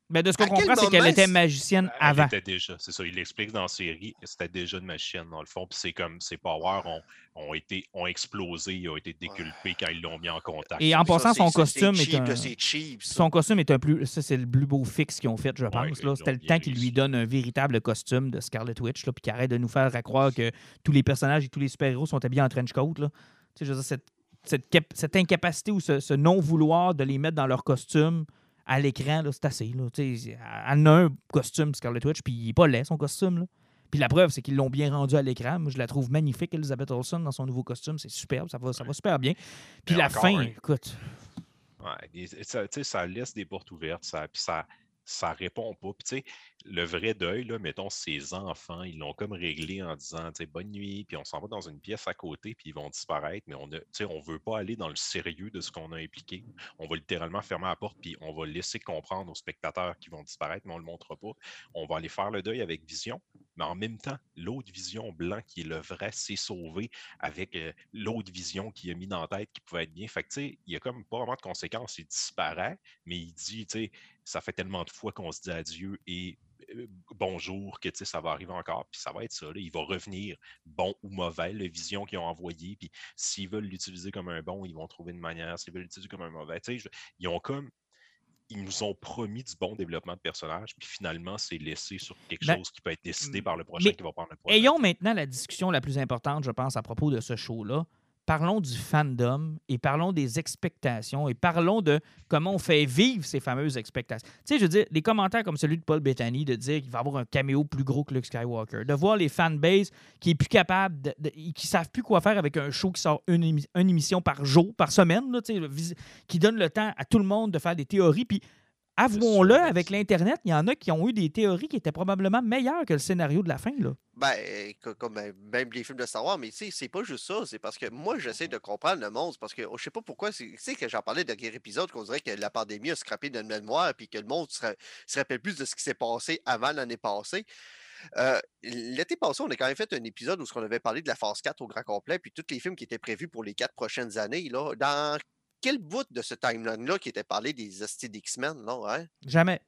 Mais de ce qu'on comprend, c'est qu'elle était magicienne Elle avant. était déjà, c'est ça, il l'explique dans la série, c'était déjà une magicienne dans le fond, puis c'est comme ses powers ont, ont été ont explosé, ils ont été déculpés quand ils l'ont mis en contact. Et en passant, son costume est cheap, un- c'est cheap, ça. Son costume est un plus. Ça, c'est le plus beau fixe qu'ils ont fait, je pense. C'était le temps qu'ils lui donnent un véritable costume de Scarlet Witch, là, puis qu'il arrête de nous faire à croire que tous les personnages et tous les super-héros sont habillés en trench coat. Là. Tu sais, je veux dire, cette, cette, cette incapacité ou ce, ce non-vouloir de les mettre dans leur costume à l'écran, là, c'est assez. Là. Elle en a un costume, Scarlet Witch, puis il n'est pas laid, son costume. Là. Puis la preuve, c'est qu'ils l'ont bien rendu à l'écran. Moi, je la trouve magnifique, Elizabeth Olsen, dans son nouveau costume. C'est superbe, ça va, ça va super bien. Puis Mais la fin, écoute. Ouais, ça, ça laisse des portes ouvertes, ça, puis ça, ça répond pas. Puis, le vrai deuil, là, mettons, ses enfants, ils l'ont comme réglé en disant, tu sais, bonne nuit, puis on s'en va dans une pièce à côté, puis ils vont disparaître, mais on ne on veut pas aller dans le sérieux de ce qu'on a impliqué. On va littéralement fermer la porte, puis on va laisser comprendre aux spectateurs qui vont disparaître, mais on ne le montre pas. On va aller faire le deuil avec Vision, mais en même temps, l'autre Vision blanc qui est le vrai s'est sauvé avec euh, l'autre Vision qui a mis dans tête qui pouvait être bien. Fait tu sais, il y a comme pas vraiment de conséquences, il disparaît, mais il dit, tu sais, ça fait tellement de fois qu'on se dit adieu et bonjour que tu sais, ça va arriver encore, puis ça va être ça. là. Il va revenir, bon ou mauvais, le vision qu'ils ont envoyé, puis s'ils veulent l'utiliser comme un bon, ils vont trouver une manière. S'ils veulent l'utiliser comme un mauvais, tu sais, je- ils ont comme. Ils nous ont promis du bon développement de personnage, puis finalement, c'est laissé sur quelque Ben, chose qui peut être décidé par le prochain qui va prendre le prochain. Ayons maintenant la discussion la plus importante, je pense, à propos de ce show-là. Parlons du fandom et parlons des expectations et parlons de comment on fait vivre ces fameuses expectations. Tu sais, je veux dire, des commentaires comme celui de Paul Bettany de dire qu'il va avoir un caméo plus gros que Luke Skywalker, de voir les fanbases qui est plus capable, de, qui savent plus quoi faire avec un show qui sort une, émi- une émission par jour, par semaine, qui donne le temps à tout le monde de faire des théories. Puis avouons-le, avec l'Internet, il y en a qui ont eu des théories qui étaient probablement meilleures que le scénario de la fin. Là. Ben, co- comme euh, même les films de Star Wars, mais tu sais, c'est pas juste ça, c'est parce que moi, j'essaie de comprendre le monde, parce que oh, je sais pas pourquoi, tu sais, que j'en parlais dernier épisode, qu'on dirait que la pandémie a scrappé notre mémoire, puis que le monde se, ra- se rappelle plus de ce qui s'est passé avant l'année passée. Euh, L'été passé, on a quand même fait un épisode où on avait parlé de la phase 4 au grand complet, puis tous les films qui étaient prévus pour les quatre prochaines années. Là, dans quel bout de ce timeline-là qui était parlé des hosties d'X-Men, là, hein? Jamais.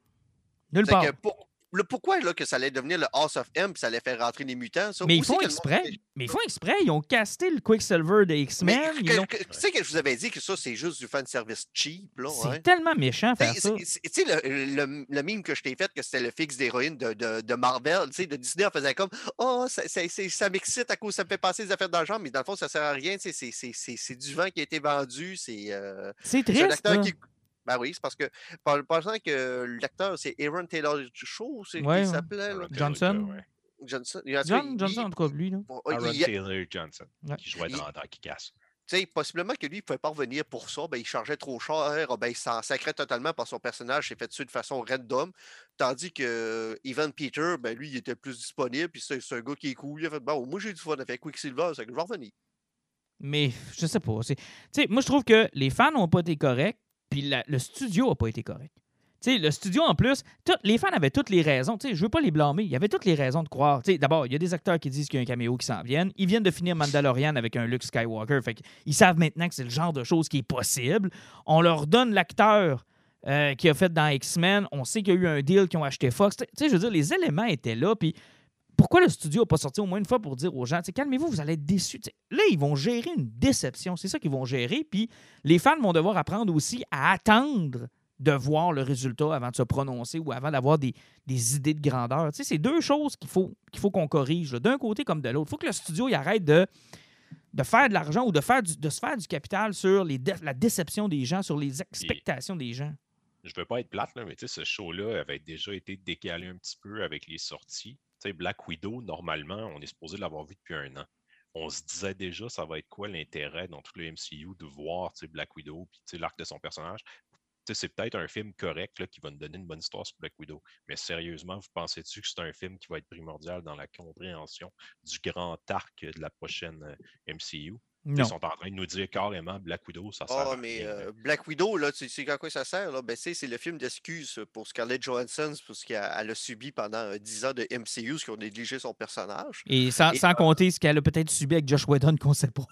Nulle part. que pour- le pourquoi là, que ça allait devenir le House of M, puis ça allait faire rentrer les mutants, ça, Mais ils font monde exprès. Mais ils font exprès. Ils ont casté le Quicksilver des X-Men. tu sais que je vous avais dit que ça, c'est juste du fan service cheap. C'est hein? tellement méchant Tu faire sais, ça. tu sais, le, le, le meme que je t'ai fait, que c'était le fixe d'héroïne de, de, de Marvel, tu sais, de Disney, on faisait comme Oh, ça, ça, ça m'excite à cause, ça me fait passer des affaires d'argent, mais dans le fond, ça sert à rien, c'est- du vent qui a été vendu, c'est. euh, C'est c'est un triste. acteur qui. Ben oui, c'est parce que, par- pensant que l'acteur, c'est Aaron Taylor Shaw, c'est Ouais, qui s'appelait, Johnson. Ouais. Johnson. En tout cas, John, il- Johnson, en tout cas, lui. Là. Aaron il- Taylor Johnson, Ouais. qui jouait dans, dans Kick-Ass. tu sais, possiblement que lui, il ne pouvait pas revenir pour ça, ben, il chargeait trop cher, ah, ben, il s'en sacrait totalement par son personnage, s'est fait tuer de façon random. Tandis que Evan Peter, ben, lui, il était plus disponible, puis c'est c'est un gars qui est cool. Il a fait, bon, moi j'ai du fun avec Quicksilver, c'est que je vais revenir. Mais je sais pas. c'est- Tu sais, moi, je trouve que les fans n'ont pas été corrects, puis le studio n'a pas été correct. Tu sais, le studio, en plus, les fans avaient toutes les raisons. Je veux pas les blâmer. Il y avait toutes les raisons de croire. D'abord, il y a des acteurs qui disent qu'il y a un caméo qui s'en viennent. Ils viennent de finir Mandalorian avec un Luke Skywalker. Fait ils savent maintenant que c'est le genre de choses qui est possible. On leur donne l'acteur euh, qui a fait dans X-Men. On sait qu'il y a eu un deal qu'ils ont acheté Fox. Je veux dire, les éléments étaient là. Puis pourquoi le studio n'a pas sorti au moins une fois pour dire aux gens, calmez-vous, vous allez être déçus. Là, ils vont gérer une déception. C'est ça qu'ils vont gérer. Puis les fans vont devoir apprendre aussi à attendre de voir le résultat avant de se prononcer ou avant d'avoir des, idées de grandeur. C'est deux choses qu'il faut qu'on corrige, d'un côté comme de l'autre. Il faut que le studio arrête de, faire de l'argent ou de, faire de se faire du capital sur la déception des gens, sur les expectations des gens. je veux pas être plate, mais ce show-là avait déjà été décalé un petit peu avec les sorties. Black Widow, normalement, on est supposé l'avoir vu depuis un an. On se disait déjà, ça va être quoi l'intérêt dans tout le MCU de voir Black Widow puis l'arc de son personnage? C'est peut-être un film correct là, qui va nous donner une bonne histoire sur Black Widow. Mais sérieusement, vous pensez-tu que c'est un film qui va être primordial dans la compréhension du grand arc de la prochaine euh, Ils sont en train de nous dire carrément Black Widow, ça sert. Ah, mais euh, Black Widow, là, tu sais à quoi ça sert? Là? Ben, c'est le film d'excuse pour Scarlett Johansson, parce qu'elle a subi pendant 10 ans de MCU, ce qui ont négligé son personnage. Et sans, sans compter ce qu'elle a peut-être subi avec Josh Whedon qu'on ne sait pas.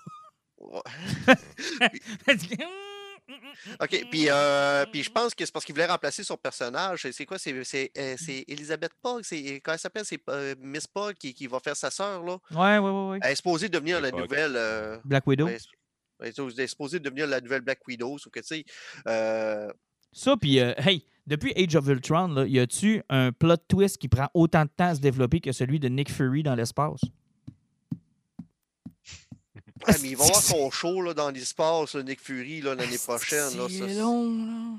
OK, puis, euh, puis je pense que c'est parce qu'il voulait remplacer son personnage. C'est quoi? C'est euh, Elisabeth Pog? Comment elle s'appelle? C'est euh, Miss Pog qui, qui, va faire sa sœur, là? Ouais, ouais, ouais. ouais. Elle est supposée devenir la nouvelle... Black Widow? Elle est supposée devenir la nouvelle Black Widow, sauf que, tu sais... Ça, puis, hey, depuis Age of Ultron, y a-tu un plot twist qui prend autant de temps à se développer que celui de Nick Fury dans l'espace? Mais il va avoir son show là, dans l'espace, Nick Fury, l'année prochaine. C'est long, là?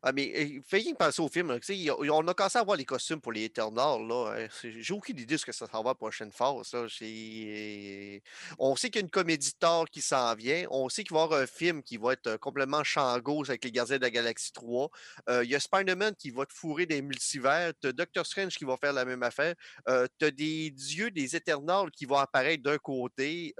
Ah, mais fait rien penser au film. on a commencé à voir les costumes pour les Eternals. Hein, j'ai aucune idée de ce que ça va la prochaine phase. On sait qu'il y a une comédie de qui s'en vient. On sait qu'il va y avoir un film qui va être complètement champ gauche avec les Gardiens de la Galaxie 3. il y a Spider-Man qui va te fourrer des multivers. Tu as Doctor Strange qui va faire la même affaire. tu as des dieux des Eternals qui vont apparaître d'un côté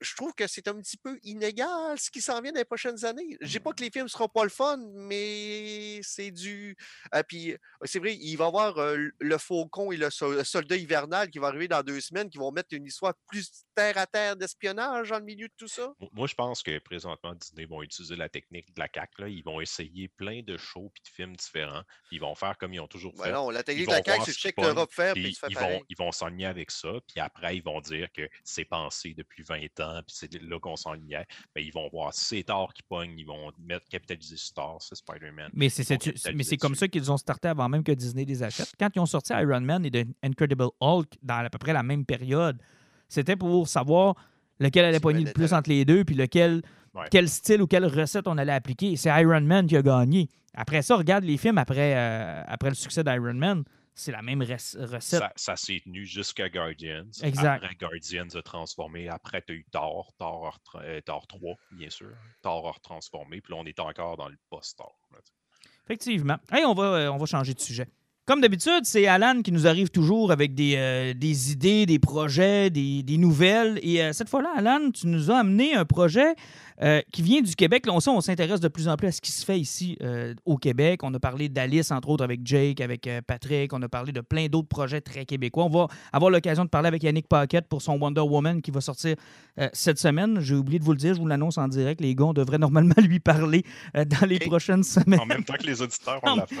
je trouve que c'est un petit peu inégal ce qui s'en vient dans les prochaines années. Je dis pas que les films ne seront pas le fun, mais c'est du. Ah, puis c'est vrai, il va y avoir le Faucon et le, Soldat hivernal qui va arriver dans deux semaines, qui vont mettre une histoire plus terre à terre d'espionnage dans le milieu de tout ça. Moi, je pense que présentement, Disney vont utiliser la technique de la CAQ. Là. Ils vont essayer plein de shows et de films différents. Ils vont faire comme ils ont toujours fait. non, la technique de la CAQ, c'est check l'Europe faire, puis, ils, vont, ils vont s'enligner avec ça, puis après, ils vont dire que c'est pensé depuis 20 ans puis c'est là qu'on s'enlignait. Mais ils vont voir c'est Thor qui pogne, ils vont mettre capitaliser sur Thor, c'est Spider-Man. Mais c'est comme ça qu'ils ont starté avant même que Disney les achète. Quand ils ont sorti Iron Man et The Incredible Hulk dans à peu près la même période, c'était pour savoir lequel allait pogner le plus entre les deux, puis lequel, quel style ou quelle recette on allait appliquer. C'est Iron Man qui a gagné. Après ça, regarde les films après, euh, après le succès d'Iron Man c'est la même recette. Ça, s'est tenu jusqu'à Guardians. Exact. Après, Guardians a transformé. Après, tu as eu Thor, Thor, 3, euh, bien sûr. Thor a transformé. Puis là, on est encore dans le post-Thor. Effectivement. Hey, on va, euh, on va changer de sujet. Comme d'habitude, c'est Alan qui nous arrive toujours avec des, euh, des idées, des projets, des, des nouvelles. Et cette fois-là, Alan, tu nous as amené un projet euh, qui vient du Québec. Là, on, on s'intéresse de plus en plus à ce qui se fait ici euh, au Québec. On a parlé d'Alice, entre autres, avec Jake, avec euh, Patrick. On a parlé de plein d'autres projets très québécois. On va avoir l'occasion de parler avec Yannick Paquette pour son Wonder Woman qui va sortir cette semaine. J'ai oublié de vous le dire, je vous l'annonce en direct. Les gars, on devrait normalement lui parler dans les prochaines semaines. En même temps que les auditeurs, on la fait.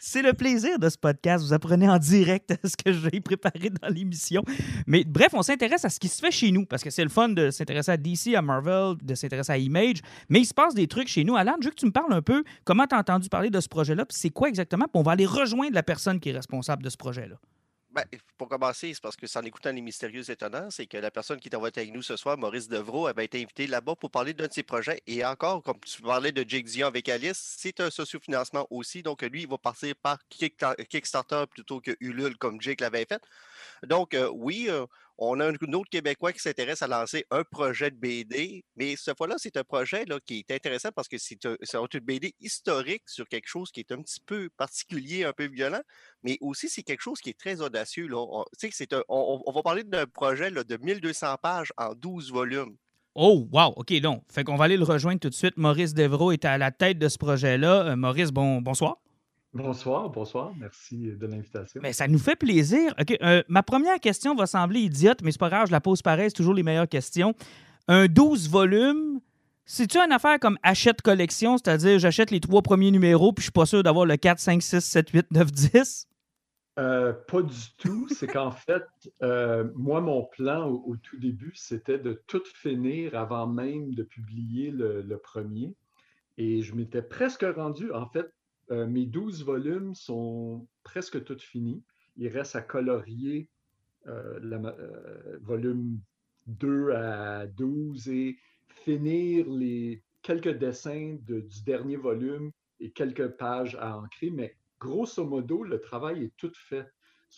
C'est le plaisir de ce podcast. Vous apprenez en direct ce que j'ai préparé dans l'émission. Mais bref, on s'intéresse à ce qui se fait chez nous parce que c'est le fun de s'intéresser à DC, à Marvel, de s'intéresse à Image. Mais il se passe des trucs chez nous. Alan, je veux que tu me parles un peu comment tu as entendu parler de ce projet-là, c'est quoi exactement, puis on va aller rejoindre la personne qui est responsable de ce projet-là. Ben, pour commencer, c'est parce que, en écoutant les mystérieux étonnants, c'est que la personne qui en avec nous ce soir, Maurice Devro, avait été invité là-bas pour parler d'un de ses projets. Et encore, comme tu parlais de Jake Zion avec Alice, c'est un sociofinancement aussi. Donc, lui, il va passer par Kickstarter plutôt que Ulule, comme Jake l'avait fait. Donc, euh, oui, euh, on a un autre Québécois qui s'intéresse à lancer un projet de BD, mais cette fois-là, c'est un projet qui est intéressant parce que c'est une BD historique sur quelque chose qui est un petit peu particulier, un peu violent, mais aussi c'est quelque chose qui est très audacieux. On, va parler d'un projet de 1200 pages en 12 volumes. Oh, wow, OK, donc, fait qu'on va aller le rejoindre tout de suite. Maurice Devro est à la tête de ce projet-là. Euh, Maurice, bon, bonsoir. Bonsoir, bonsoir. Merci de l'invitation. Mais ça nous fait plaisir. Euh, ma première question va sembler idiote, mais c'est pas grave, je la pose pareil, c'est toujours les meilleures questions. Un 12 volumes, c'est-tu une affaire comme achète collection, c'est-à-dire j'achète les trois premiers numéros puis je suis pas sûr d'avoir le 4, 5, 6, 7, 8, 9, 10? pas du tout. C'est qu'en fait, euh, moi, mon plan au, tout début, c'était de tout finir avant même de publier le premier. Et je m'étais presque rendu, en fait, euh, mes 12 volumes sont presque tous finis. Il reste à colorier euh, le euh, volume 2 à 12 et finir les quelques dessins du dernier volume et quelques pages à ancrer. Mais grosso modo, le travail est tout fait.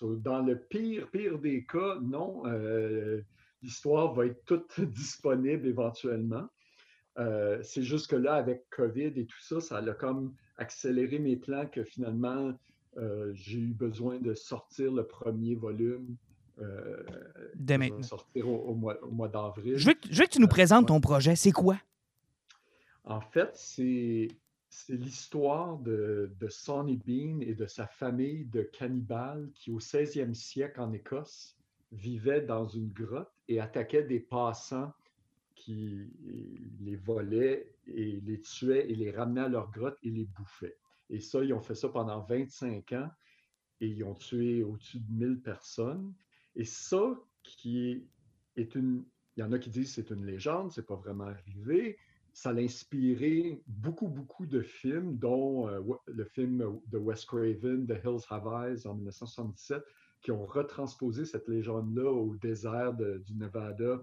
dans le pire, pire des cas, non, l'histoire va être toute disponible éventuellement. c'est juste que là, avec COVID et tout ça, ça a comme accélérer mes plans que finalement, euh, j'ai eu besoin de sortir le premier volume euh, Dès maintenant. sortir au, au mois, d'avril. Je veux, que, je veux que tu nous Euh, présentes ton projet. C'est quoi? En fait, c'est c'est l'histoire de, de Sonny Bean et de sa famille de cannibales qui, au 16e siècle en Écosse, vivaient dans une grotte et attaquaient des passants qui les volaient et les tuaient et les ramenaient à leur grotte et les bouffaient. Et ça, ils ont fait ça pendant 25 ans et ils ont tué au-dessus de 1000 personnes. Et ça, qui est, une... Il y en a qui disent que c'est une légende, c'est pas vraiment arrivé. Ça l'a inspiré beaucoup, beaucoup de films, dont euh, le film de Wes Craven, The Hills Have Eyes, en 1977, qui ont retransposé cette légende-là au désert du Nevada,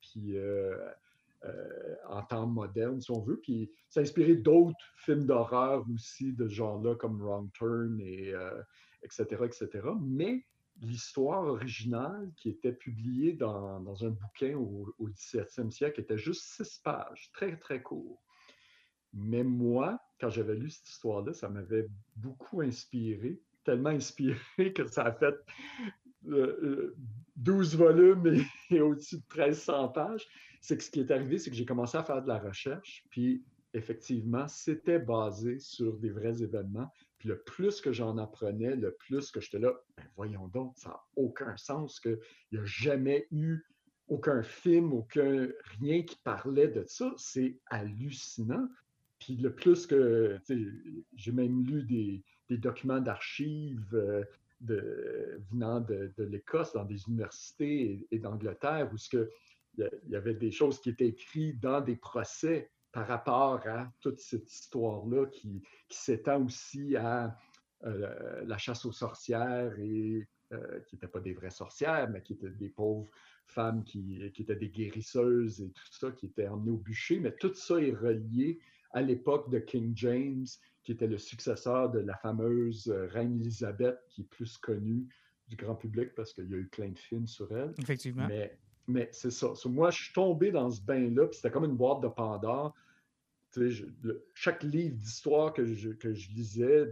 puis euh, euh, en temps moderne, si on veut. Puis ça a inspiré d'autres films d'horreur aussi de ce genre-là, comme Wrong Turn, et, euh, etc., etc. Mais l'histoire originale qui était publiée dans, dans un bouquin au, au 17e siècle était juste six pages, très, très court. Mais moi, quand j'avais lu cette histoire-là, ça m'avait beaucoup inspiré, tellement inspiré que ça a fait euh, 12 volumes et, au-dessus de 1300 pages. C'est que ce qui est arrivé, c'est que j'ai commencé à faire de la recherche, puis effectivement, c'était basé sur des vrais événements. Puis le plus que j'en apprenais, le plus que j'étais là, ben voyons donc, ça n'a aucun sens qu'il n'y a jamais eu aucun film, aucun rien qui parlait de ça. C'est hallucinant. Puis le plus que, j'ai même lu des, des documents d'archives euh, venant de, l'Écosse dans des universités et, et d'Angleterre où il y avait des choses qui étaient écrites dans des procès par rapport à toute cette histoire-là qui, qui s'étend aussi à euh, la chasse aux sorcières et euh, qui n'étaient pas des vraies sorcières, mais qui étaient des pauvres femmes qui, qui étaient des guérisseuses et tout ça, qui étaient emmenées au bûcher. Mais tout ça est relié à l'époque de King James, qui était le successeur de la fameuse euh, reine Élisabeth, qui est plus connue du grand public parce qu'il y a eu plein de films sur elle. Effectivement. Mais, mais c'est ça. Moi, je suis tombé dans ce bain-là, puis c'était comme une boîte de Pandore. Je- le- chaque livre d'histoire que je, que je lisais,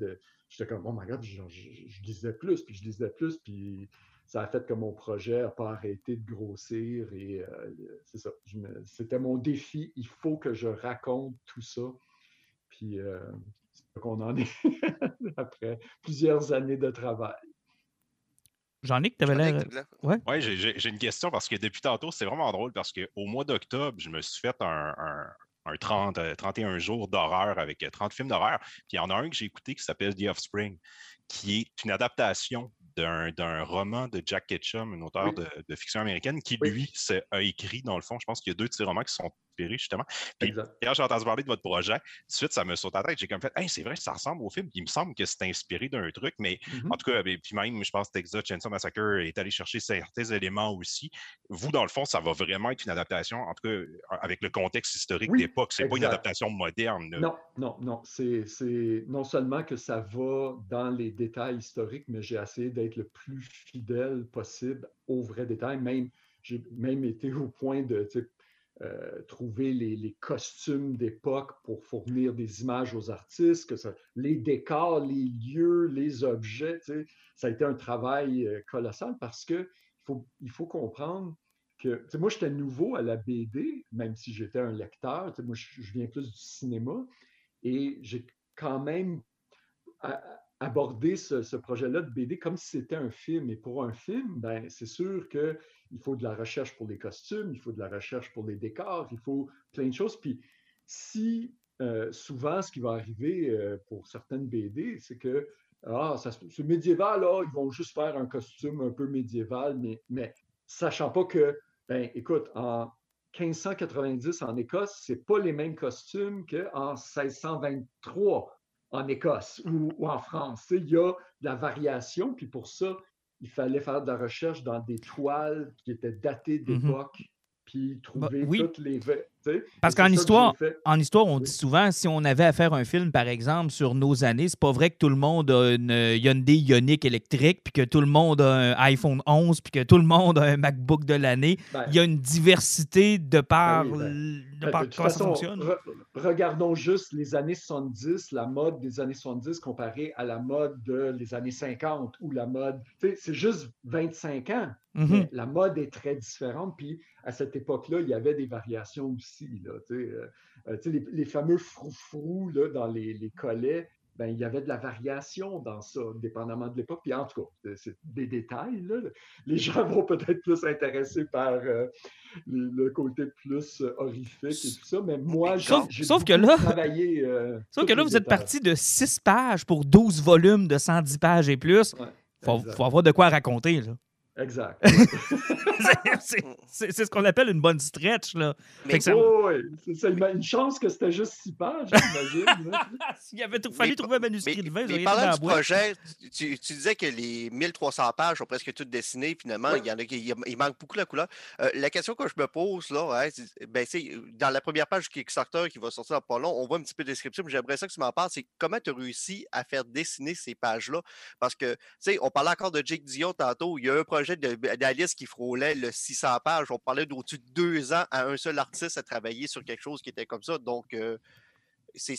j'étais comme, oh my god, je, je- je lisais plus, puis je lisais plus, puis ça a fait que mon projet n'a pas arrêté de grossir. Et euh, c'est ça. Je me- C'était mon défi. Il faut que je raconte tout ça. Puis euh, c'est là qu'on en est après plusieurs années de travail. Jean-Nic, t'avais l'air. Connecte, là. Oui, j'ai- j'ai j'ai une question parce que depuis tantôt, c'est vraiment drôle parce qu'au mois d'octobre, je me suis fait un, un- un 30, euh, 31 jours d'horreur avec euh, 30 films d'horreur. Puis il y en a un que j'ai écouté qui s'appelle The Offspring, qui est une adaptation d'un d'un roman de Jack Ketchum, un auteur Oui. de, de fiction américaine, qui, Oui. lui, a écrit, dans le fond, je pense qu'il y a deux de ses romans qui sont justement. Puis quand j'ai entendu parler de votre projet, tout de suite, ça me saute à la tête. J'ai comme fait, hey, c'est vrai, ça ressemble au film. Il me semble que c'est inspiré d'un truc, mais Mhm. en tout cas, ben, puis même, je pense que Texas Chainsaw Massacre est allé chercher certains éléments aussi. Vous, dans le fond, ça va vraiment être une adaptation, en tout cas, avec le contexte historique Oui, d'époque. C'est pas une adaptation moderne. là. Non, non, non. C'est, non seulement que ça va dans les détails historiques, mais j'ai essayé d'être le plus fidèle possible aux vrais détails. Même, j'ai même été au point de euh, trouver les, costumes d'époque pour fournir des images aux artistes, que ça, les décors, les lieux, les objets. Ça a été un travail euh, colossal parce que il faut, il faut comprendre que, moi, j'étais nouveau à la BD, même si j'étais un lecteur. Moi, je, je viens plus du cinéma et j'ai quand même a- abordé ce, projet-là de BD comme si c'était un film. Et pour un film, ben, c'est sûr qu'il faut de la recherche pour les costumes, il faut de la recherche pour les décors, il faut plein de choses. Puis si euh, souvent, ce qui va arriver euh, pour certaines BD, c'est que ah, c'est médiéval, là, ils vont juste faire un costume un peu médiéval, mais, mais sachant pas que, ben, écoute, en 1590 en Écosse, c'est pas les mêmes costumes qu'en 1623 en Écosse ou, ou en France. Il y a de la variation, puis pour ça, il fallait faire de la recherche dans des toiles qui étaient datées d'époque, puis trouver oui. toutes les... Parce qu'en histoire, en histoire, on dit souvent, si on avait à faire un film, par exemple, sur nos années, c'est pas vrai que tout le monde a une Hyundai Ioniq électrique, puis que tout le monde a un iPhone 11, puis que tout le monde a un MacBook de l'année. Ben Il y a une diversité de par, ben de par comment ça fonctionne. regardons juste les années 70, la mode des années 70 comparée à la mode des années 50 ou la mode. C'est juste 25 ans. Mm-hmm. La mode est très différente. Puis à cette époque-là, il y avait des variations aussi. Là, euh, euh, les, les, fameux froufrous là, dans les, les collets, ben, il y avait de la variation dans ça, dépendamment de l'époque. Puis en tout cas, c'est des détails. Là. Les gens vont peut-être plus s'intéresser par euh, le, côté plus horrifique et tout ça. Mais moi, j'ai sauf que là, travaillé. sauf que là, vous êtes parti de 6 pages pour 12 volumes de 110 pages et plus. Il faut, faut, avoir de quoi raconter. Là. Exact. c'est ce qu'on appelle une bonne stretch. Là. Mais ça... oui, c'est une chance que c'était juste six pages, j'imagine. S'il avait tout, fallu trouver un manuscrit de 20, mais parlant du projet, tu, tu, disais que les 1300 pages sont presque toutes dessinées. Finalement, il, y en a, il, manque beaucoup la couleur. Euh, la question que je me pose, là, ben, dans la première page du Kickstarter qui va sortir pas long, on voit un petit peu de description, mais j'aimerais ça que tu m'en parles. C'est comment tu as réussi à faire dessiner ces pages-là? Parce que, tu sais, on parlait encore de Jake Dion tantôt. Il y a un projet d'Alice qui frôlait le 600 pages. On parlait d'au-dessus de deux ans à un seul artiste à travailler sur quelque chose qui était comme ça. Donc, euh, c'est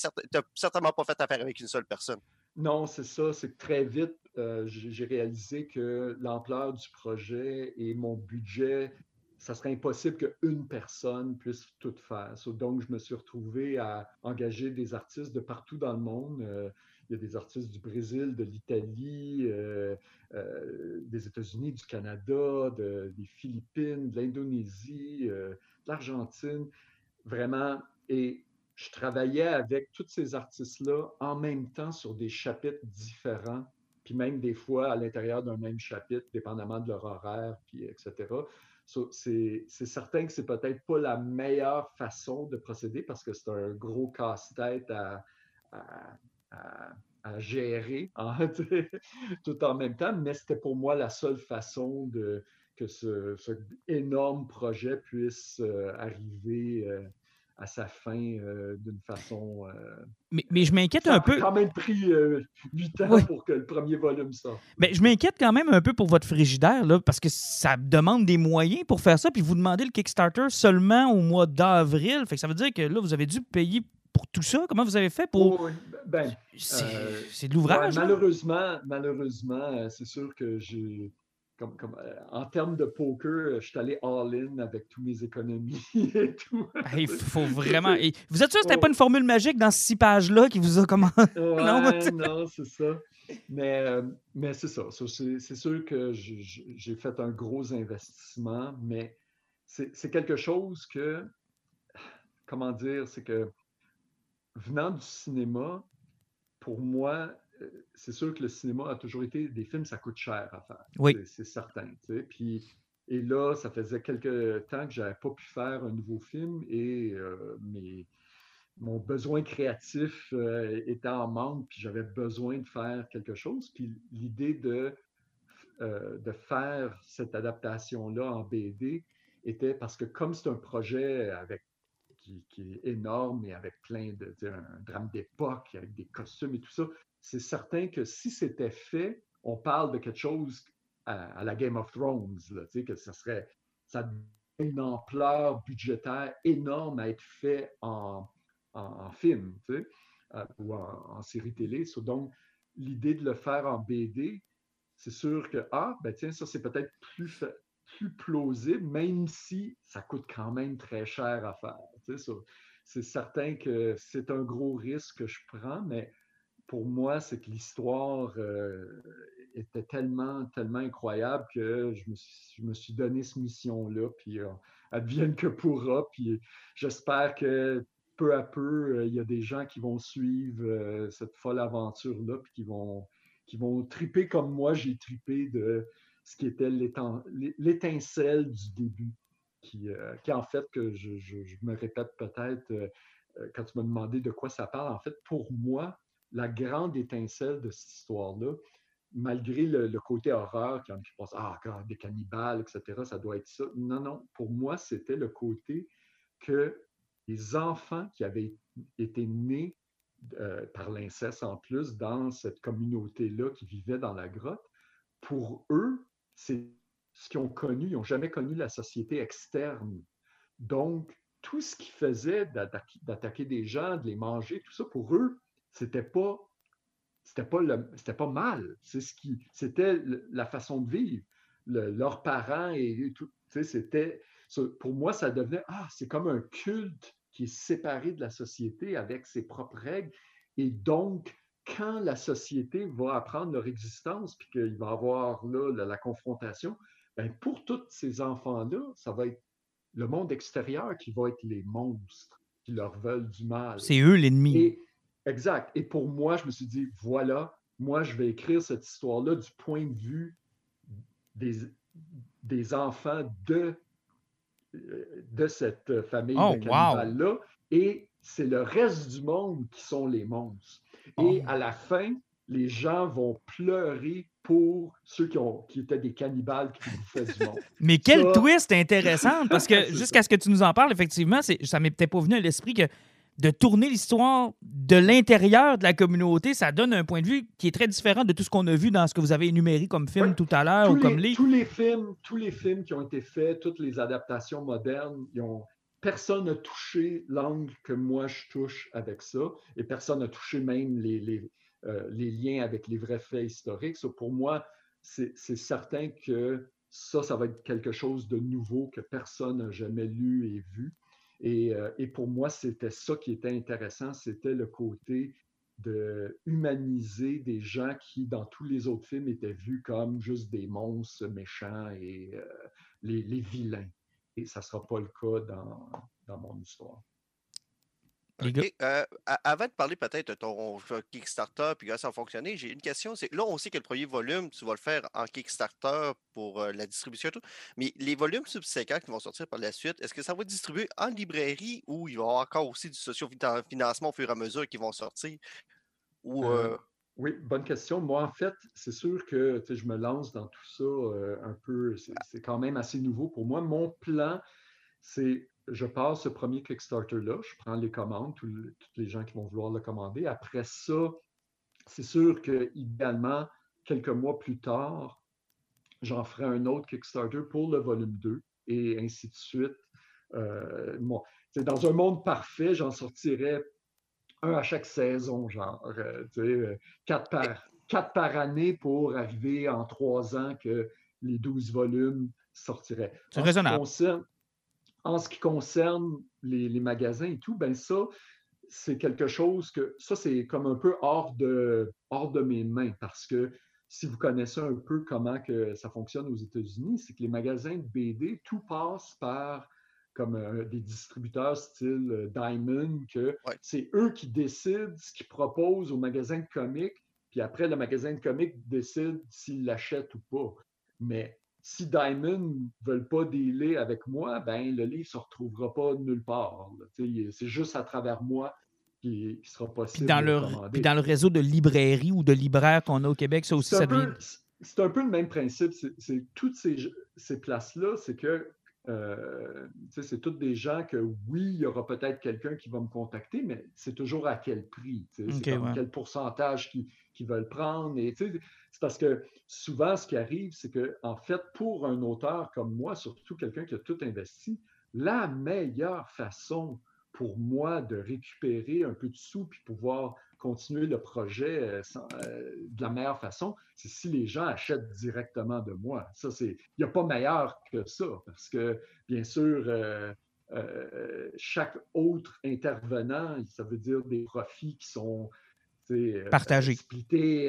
certainement pas fait affaire avec une seule personne. Non, c'est ça. C'est que très vite, euh, j'ai réalisé que l'ampleur du projet et mon budget, ça serait impossible qu'une personne puisse tout faire. donc, je me suis retrouvé à engager des artistes de partout dans le monde. Euh, il y a des artistes du Brésil, de l'Italie, euh, euh, des États-Unis, du Canada, des Philippines, de l'Indonésie, euh, de l'Argentine. Vraiment. Et je travaillais avec tous ces artistes-là en même temps sur des chapitres différents, puis même des fois à l'intérieur d'un même chapitre, dépendamment de leur horaire, puis etc. c'est certain que c'est peut-être pas la meilleure façon de procéder parce que c'est un gros casse-tête à, à, gérer tout en même temps, mais c'était pour moi la seule façon de, que ce, énorme projet puisse euh, arriver euh, à sa fin euh, d'une façon. mais, mais, je m'inquiète un peu. Ça a quand même pris huit ans pour que le premier volume sorte. Mais je m'inquiète quand même un peu pour votre frigidaire, là, parce que ça demande des moyens pour faire ça, puis vous demandez le Kickstarter seulement au mois d'avril. Fait que ça veut dire que là, vous avez dû payer pour tout ça? Comment vous avez fait pour. Ben, euh, c'est de l'ouvrage. malheureusement, malheureusement, euh, c'est sûr que j'ai. Comme, comme, euh, en termes de poker, je suis allé all-in avec toutes mes économies et tout. Il faut vraiment. vous êtes sûr que c'était pas une formule magique dans ces six pages-là qui vous a comment. non, non c'est ça. Mais, mais c'est ça. C'est sûr que j'ai fait un gros investissement, mais c'est quelque chose que. Comment dire? C'est que venant du cinéma, pour moi, euh, c'est sûr que le cinéma a toujours été des films, ça coûte cher à faire. Oui. C'est certain. Puis, et là, ça faisait quelques temps que je n'avais pas pu faire un nouveau film et euh, mon besoin créatif euh, était en manque, puis j'avais besoin de faire quelque chose. Puis l'idée de, de faire cette adaptation-là en BD était parce que comme c'est un projet avec qui, est énorme et avec plein de, un drame d'époque, avec des costumes et tout ça, c'est certain que si c'était fait, on parle de quelque chose à, la Game of Thrones, que ça serait, ça une ampleur budgétaire énorme à être fait en, en, film euh, ou en, série télé. donc, l'idée de le faire en BD, c'est sûr que, ah, ben tiens, ça c'est peut-être plus, plus plausible, même si ça coûte quand même très cher à faire. C'est certain que c'est un gros risque que je prends, mais pour moi, c'est que l'histoire euh, était tellement, tellement incroyable que je me suis, donné cette mission-là, puis euh, advienne que pourra, puis j'espère que peu à peu, euh, il y a des gens qui vont suivre cette folle aventure-là, puis qui vont, qui vont triper comme moi, j'ai tripé de ce qui était l'étincelle du début, qui, euh, qui, en fait, que je, me répète peut-être euh, euh, quand tu m'as demandé de quoi ça parle, en fait, pour moi, la grande étincelle de cette histoire-là, malgré le, côté horreur, quand je pense, ah, des cannibales, etc., ça doit être ça. Non, non, pour moi, c'était le côté que les enfants qui avaient été nés par l'inceste en plus dans cette communauté-là qui vivait dans la grotte, pour eux, c'est ce qu'ils ont connu. Ils n'ont jamais connu la société externe. Donc, tout ce qu'ils faisaient d'attaquer des gens, de les manger, tout ça, pour eux, c'était pas pas pas mal. C'était la façon de vivre. leurs parents et tout. C'était pour moi, ça devenait ah, c'est comme un culte qui est séparé de la société avec ses propres règles. Et donc, quand la société va apprendre leur existence, puis qu'il va y avoir là, la, confrontation, ben pour tous ces enfants-là, ça va être le monde extérieur qui va être les monstres qui leur veulent du mal. C'est eux l'ennemi. Exact. Et pour moi, je me suis dit, voilà, moi, je vais écrire cette histoire-là du point de vue des, des enfants de, de cette famille oh, de là Et c'est le reste du monde qui sont les monstres. Et oh. à la fin, les gens vont pleurer pour ceux qui, ont, qui étaient des cannibales qui bouffaient du monde. Mais quel twist intéressant, parce que jusqu'à ce que tu nous en parles, effectivement, ça m'est peut-être pas venu à l'esprit que de tourner l'histoire de l'intérieur de la communauté, ça donne un point de vue qui est très différent de tout ce qu'on a vu dans ce que vous avez énuméré comme film tout à l'heure ou comme livre. Tous les films, tous les films qui ont été faits, toutes les adaptations modernes, ont, personne n'a touché l'angle que moi je touche avec ça, et personne n'a touché même les, les, euh, les, liens avec les vrais faits historiques. pour moi, c'est certain que ça, ça va être quelque chose de nouveau que personne n'a jamais lu et vu. Euh, et, pour moi, c'était ça qui était intéressant, c'était le côté de humaniser des gens qui, dans tous les autres films, étaient vus comme juste des monstres méchants et euh, les, vilains. Et ça ne sera pas le cas dans mon histoire. Euh, avant de parler peut-être de ton Kickstarter puis comment ça a fonctionné, j'ai une question. C'est là, on sait que le premier volume, tu vas le faire en Kickstarter pour euh, la distribution et tout. Mais les volumes subséquents qui vont sortir par la suite, est-ce que ça va être distribué en librairie ou il va y avoir encore aussi du socio-financement au fur et à mesure qui vont sortir? Ou, euh, Oui, bonne question. Moi, en fait, c'est sûr que je me lance dans tout ça un peu. C'est quand même assez nouveau pour moi. Mon plan, c'est je passe ce premier Kickstarter-là, je prends les commandes, tous les gens qui vont vouloir le commander. Après ça, c'est sûr qu'idéalement, quelques mois plus tard, j'en ferai un autre Kickstarter pour le volume 2 et ainsi de suite. Euh, dans un monde parfait, j'en sortirais un à chaque saison, genre, euh, euh, quatre, par, quatre par année pour arriver en trois ans que les 12 volumes sortiraient. C'est raisonnable. En ce qui concerne les, magasins et tout, ben ça, c'est quelque chose que ça, c'est comme un peu hors de, hors de mes mains parce que si vous connaissez un peu comment que ça fonctionne aux États-Unis, c'est que les magasins de BD, tout passe par comme euh, des distributeurs style euh, Diamond, que c'est eux qui décident ce qu'ils proposent au magasin de comics, puis après, le magasin de comics décide s'il l'achète ou pas. Mais si Diamond ne veulent pas dealer avec moi, ben, le livre ne se retrouvera pas nulle part. C'est juste à travers moi qui, sera possible. dans, le, dans le réseau de librairies ou de libraires qu'on a au Québec, ça aussi, ça devient. C'est un peu le même principe. C'est toutes ces, ces places-là, c'est que euh, c'est toutes des gens que oui, il y aura peut-être quelqu'un qui va me contacter, mais c'est toujours à quel prix, c'est quel pourcentage qu'ils veulent prendre. Et c'est parce que souvent, ce qui arrive, c'est que en fait, pour un auteur comme moi, surtout quelqu'un qui a tout investi, la meilleure façon pour moi de récupérer un peu de sous puis pouvoir continuer le projet euh, euh, de la meilleure façon, c'est si les gens achètent directement de moi. Ça, c'est, il n'y a pas meilleur que ça, parce que, bien sûr, euh, chaque autre intervenant, ça veut dire des profits qui sont partagés. Splittés,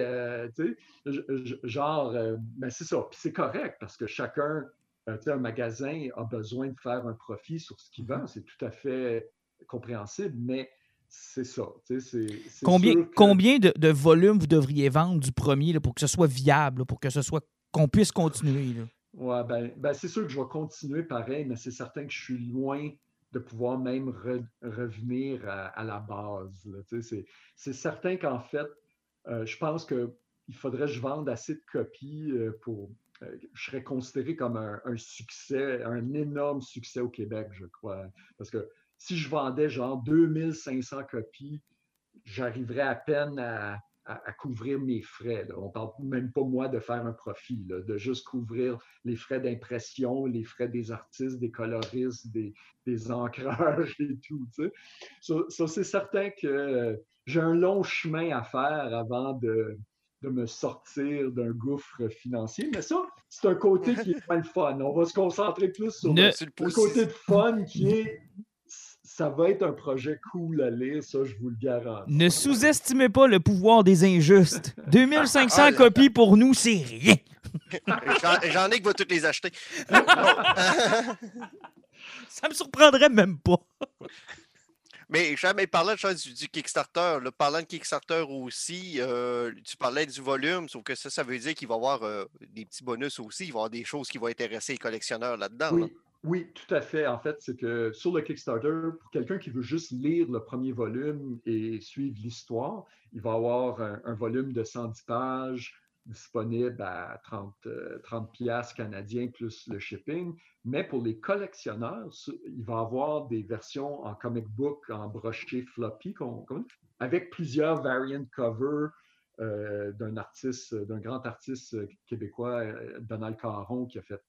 genre, ben c'est ça. Puis c'est correct, parce que chacun, un magasin a besoin de faire un profit sur ce qu'il vend, c'est tout à fait compréhensible, mais c'est ça. combien combien de, volumes vous devriez vendre du premier pour que ce soit viable, pour que ce soit qu'on puisse continuer? Oui, ben, ben, c'est sûr que je vais continuer pareil, mais c'est certain que je suis loin de pouvoir même revenir à, la base. C'est certain qu'en fait, euh, je pense qu'il faudrait que je vende assez de copies euh, pour. Euh, je serais considéré comme un, un, succès, un énorme succès au Québec, je crois. Parce que si je vendais genre 2500 copies, j'arriverais à peine à, à, couvrir mes frais. On ne parle même pas moi de faire un profit, de juste couvrir les frais d'impression, les frais des artistes, des coloristes, des, des encreurs et tout. Ça, c'est certain que j'ai un long chemin à faire avant de, de me sortir d'un gouffre financier. Mais ça, c'est un côté qui est pas le fun. On va se concentrer plus sur le côté de fun qui est ça va être un projet cool à lire, ça, je vous le garantis. Ne sous-estimez pas le pouvoir des injustes. 2500 ah, copies pour nous, c'est rien. J'en ai qui va toutes les acheter. ça me surprendrait même pas. Mais jamais parlant de du, Kickstarter, parlant de Kickstarter aussi, euh, tu parlais du volume, sauf que ça, ça veut dire qu'il va y avoir euh, des petits bonus aussi, il va y avoir des choses qui vont intéresser les collectionneurs là-dedans. Oui. Oui, tout à fait. En fait, c'est que sur le Kickstarter, pour quelqu'un qui veut juste lire le premier volume et suivre l'histoire, il va avoir un, volume de 110 pages disponible à 30, 30 euh, canadiens plus le shipping. Mais pour les collectionneurs, il va avoir des versions en comic book, en broché floppy, avec plusieurs variant covers euh, d'un artiste, d'un grand artiste québécois, euh, Donald Caron, qui a fait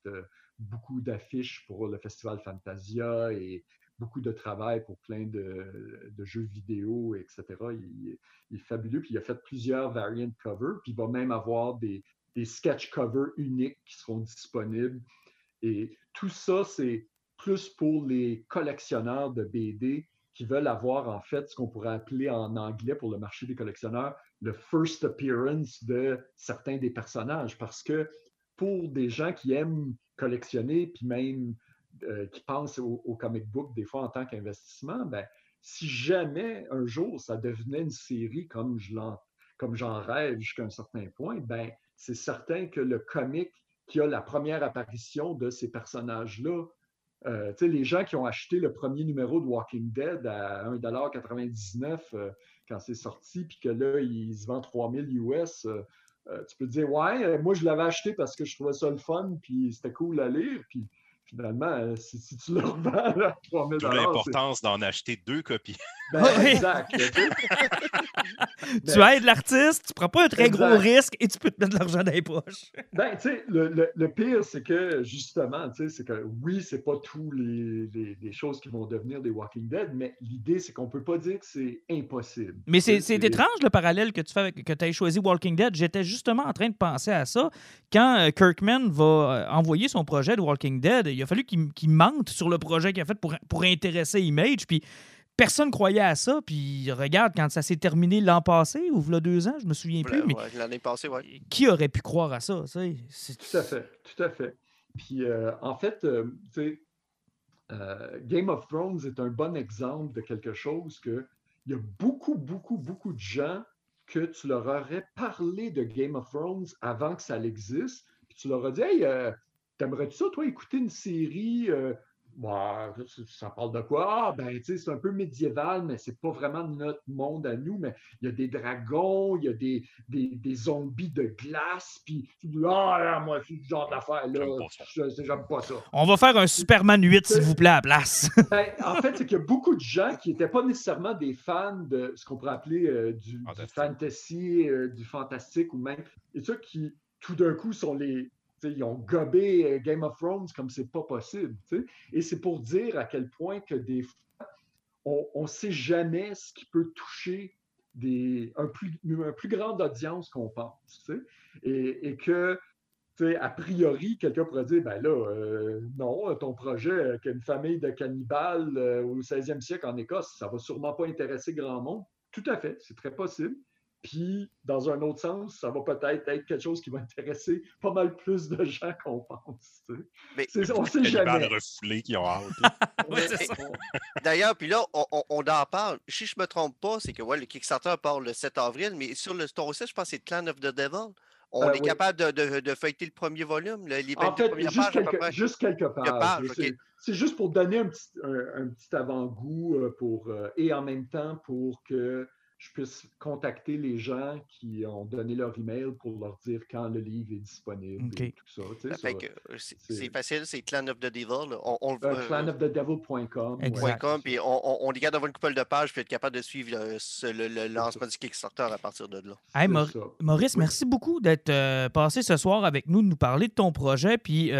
beaucoup d'affiches pour le Festival Fantasia et beaucoup de travail pour plein de, jeux vidéo, etc. Il, est fabuleux. Puis il a fait plusieurs variant covers. Puis il va même avoir des, sketch covers uniques qui seront disponibles. Et tout ça, c'est plus pour les collectionneurs de BD qui veulent avoir en fait ce qu'on pourrait appeler en anglais pour le marché des collectionneurs le first appearance de certains des personnages. Parce que pour des gens qui aiment collectionner, puis même euh, qui pensent au, comic book des fois en tant qu'investissement, ben, si jamais un jour ça devenait une série comme je comme j'en rêve jusqu'à un certain point, ben, c'est certain que le comic qui a la première apparition de ces personnages-là, euh, les gens qui ont acheté le premier numéro de Walking Dead à 1,99$ euh, quand c'est sorti, puis que là, il se vend 3000 US, tu peux te dire, ouais, euh, moi je l'avais acheté parce que je trouvais ça le fun, puis c'était cool à lire, puis finalement, euh, si, tu le revends à 3000 l'importance d'en acheter deux copies. Ben, exact. tu aides l'artiste, tu prends pas un très gros risque et tu peux te mettre de l'argent dans les poches. ben, tu sais, le, pire, c'est que justement, tu sais, c'est que oui, c'est pas tous les, les, choses qui vont devenir des Walking Dead, mais l'idée, c'est qu'on peut pas dire que c'est impossible. Mais c'est étrange le parallèle que tu fais avec, que tu as choisi Walking Dead. J'étais justement en train de penser à ça. Quand euh, Kirkman va euh, envoyer son projet de Walking Dead, il a fallu qu'il mente sur le projet qu'il a fait pour, pour intéresser Image. Puis personne croyait à ça. Puis regarde, quand ça s'est terminé l'an passé ou il y a deux ans, je me souviens plus. mais l'année passée, oui. Qui aurait pu croire à ça? Tout à fait, tout à fait. Puis euh, en fait, euh, tu euh, Game of Thrones est un bon exemple de quelque chose que il y a beaucoup, beaucoup, beaucoup de gens que tu leur aurais parlé de Game of Thrones avant que ça l'existe. Puis tu leur as dit, hey, t'aimerais-tu ça, toi, écouter une série bah, ça parle de quoi? Ah, ben, tu sais, c'est un peu médiéval, mais c'est pas vraiment notre monde à nous. Mais il y a des dragons, il y a des, des, zombies de glace, puis tu dis, ah, moi, c'est ce genre d'affaire-là. J'aime pas ça. On va faire un Superman 8, s'il vous plaît, à la place. Ben, en fait, c'est qu'il y a beaucoup de gens qui n'étaient pas nécessairement des fans de ce qu'on pourrait appeler euh, du, fantasy, euh, du fantastique ou même, et ceux qui, tout d'un coup, sont les, ils ont gobé euh, Game of Thrones comme c'est pas possible. Et c'est pour dire à quel point que des fois, on ne sait jamais ce qui peut toucher des, un, plus, une plus grande audience qu'on pense. Et, et, que, a priori, quelqu'un pourrait dire ben là, euh, non, ton projet euh, qu'une famille de cannibales au 16e siècle en Écosse, ça va sûrement pas intéresser grand monde. Tout à fait, c'est très possible. Puis, dans un autre sens, ça va peut-être être quelque chose qui va intéresser pas mal plus de gens qu'on pense. Mais, on sait jamais. refoulés qui ont hâte. D'ailleurs, puis là, on, en parle. Si je ne me trompe pas, c'est que ouais, le Kickstarter part le 7 avril, mais sur le store site, je pense que c'est Clan of the Devil. On euh, est capable de, de, feuilleter le premier volume, les en fait, juste, quelques, juste quelques pages. C'est juste pour donner un petit, un, petit avant-goût euh, pour, euh, et en même temps pour que je puisse contacter les gens qui ont donné leur email pour leur dire quand le livre est disponible et tout ça. tu sais, euh, c'est facile, c'est Clan of the Devil. On, on, Euh, euh, clanofthedevil.com. ouais, Exact. .com, c'est puis on, on, on les garde devant une couple de pages, puis être capable de suivre le, ce- le- le lancement du Kickstarter à partir de là. Hey. Maurice, Oui. merci beaucoup d'être euh, passé ce soir avec nous, de nous parler de ton projet. Puis,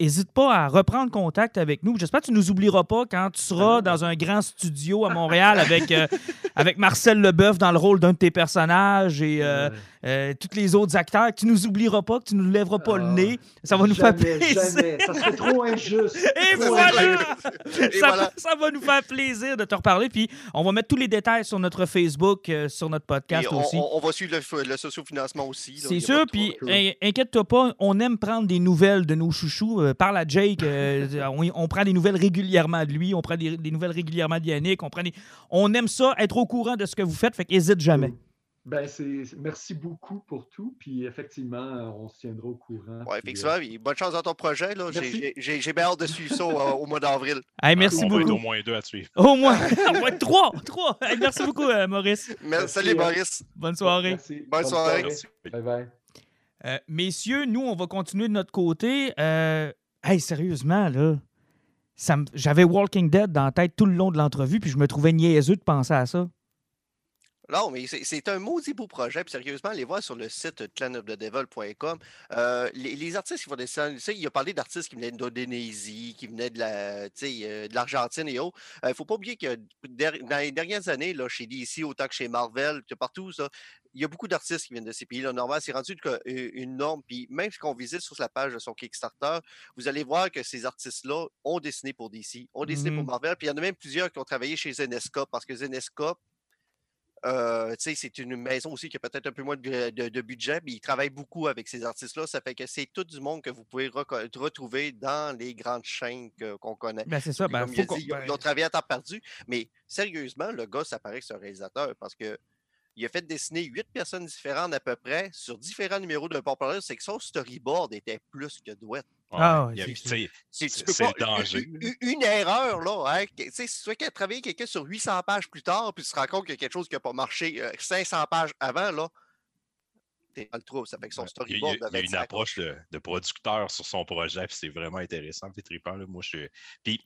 n'hésite pas à reprendre contact avec nous. J'espère que tu nous oublieras pas quand tu seras Ah. dans un grand studio à Montréal avec, euh, avec Marcel Dans le rôle d'un de tes personnages et euh. Euh, tous les autres acteurs. Que tu nous oublieras pas, que tu nous lèveras pas le Ah. nez. Ça va nous faire plaisir. Jamais. Ça serait trop injuste. Et Trop voilà! injuste. Et ça, voilà. ça va nous faire plaisir de te reparler. Puis, on va mettre tous les détails sur notre Facebook, euh, sur notre Et podcast on, aussi. on- on va suivre le, le sociofinancement aussi. C'est sûr, puis in- inquiète-toi pas, on aime prendre des nouvelles de nos chouchous. Euh, parle à Jake, euh, on, on prend des nouvelles régulièrement de lui, on prend des, des nouvelles régulièrement de Yannick, on, prend des- on aime ça, être au courant de ce que vous faites, fait qu'hésite jamais. Ben, c'est, merci beaucoup pour tout. Puis effectivement, on se tiendra au courant. Ouais, puis, effectivement, puis bonne chance dans ton projet. là. J'ai- Merci. J'ai j'ai- j'ai bien hâte de suivre ça au, au mois d'avril. Hey, merci on va être beaucoup. au moins deux à suivre. Au moins, au moins trois, trois. Hey, merci beaucoup, euh, Maurice. Merci, Salut hein. Maurice. Bonne euh, soirée. merci. Bonne soirée. Merci. Bye bye. Euh, messieurs, nous, on va continuer de notre côté. Euh, hey, sérieusement, là, ça j'avais Walking Dead dans la tête tout le long de l'entrevue, puis je me trouvais niaiseux de penser à ça. Non, mais c'est un maudit beau projet. Puis sérieusement, allez voir sur le site clanofthedevil.com. Euh, les, les artistes qui vont descendre, tu sais, il a parlé d'artistes qui venaient d'Indonésie, qui venaient de la, tu sais, euh, de l'Argentine et autres. Il ne faut pas oublier que dans les dernières années, là, chez DC, autant que chez Marvel, que partout, ça, il y a beaucoup d'artistes qui viennent de ces pays-là. Normal, c'est rendu euh, une norme. Puis même si on visite sur la page de son Kickstarter, vous allez voir que ces artistes-là ont dessiné pour DC, ont dessiné pour Mhm. Marvel. Puis il y en a même plusieurs qui ont travaillé chez Zenescope parce que Zenescope, euh, c'est une maison aussi qui a peut-être un peu moins de, de- de budget, mais ils travaillent beaucoup avec ces artistes-là. Ça fait que c'est tout du monde que vous pouvez retrouver dans les grandes chaînes qu'on connaît. Ben, c'est ça. Puis Ben, comme il faut a ont, ben, ils ont travaillé à temps perdu. Mais sérieusement, le gars, ça paraît que c'est un réalisateur parce que il a fait dessiner huit personnes différentes à peu près sur différents numéros d'un populaire. C'est que son storyboard était plus que douette. Ouais, Ah ouais, il y a- c'est C'est C'est- c'est le danger, Une, erreur, là. Hein, que- tu sais, si tu fais travailler quelqu'un sur 800 pages plus tard, puis tu te rends compte qu'il y a quelque chose qui n'a pas marché euh, 500 pages avant, là, t'es dans le trou. Ça fait que son Ouais, Il y a- il y a, storyboard une approche de, de producteur sur son projet, puis c'est vraiment intéressant, puis trippant. Là. Moi, je... Puis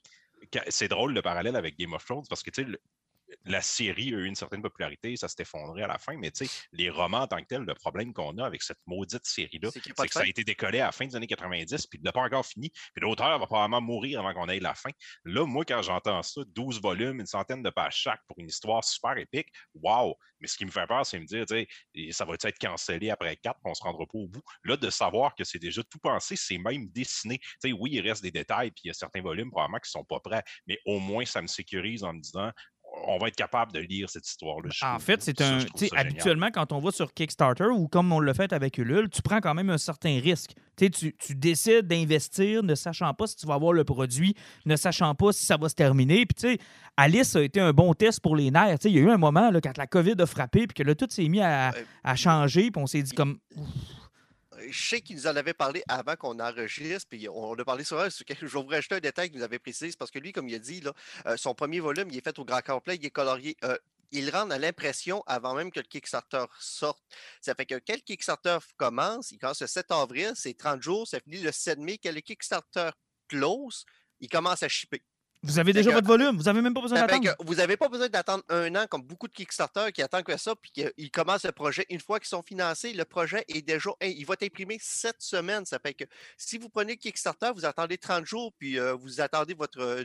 c'est drôle le parallèle avec Game of Thrones parce que tu sais, le- la série a eu une certaine popularité, ça s'est effondré à la fin, mais tu sais, les romans en tant que tels, le problème qu'on a avec cette maudite série-là, C'est que ça a été décollé à la fin des années 90, puis il n'a pas encore fini, puis l'auteur va probablement mourir avant qu'on ait la fin. Là, moi, quand j'entends ça, 12 volumes, une centaine de pages chaque pour une histoire super épique, wow! Mais ce qui me fait peur, c'est me dire, tu sais, ça va être cancellé après 4, on se rendra pas au bout? Là, de savoir que c'est déjà tout pensé, c'est même dessiné. Tu sais, oui, il reste des détails, puis il y a certains volumes probablement qui sont pas prêts, mais au moins, ça me sécurise en me disant, on va être capable de lire cette histoire-là. En jusqu'au fait, c'est un. habituellement, quand on va sur Kickstarter ou comme on l'a fait avec Ulule, tu prends quand même un certain risque. Tu sais, Tu, tu décides d'investir ne sachant pas si tu vas avoir le produit, ne sachant pas si ça va se terminer. Puis, tu sais, Alice a été un bon test pour les nerfs. Tu sais, Il y a eu un moment, là, quand la COVID a frappé, puis que là, tout s'est mis à, à changer, puis on s'est dit comme. Je sais qu'il nous en avait parlé avant qu'on enregistre, puis on a parlé quelque- Je vais vous rajouter un détail qu'il nous avait précisé, parce que lui, comme il a dit, là, euh, son premier volume, il est fait au grand complet, il est colorié. euh, il rentre à l'impression avant même que le Kickstarter sorte. Ça fait que quand le Kickstarter commence, il commence le 7 avril, c'est 30 jours, ça finit le 7 mai. Quand le Kickstarter close, il commence à shipper. Vous avez déjà que- votre volume, vous avez même pas besoin Ça fait d'attendre. vous n'avez pas besoin d'attendre un an comme beaucoup de Kickstarter qui attendent que ça, puis qu'ils commencent le projet. Une fois qu'ils sont financés, le projet est déjà. hey, il va être imprimé cette semaine. Ça fait que si vous prenez Kickstarter, vous attendez 30 jours, puis euh, vous attendez votre euh,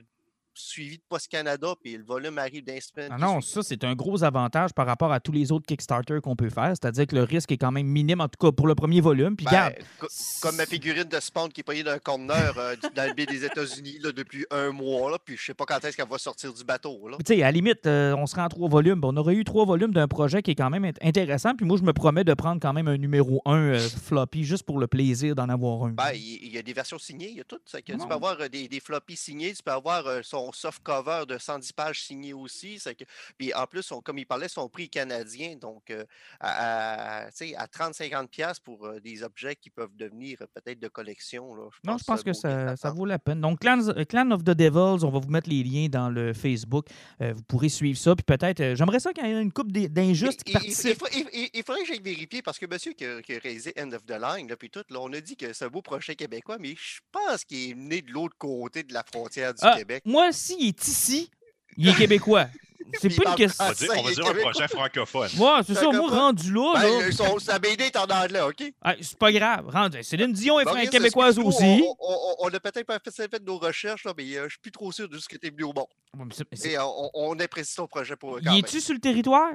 suivi de Post Canada, puis le volume arrive d'un semaine. Ah non, ça, c'est un gros avantage par rapport à tous les autres Kickstarter qu'on peut faire. C'est-à-dire que le risque est quand même minime, en tout cas pour le premier volume. Puis, Ben, regarde, co- comme ma figurine de Spawn qui est payée d'un conteneur euh, dans le baie des États-Unis depuis un mois, là, puis je sais pas quand est-ce qu'elle va sortir du bateau. Tu sais, à la limite, euh, on serait en trois volumes. On aurait eu trois volumes d'un projet qui est quand même int- intéressant. Puis moi, je me promets de prendre quand même un numéro 1 floppy juste pour le plaisir d'en avoir un. Ben, il y a des versions signées, il y a tout. ça que tu peux avoir euh, des, des floppies signés, tu peux avoir euh, son son soft cover de 110 pages signé aussi. Que, puis en plus, comme il parlait, son prix canadien, donc euh, à, à 30-50$ pour euh, des objets qui peuvent devenir peut-être de collection. Là, non, je pense que ça, ça, vaut la peine. Donc, Clan, Clan, of the Devils, on va vous mettre les liens dans le Facebook. vous pourrez suivre ça. Puis peut-être, j'aimerais ça qu'il y ait une coupe d'injustes qui participent. Il, il, faudrait que j'aille vérifier parce que monsieur qui a, réalisé End of the Line, puis tout, là, on a dit que c'est un beau projet québécois, mais je pense qu'il est né de l'autre côté de la frontière du ah, Québec. Moi, s'il est ici, il est québécois. C'est pas une question. On va dire, on va dire un projet francophone. Ouais, c'est ça. Moi, rendu là. Ben, là... Son, sa BD est en anglais, OK? Ah, c'est pas grave. Rendu. Céline Dion est bon, québécoise aussi. On, on, on, a peut-être pas fait, fait nos recherches, là, mais euh, je suis plus trop sûr de ce qui était venu au monde. Et on, on apprécie ton projet pour. Il est-tu sur le territoire?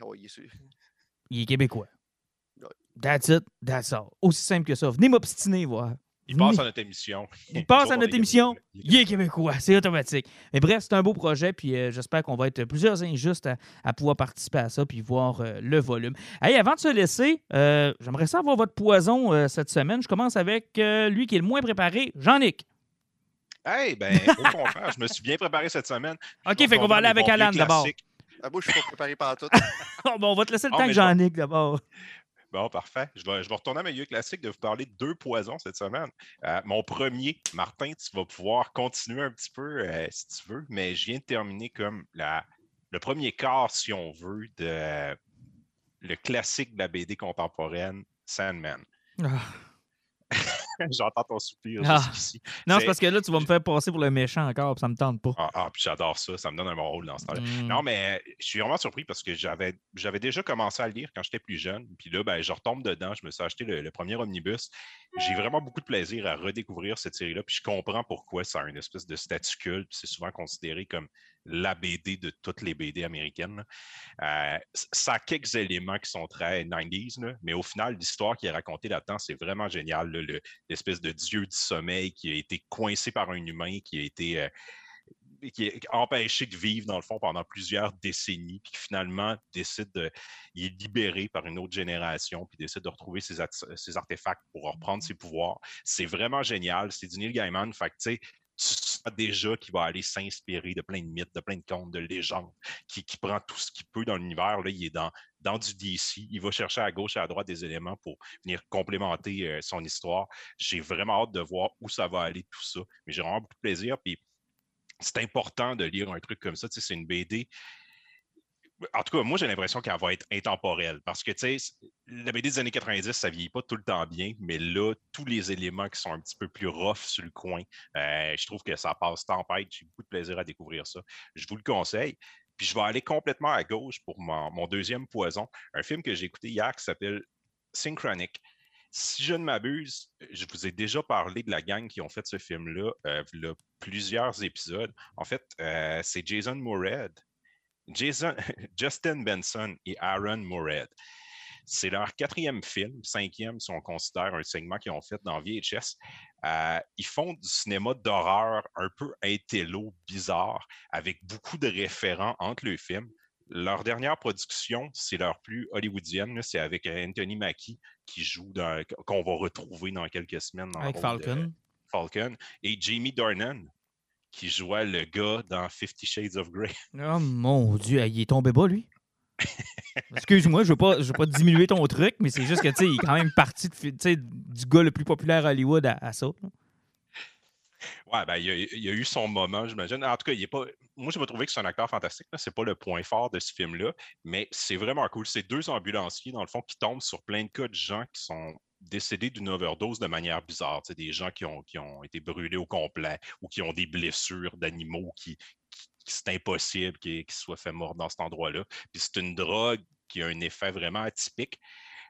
Oh, il est sur. Il est québécois. That's it, that's all. Aussi simple que ça. Venez m'obstiner, voir. Il passe à notre émission. Il passe à notre émission. Il est québécois, c'est automatique. Mais bref, c'est un beau projet, puis euh, j'espère qu'on va être plusieurs injustes à, pouvoir participer à ça, puis voir euh, le volume. Hey, avant de se laisser, euh, j'aimerais savoir votre poison cette semaine. Je commence avec lui qui est le moins préparé, Jean-Nic. Hey, ben, au contraire, je me suis bien préparé cette semaine. OK, fait qu'on va aller avec Alan d'abord. Ah, moi, je suis pas préparé par tout. bon, on va te laisser le temps que Jean-Nic d'abord. Bon, parfait. Je vais, retourner à mes lieux classiques de vous parler de deux poisons cette semaine. Euh, mon premier, Martin, tu vas pouvoir continuer un petit peu euh, si tu veux, mais je viens de terminer comme le premier quart, si on veut, de le classique de la BD contemporaine, Sandman. Ah. J'entends ton soupir ah. Non, c'est parce que là, tu vas me faire passer pour le méchant encore, puis ça me tente pas. Ah, ah puis j'adore ça. Ça me donne un bon rôle dans ce temps-là. Mmh. Non, mais je suis vraiment surpris parce que j'avais, déjà commencé à le lire quand j'étais plus jeune. Puis là, ben, je retombe dedans. Je me suis acheté le, premier omnibus. J'ai vraiment beaucoup de plaisir à redécouvrir cette série-là. Puis je comprends pourquoi ça a une espèce de statut culte. C'est souvent considéré comme la BD de toutes les BD américaines. Euh, ça a quelques éléments qui sont très 90s, mais au final, l'histoire qui est racontée là-dedans, c'est vraiment génial. L'espèce de dieu du sommeil qui a été coincé par un humain, qui a été euh, empêché de vivre, dans le fond, pendant plusieurs décennies, puis finalement décide de. Il est libéré par une autre génération, puis décide de retrouver ses, artefacts pour reprendre ses pouvoirs. C'est vraiment génial. C'est du Neil Gaiman. Fait que, tu déjà qu'il va aller s'inspirer de plein de mythes, de plein de contes, de légendes, qui, prend tout ce qu'il peut dans l'univers. Là, il est dans, dans du DC. Il va chercher à gauche et à droite des éléments pour venir complémenter euh, son histoire. J'ai vraiment hâte de voir où ça va aller, tout ça. Mais j'ai vraiment beaucoup de plaisir. Puis c'est important de lire un truc comme ça. Tu sais, c'est une BD en tout cas, moi, j'ai l'impression qu'elle va être intemporelle parce que, tu sais, la BD des années 90, ça vieillit pas tout le temps bien, mais là, tous les éléments qui sont un petit peu plus rough sur le coin, euh, je trouve que ça passe tempête. J'ai beaucoup de plaisir à découvrir ça. Je vous le conseille. Puis je vais aller complètement à gauche pour mon, deuxième poison, un film que j'ai écouté hier qui s'appelle Synchronic. Si je ne m'abuse, je vous ai déjà parlé de la gang qui ont fait ce film-là, euh, il y a plusieurs épisodes. En fait, euh, c'est Jason Moorhead Jason, Justin Benson et Aaron Moorhead. C'est leur quatrième film, cinquième si on considère un segment qu'ils ont fait dans VHS. Euh, ils font du cinéma d'horreur un peu intello, bizarre, avec beaucoup de référents entre les films. Leur dernière production, c'est leur plus hollywoodienne, c'est avec Anthony Mackie qui joue qu'on va retrouver dans quelques semaines. avec Falcon. Falcon. Et Jamie Dornan, qui jouait le gars dans Fifty Shades of Grey. Oh mon Dieu, il est tombé bas, lui. Excuse-moi, je ne veux, veux, pas diminuer ton truc, mais c'est juste que il est quand même parti de, du gars le plus populaire à Hollywood à, ça. Ouais, ben, il, a, a, eu son moment, j'imagine. En tout cas, il est pas. Moi, je me trouvé que c'est un acteur fantastique. Ce n'est pas le point fort de ce film-là, mais c'est vraiment cool. C'est deux ambulanciers, dans le fond, qui tombent sur plein de cas de gens qui sont décédés d'une overdose de manière bizarre. C'est des gens qui ont, qui ont été brûlés au complet ou qui ont des blessures d'animaux qui, c'est impossible qu'ils soient fait mort dans cet endroit-là. Puis c'est une drogue qui a un effet vraiment atypique.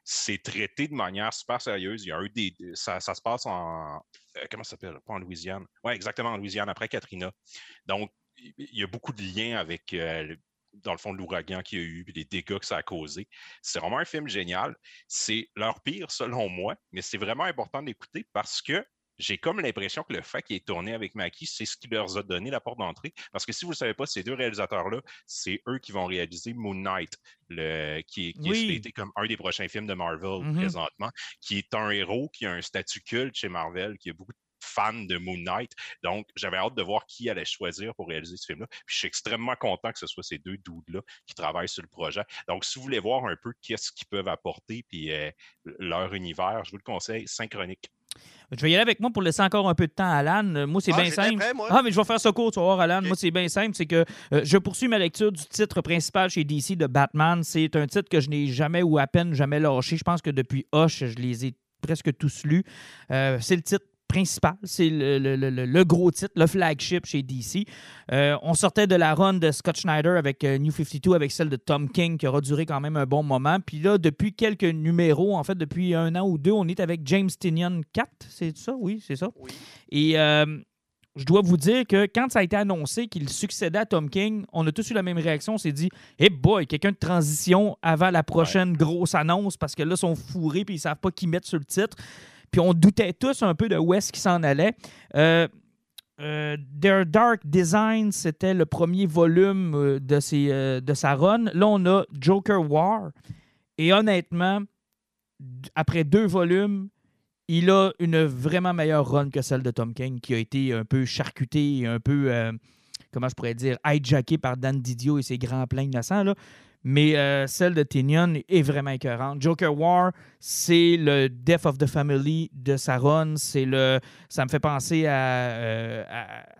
C'est traité de manière super sérieuse. Il y a des, ça, se passe en. Euh, comment ça s'appelle? Pas en Louisiane. Oui, exactement, en Louisiane, après Katrina. Donc, il y a beaucoup de liens avec euh, dans le fond, l'ouragan qu'il y a eu, et les dégâts que ça a causé. C'est vraiment un film génial. C'est leur pire, selon moi, mais c'est vraiment important d'écouter parce que j'ai comme l'impression que le fait qu'il est tourné avec Mackie, c'est ce qui leur a donné la porte d'entrée. Parce que si vous ne le savez pas, ces deux réalisateurs-là, c'est eux qui vont réaliser Moon Knight, le, qui, est comme un des prochains films de Marvel mm-hmm. présentement, qui est un héros qui a un statut culte chez Marvel, qui a beaucoup de fan de Moon Knight. Donc, j'avais hâte de voir qui allait choisir pour réaliser ce film-là. Puis, je suis extrêmement content que ce soit ces deux dudes-là qui travaillent sur le projet. Donc, si vous voulez voir un peu qu'est-ce qu'ils peuvent apporter, puis euh, leur univers, je vous le conseille, synchronique. Je vais y aller avec moi pour laisser encore un peu de temps à Alan. Moi, c'est ah, bien simple. ah, mais je vais faire ça court, tu vas voir, Alan. Moi, c'est bien simple. C'est que euh, je poursuis ma lecture du titre principal chez DC de Batman. C'est un titre que je n'ai jamais ou à peine jamais lâché. Je pense que depuis Hush, je les ai presque tous lus. Euh, c'est le titre principal, c'est le, gros titre, le flagship chez DC. Euh, on sortait de la run de Scott Schneider avec euh, New 52, avec celle de Tom King, qui aura duré quand même un bon moment. Puis là, depuis quelques numéros, en fait, depuis un an ou deux, on est avec James Tinian 4, c'est ça? Oui, c'est ça. Et euh, je dois vous dire que quand ça a été annoncé qu'il succédait à Tom King, on a tous eu la même réaction. On s'est dit, hey boy, quelqu'un de transition avant la prochaine grosse annonce parce que là, ils sont fourrés et ils ne savent pas qui mettre sur le titre. Puis on doutait tous un peu de où est-ce qu'il s'en allait. Euh, euh, Their Dark Design, c'était le premier volume euh, de, sa run. Là, on a Joker War. Et honnêtement, après deux volumes, il a une vraiment meilleure run que celle de Tom King, qui a été un peu charcutée et un peu, comment je pourrais dire, hijackée par Dan Didio et ses grands pleins innocents. Mais euh, celle de Tinion est vraiment écœurante. Joker War, c'est le Death of the Family de Saron. C'est le, ça me fait penser euh,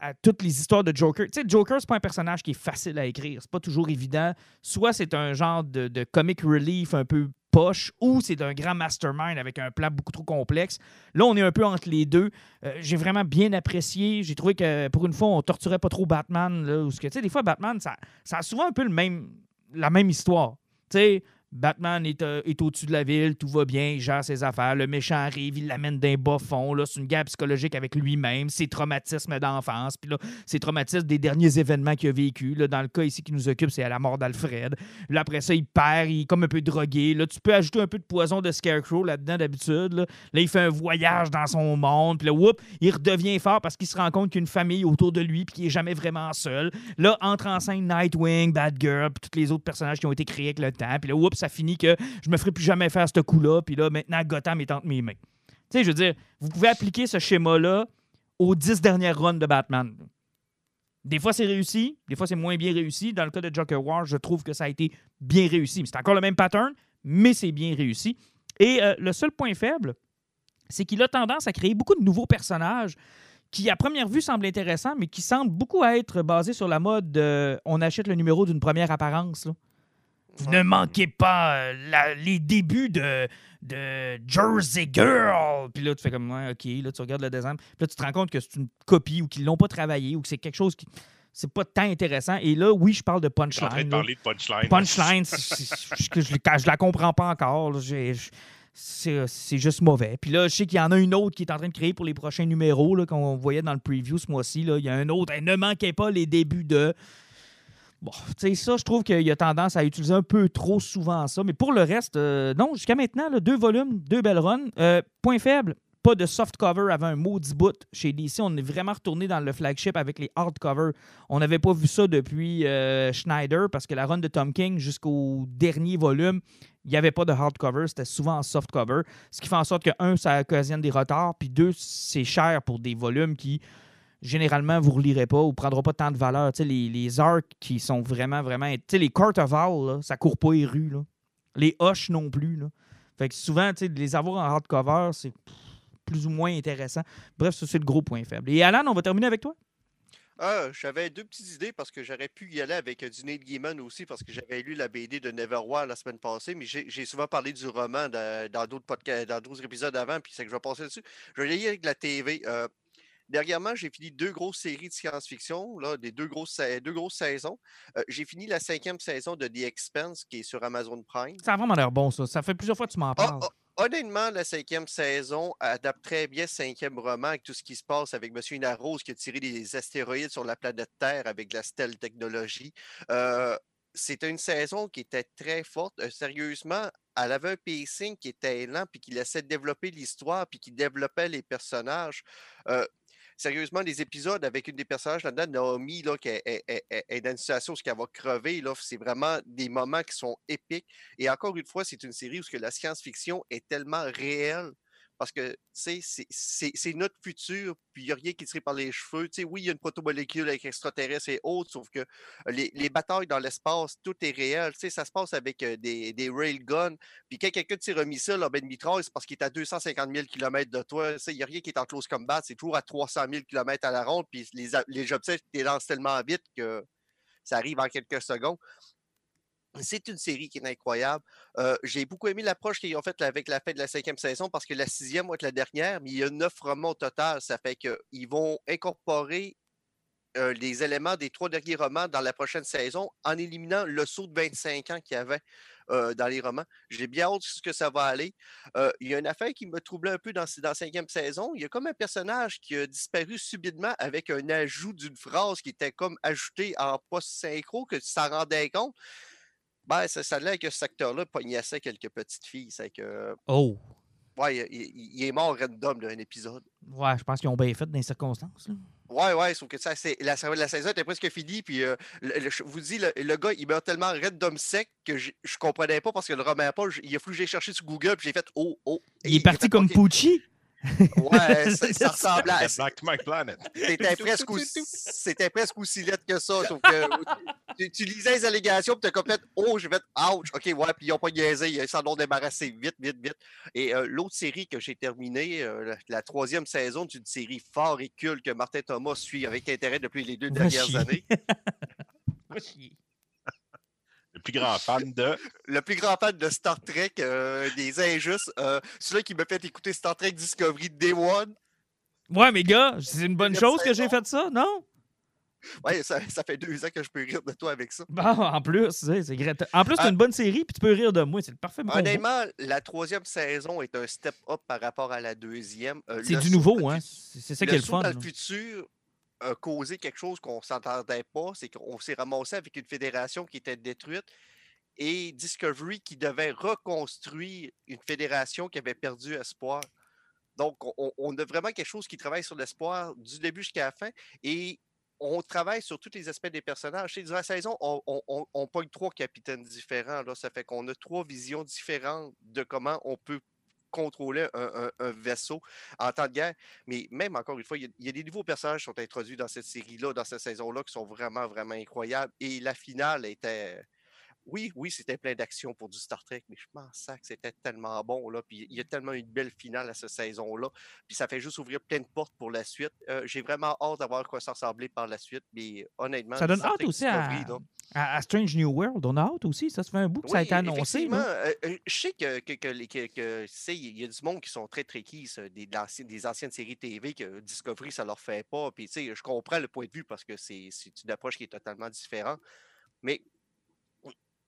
à, toutes les histoires de Joker. Tu sais, Joker, c'est pas un personnage qui est facile à écrire. C'est pas toujours évident. Soit c'est un genre de, comic relief un peu poche ou c'est un grand mastermind avec un plan beaucoup trop complexe. Là, on est un peu entre les deux. Euh, j'ai vraiment bien apprécié. J'ai trouvé que pour une fois, on torturait pas trop Batman. Tu sais, des fois, Batman, ça a souvent un peu le même la même histoire. Tu sais, Batman euh, est, au-dessus de la ville, tout va bien, il gère ses affaires. Le méchant arrive, il l'amène d'un bas fond. C'est une guerre psychologique avec lui-même, ses traumatismes d'enfance, puis là, ses traumatismes des derniers événements qu'il a vécu. Dans le cas ici qui nous occupe, c'est à la mort d'Alfred. Là, après ça, il perd, il est comme un peu drogué. Là, tu peux ajouter un peu de poison de Scarecrow là-dedans d'habitude. Là. il fait un voyage dans son monde, puis là, whoop, il redevient fort parce qu'il se rend compte qu'il y a une famille autour de lui, puis qu'il est jamais vraiment seul. Là, entre en scène Nightwing, Batgirl, puis tous les autres personnages qui ont été créés avec le temps. Puis là, whoop, ça finit que je me ferai plus jamais faire ce coup-là, puis là, maintenant, Gotham est entre mes mains. Tu sais, je veux dire, vous pouvez appliquer ce schéma-là aux dix dernières runs de Batman. Des fois, c'est réussi, des fois, c'est moins bien réussi. Dans le cas de Joker War, je trouve que ça a été bien réussi. C'est encore le même pattern, mais c'est bien réussi. Et euh, le seul point faible, c'est qu'il a tendance à créer beaucoup de nouveaux personnages qui, à première vue, semblent intéressants, mais qui semblent beaucoup être basés sur la mode on achète le numéro d'une première apparence. Vous ne manquez pas euh, les débuts de, de Jersey Girl. Puis là, tu fais comme, OK, là, tu regardes le design. Puis là, tu te rends compte que c'est une copie ou qu'ils l'ont pas travaillé ou que c'est quelque chose qui. C'est pas tant intéressant. Et là, oui, je parle de punchline. Je de parler de punchline. Punchline, je, je, la comprends pas encore. c'est juste mauvais. Puis là, je sais qu'il y en a une autre qui est en train de créer pour les prochains numéros qu'on voyait dans le preview ce mois-ci. Il y a un autre. Elle ne manquait pas les débuts de. Bon, tu sais, ça, je trouve qu'il y a tendance à utiliser un peu trop souvent ça. Mais pour le reste, euh, non, jusqu'à maintenant, deux volumes, deux belles runs. Euh, point faible, pas de soft cover avant un maudit bout chez DC. On est vraiment retourné dans le flagship avec les hardcovers. On n'avait pas vu ça depuis euh, Schneider parce que la run de Tom King jusqu'au dernier volume, il n'y avait pas de hardcover, c'était souvent en soft cover. Ce qui fait en sorte que, un, ça occasionne des retards, puis deux, c'est cher pour des volumes qui généralement, vous ne relirez pas ou ne prendront pas tant de valeur. les, les arcs qui sont vraiment, vraiment. Tu les Court of ça court pas les rues. Les Hush non plus. Fait que souvent, tu sais, les avoir en hardcover, c'est plus ou moins intéressant. Bref, ça, c'est le gros point faible. Et Alan, on va terminer avec toi? Ah, j'avais deux petites idées parce que j'aurais pu y aller avec du Neil Gaiman aussi parce que j'avais lu la BD de Neverwhere la semaine passée, mais j'ai souvent parlé du roman dans d'autres podcasts, dans d'autres épisodes avant, puis c'est que je vais passer dessus. Je vais y avec la TV. Euh, Dernièrement, j'ai fini deux grosses séries de science-fiction, des deux grosses, deux grosses saisons. Euh, j'ai fini la cinquième saison de The Expense qui est sur Amazon Prime. Ça a vraiment l'air bon, ça. Ça fait plusieurs fois que tu m'en ah, parles. Ah, honnêtement, la cinquième saison adapte très bien le cinquième roman avec tout ce qui se passe avec M. Inarose qui a tiré des astéroïdes sur la planète Terre avec la Stelle technologie. Euh, c'était une saison qui était très forte. Euh, sérieusement, elle avait un pacing qui était lent, puis qui laissait développer l'histoire, puis qui développait les personnages sérieusement, des épisodes avec une des personnages là-dedans, Naomi, là, qui est, dans une situation où elle va crever, là, c'est vraiment des moments qui sont épiques. Et encore une fois, c'est une série où la science-fiction est tellement réelle Parce que, c'est- notre futur, puis il n'y a rien qui tire par les cheveux. Oui, il y a une protomolécule avec extraterrestres et autres, sauf que les, les batailles dans l'espace, tout est réel. Ça se passe avec euh, des, railguns. Puis quand quelqu'un tire un missile, là, ben, mitraille, c'est parce qu'il est à 250 000 km de toi. Il n'y a rien qui est en close combat. C'est toujours à 300 000 km à la ronde. Puis les, les objets, tu les tellement vite que ça arrive en quelques secondes. C'est une série qui est incroyable. Euh, j'ai beaucoup aimé l'approche qu'ils ont faite avec la fin de la cinquième saison parce que la sixième va être la dernière, mais il y a neuf romans au total. Ça fait qu'ils vont incorporer euh, les éléments des trois derniers romans dans la prochaine saison en éliminant le saut de 25 ans qu'il y avait euh, dans les romans. J'ai bien hâte de ce que ça va aller. Il y a une affaire qui me troublait un peu dans, la cinquième saison. Il y a comme un personnage qui a disparu subitement avec un ajout d'une phrase qui était comme ajoutée en post-synchro, que tu t'en rendais compte. Ben, ça, ça a l'air que ce acteur-là pognassait quelques petites filles. C'est que, Oh. ouais, il, il- il est mort random d'un épisode. Ouais, je pense qu'ils ont bien fait dans les circonstances. là. Ouais, ouais, sauf que ça, c'est, la, la saison était presque finie. Puis, euh, le- le- je vous dis, le, le gars, il meurt tellement random sec que je, je comprenais pas parce que le roman pas. il a fallu que j'ai cherché sur Google. Puis j'ai fait Oh, oh. Il est parti comme. Pucci? Ouais, ça, C'est ça ça. ressemblait à back to my planet. C'était presque, aussi, c'était presque aussi lettre que ça. Sauf que tu, tu lisais les allégations, puis tu as comme fait Oh, je vais être ouch. OK, ouais, puis ils n'ont pas niaisé. Ils s'en ont débarrassé vite, vite, vite. Et euh, l'autre série que j'ai terminée, euh, la, la troisième saison d'une série fort et culte que Martin Thomas suit avec intérêt depuis les deux dernières années. Le plus grand fan de. Le plus grand fan de Star Trek, euh, des injustes. Euh, celui qui me fait écouter Star Trek Discovery Day One. Ouais, mais gars, c'est une bonne chose que j'ai fait ça, non? Ouais, ça, ça fait deux ans que je peux rire de toi avec ça. Bon, en plus, c'est gratuit. En plus, c'est Ah. une bonne série, puis tu peux rire de moi. C'est le parfait combo. Honnêtement, la troisième saison est un step up par rapport à la deuxième. Euh, C'est du nouveau, hein? C'est ça qui est Le fun. dans là. le futur a causé quelque chose qu'on ne s'entendait pas. C'est qu'on s'est ramassé avec une fédération qui était détruite et Discovery qui devait reconstruire une fédération qui avait perdu espoir. Donc, on, a vraiment quelque chose qui travaille sur l'espoir du début jusqu'à la fin et on travaille sur tous les aspects des personnages. Durant la saison, on, on, on- on pogne trois capitaines différents. Là. Ça fait qu'on a trois visions différentes de comment on peut contrôler un, vaisseau en temps de guerre. Mais même encore une fois, il y a des nouveaux personnages qui sont introduits dans cette série-là, dans cette saison-là, qui sont vraiment, vraiment incroyables. Et la finale était. Oui, oui, c'était plein d'action pour du Star Trek, mais je pense que c'était tellement bon. Là. Puis il y a tellement une belle finale à cette saison-là. Puis ça fait juste ouvrir plein de portes pour la suite. Euh, J'ai vraiment hâte d'avoir quoi ça ressemblait par la suite. Mais honnêtement, Ça donne hâte aussi à, à- à Strange New World. On a hâte aussi. Ça se fait un bout que ça a été annoncé. euh, euh, je sais que, que, que, il y a du monde qui sont très trekkies, ça, des, anciennes séries TV que Discovery, ça leur fait pas. Puis, tu sais, je comprends le point de vue parce que c'est c'est une approche qui est totalement différente. Mais,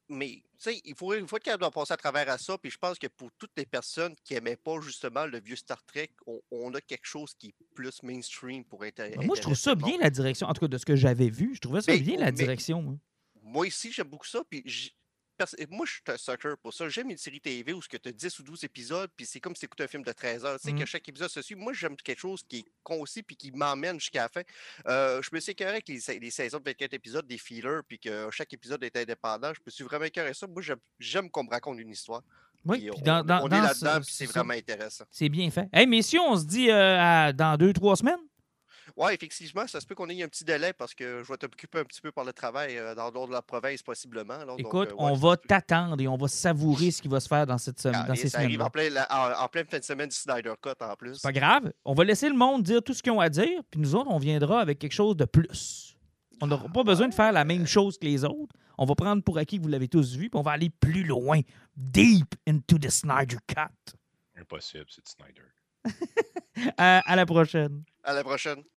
mais tu sais, il faut, il faut être capable de passer à travers à ça. Puis, je pense que pour toutes les personnes qui n'aimaient pas justement le vieux Star Trek, on, on a quelque chose qui est plus mainstream pour être. Moi, je trouve ça bien la direction. En tout cas, de ce que j'avais vu, je trouvais ça Mais- bien la direction. moi. moi ici, j'aime beaucoup ça. Puis moi, je suis un sucker pour ça. J'aime une série TV où tu as 10 ou 12 épisodes, puis c'est comme si tu un film de 13 heures. Tu sais, que chaque épisode se suit. Moi, j'aime quelque chose qui est concis puis qui m'emmène jusqu'à la fin. Euh, je me suis écœuré avec les, les saisons de 24 épisodes, des feelers, puis que chaque épisode est indépendant. Je me suis vraiment écœuré ça. Moi, j'aime- qu'on me raconte une histoire. Oui, Puis on, dans, dans- on dans est là-dedans, puis c'est vraiment intéressant. C'est bien fait. Hey, messieurs, on se dit euh, à- dans deux, trois semaines? Oui, effectivement, ça se peut qu'on ait un petit délai parce que je vais t'occuper un petit peu par le travail euh, dans d'autres de la province, possiblement. là. Donc, Écoute, euh, ouais, on va t'attendre et on va savourer ce qui va se faire dans, cette semaine, Ah, dans ces ça arrive en, plein, la- en, en pleine fin de semaine du Snyder Cut en plus. C'est pas grave. On va laisser le monde dire tout ce qu'ils ont à dire, puis nous autres, on viendra avec quelque chose de plus. On n'aura pas besoin de faire la même chose que les autres. On va prendre pour acquis que vous l'avez tous vu, puis on va aller plus loin. Deep into the Snyder Cut. Impossible, c'est Snyder. À- à la prochaine. À la prochaine.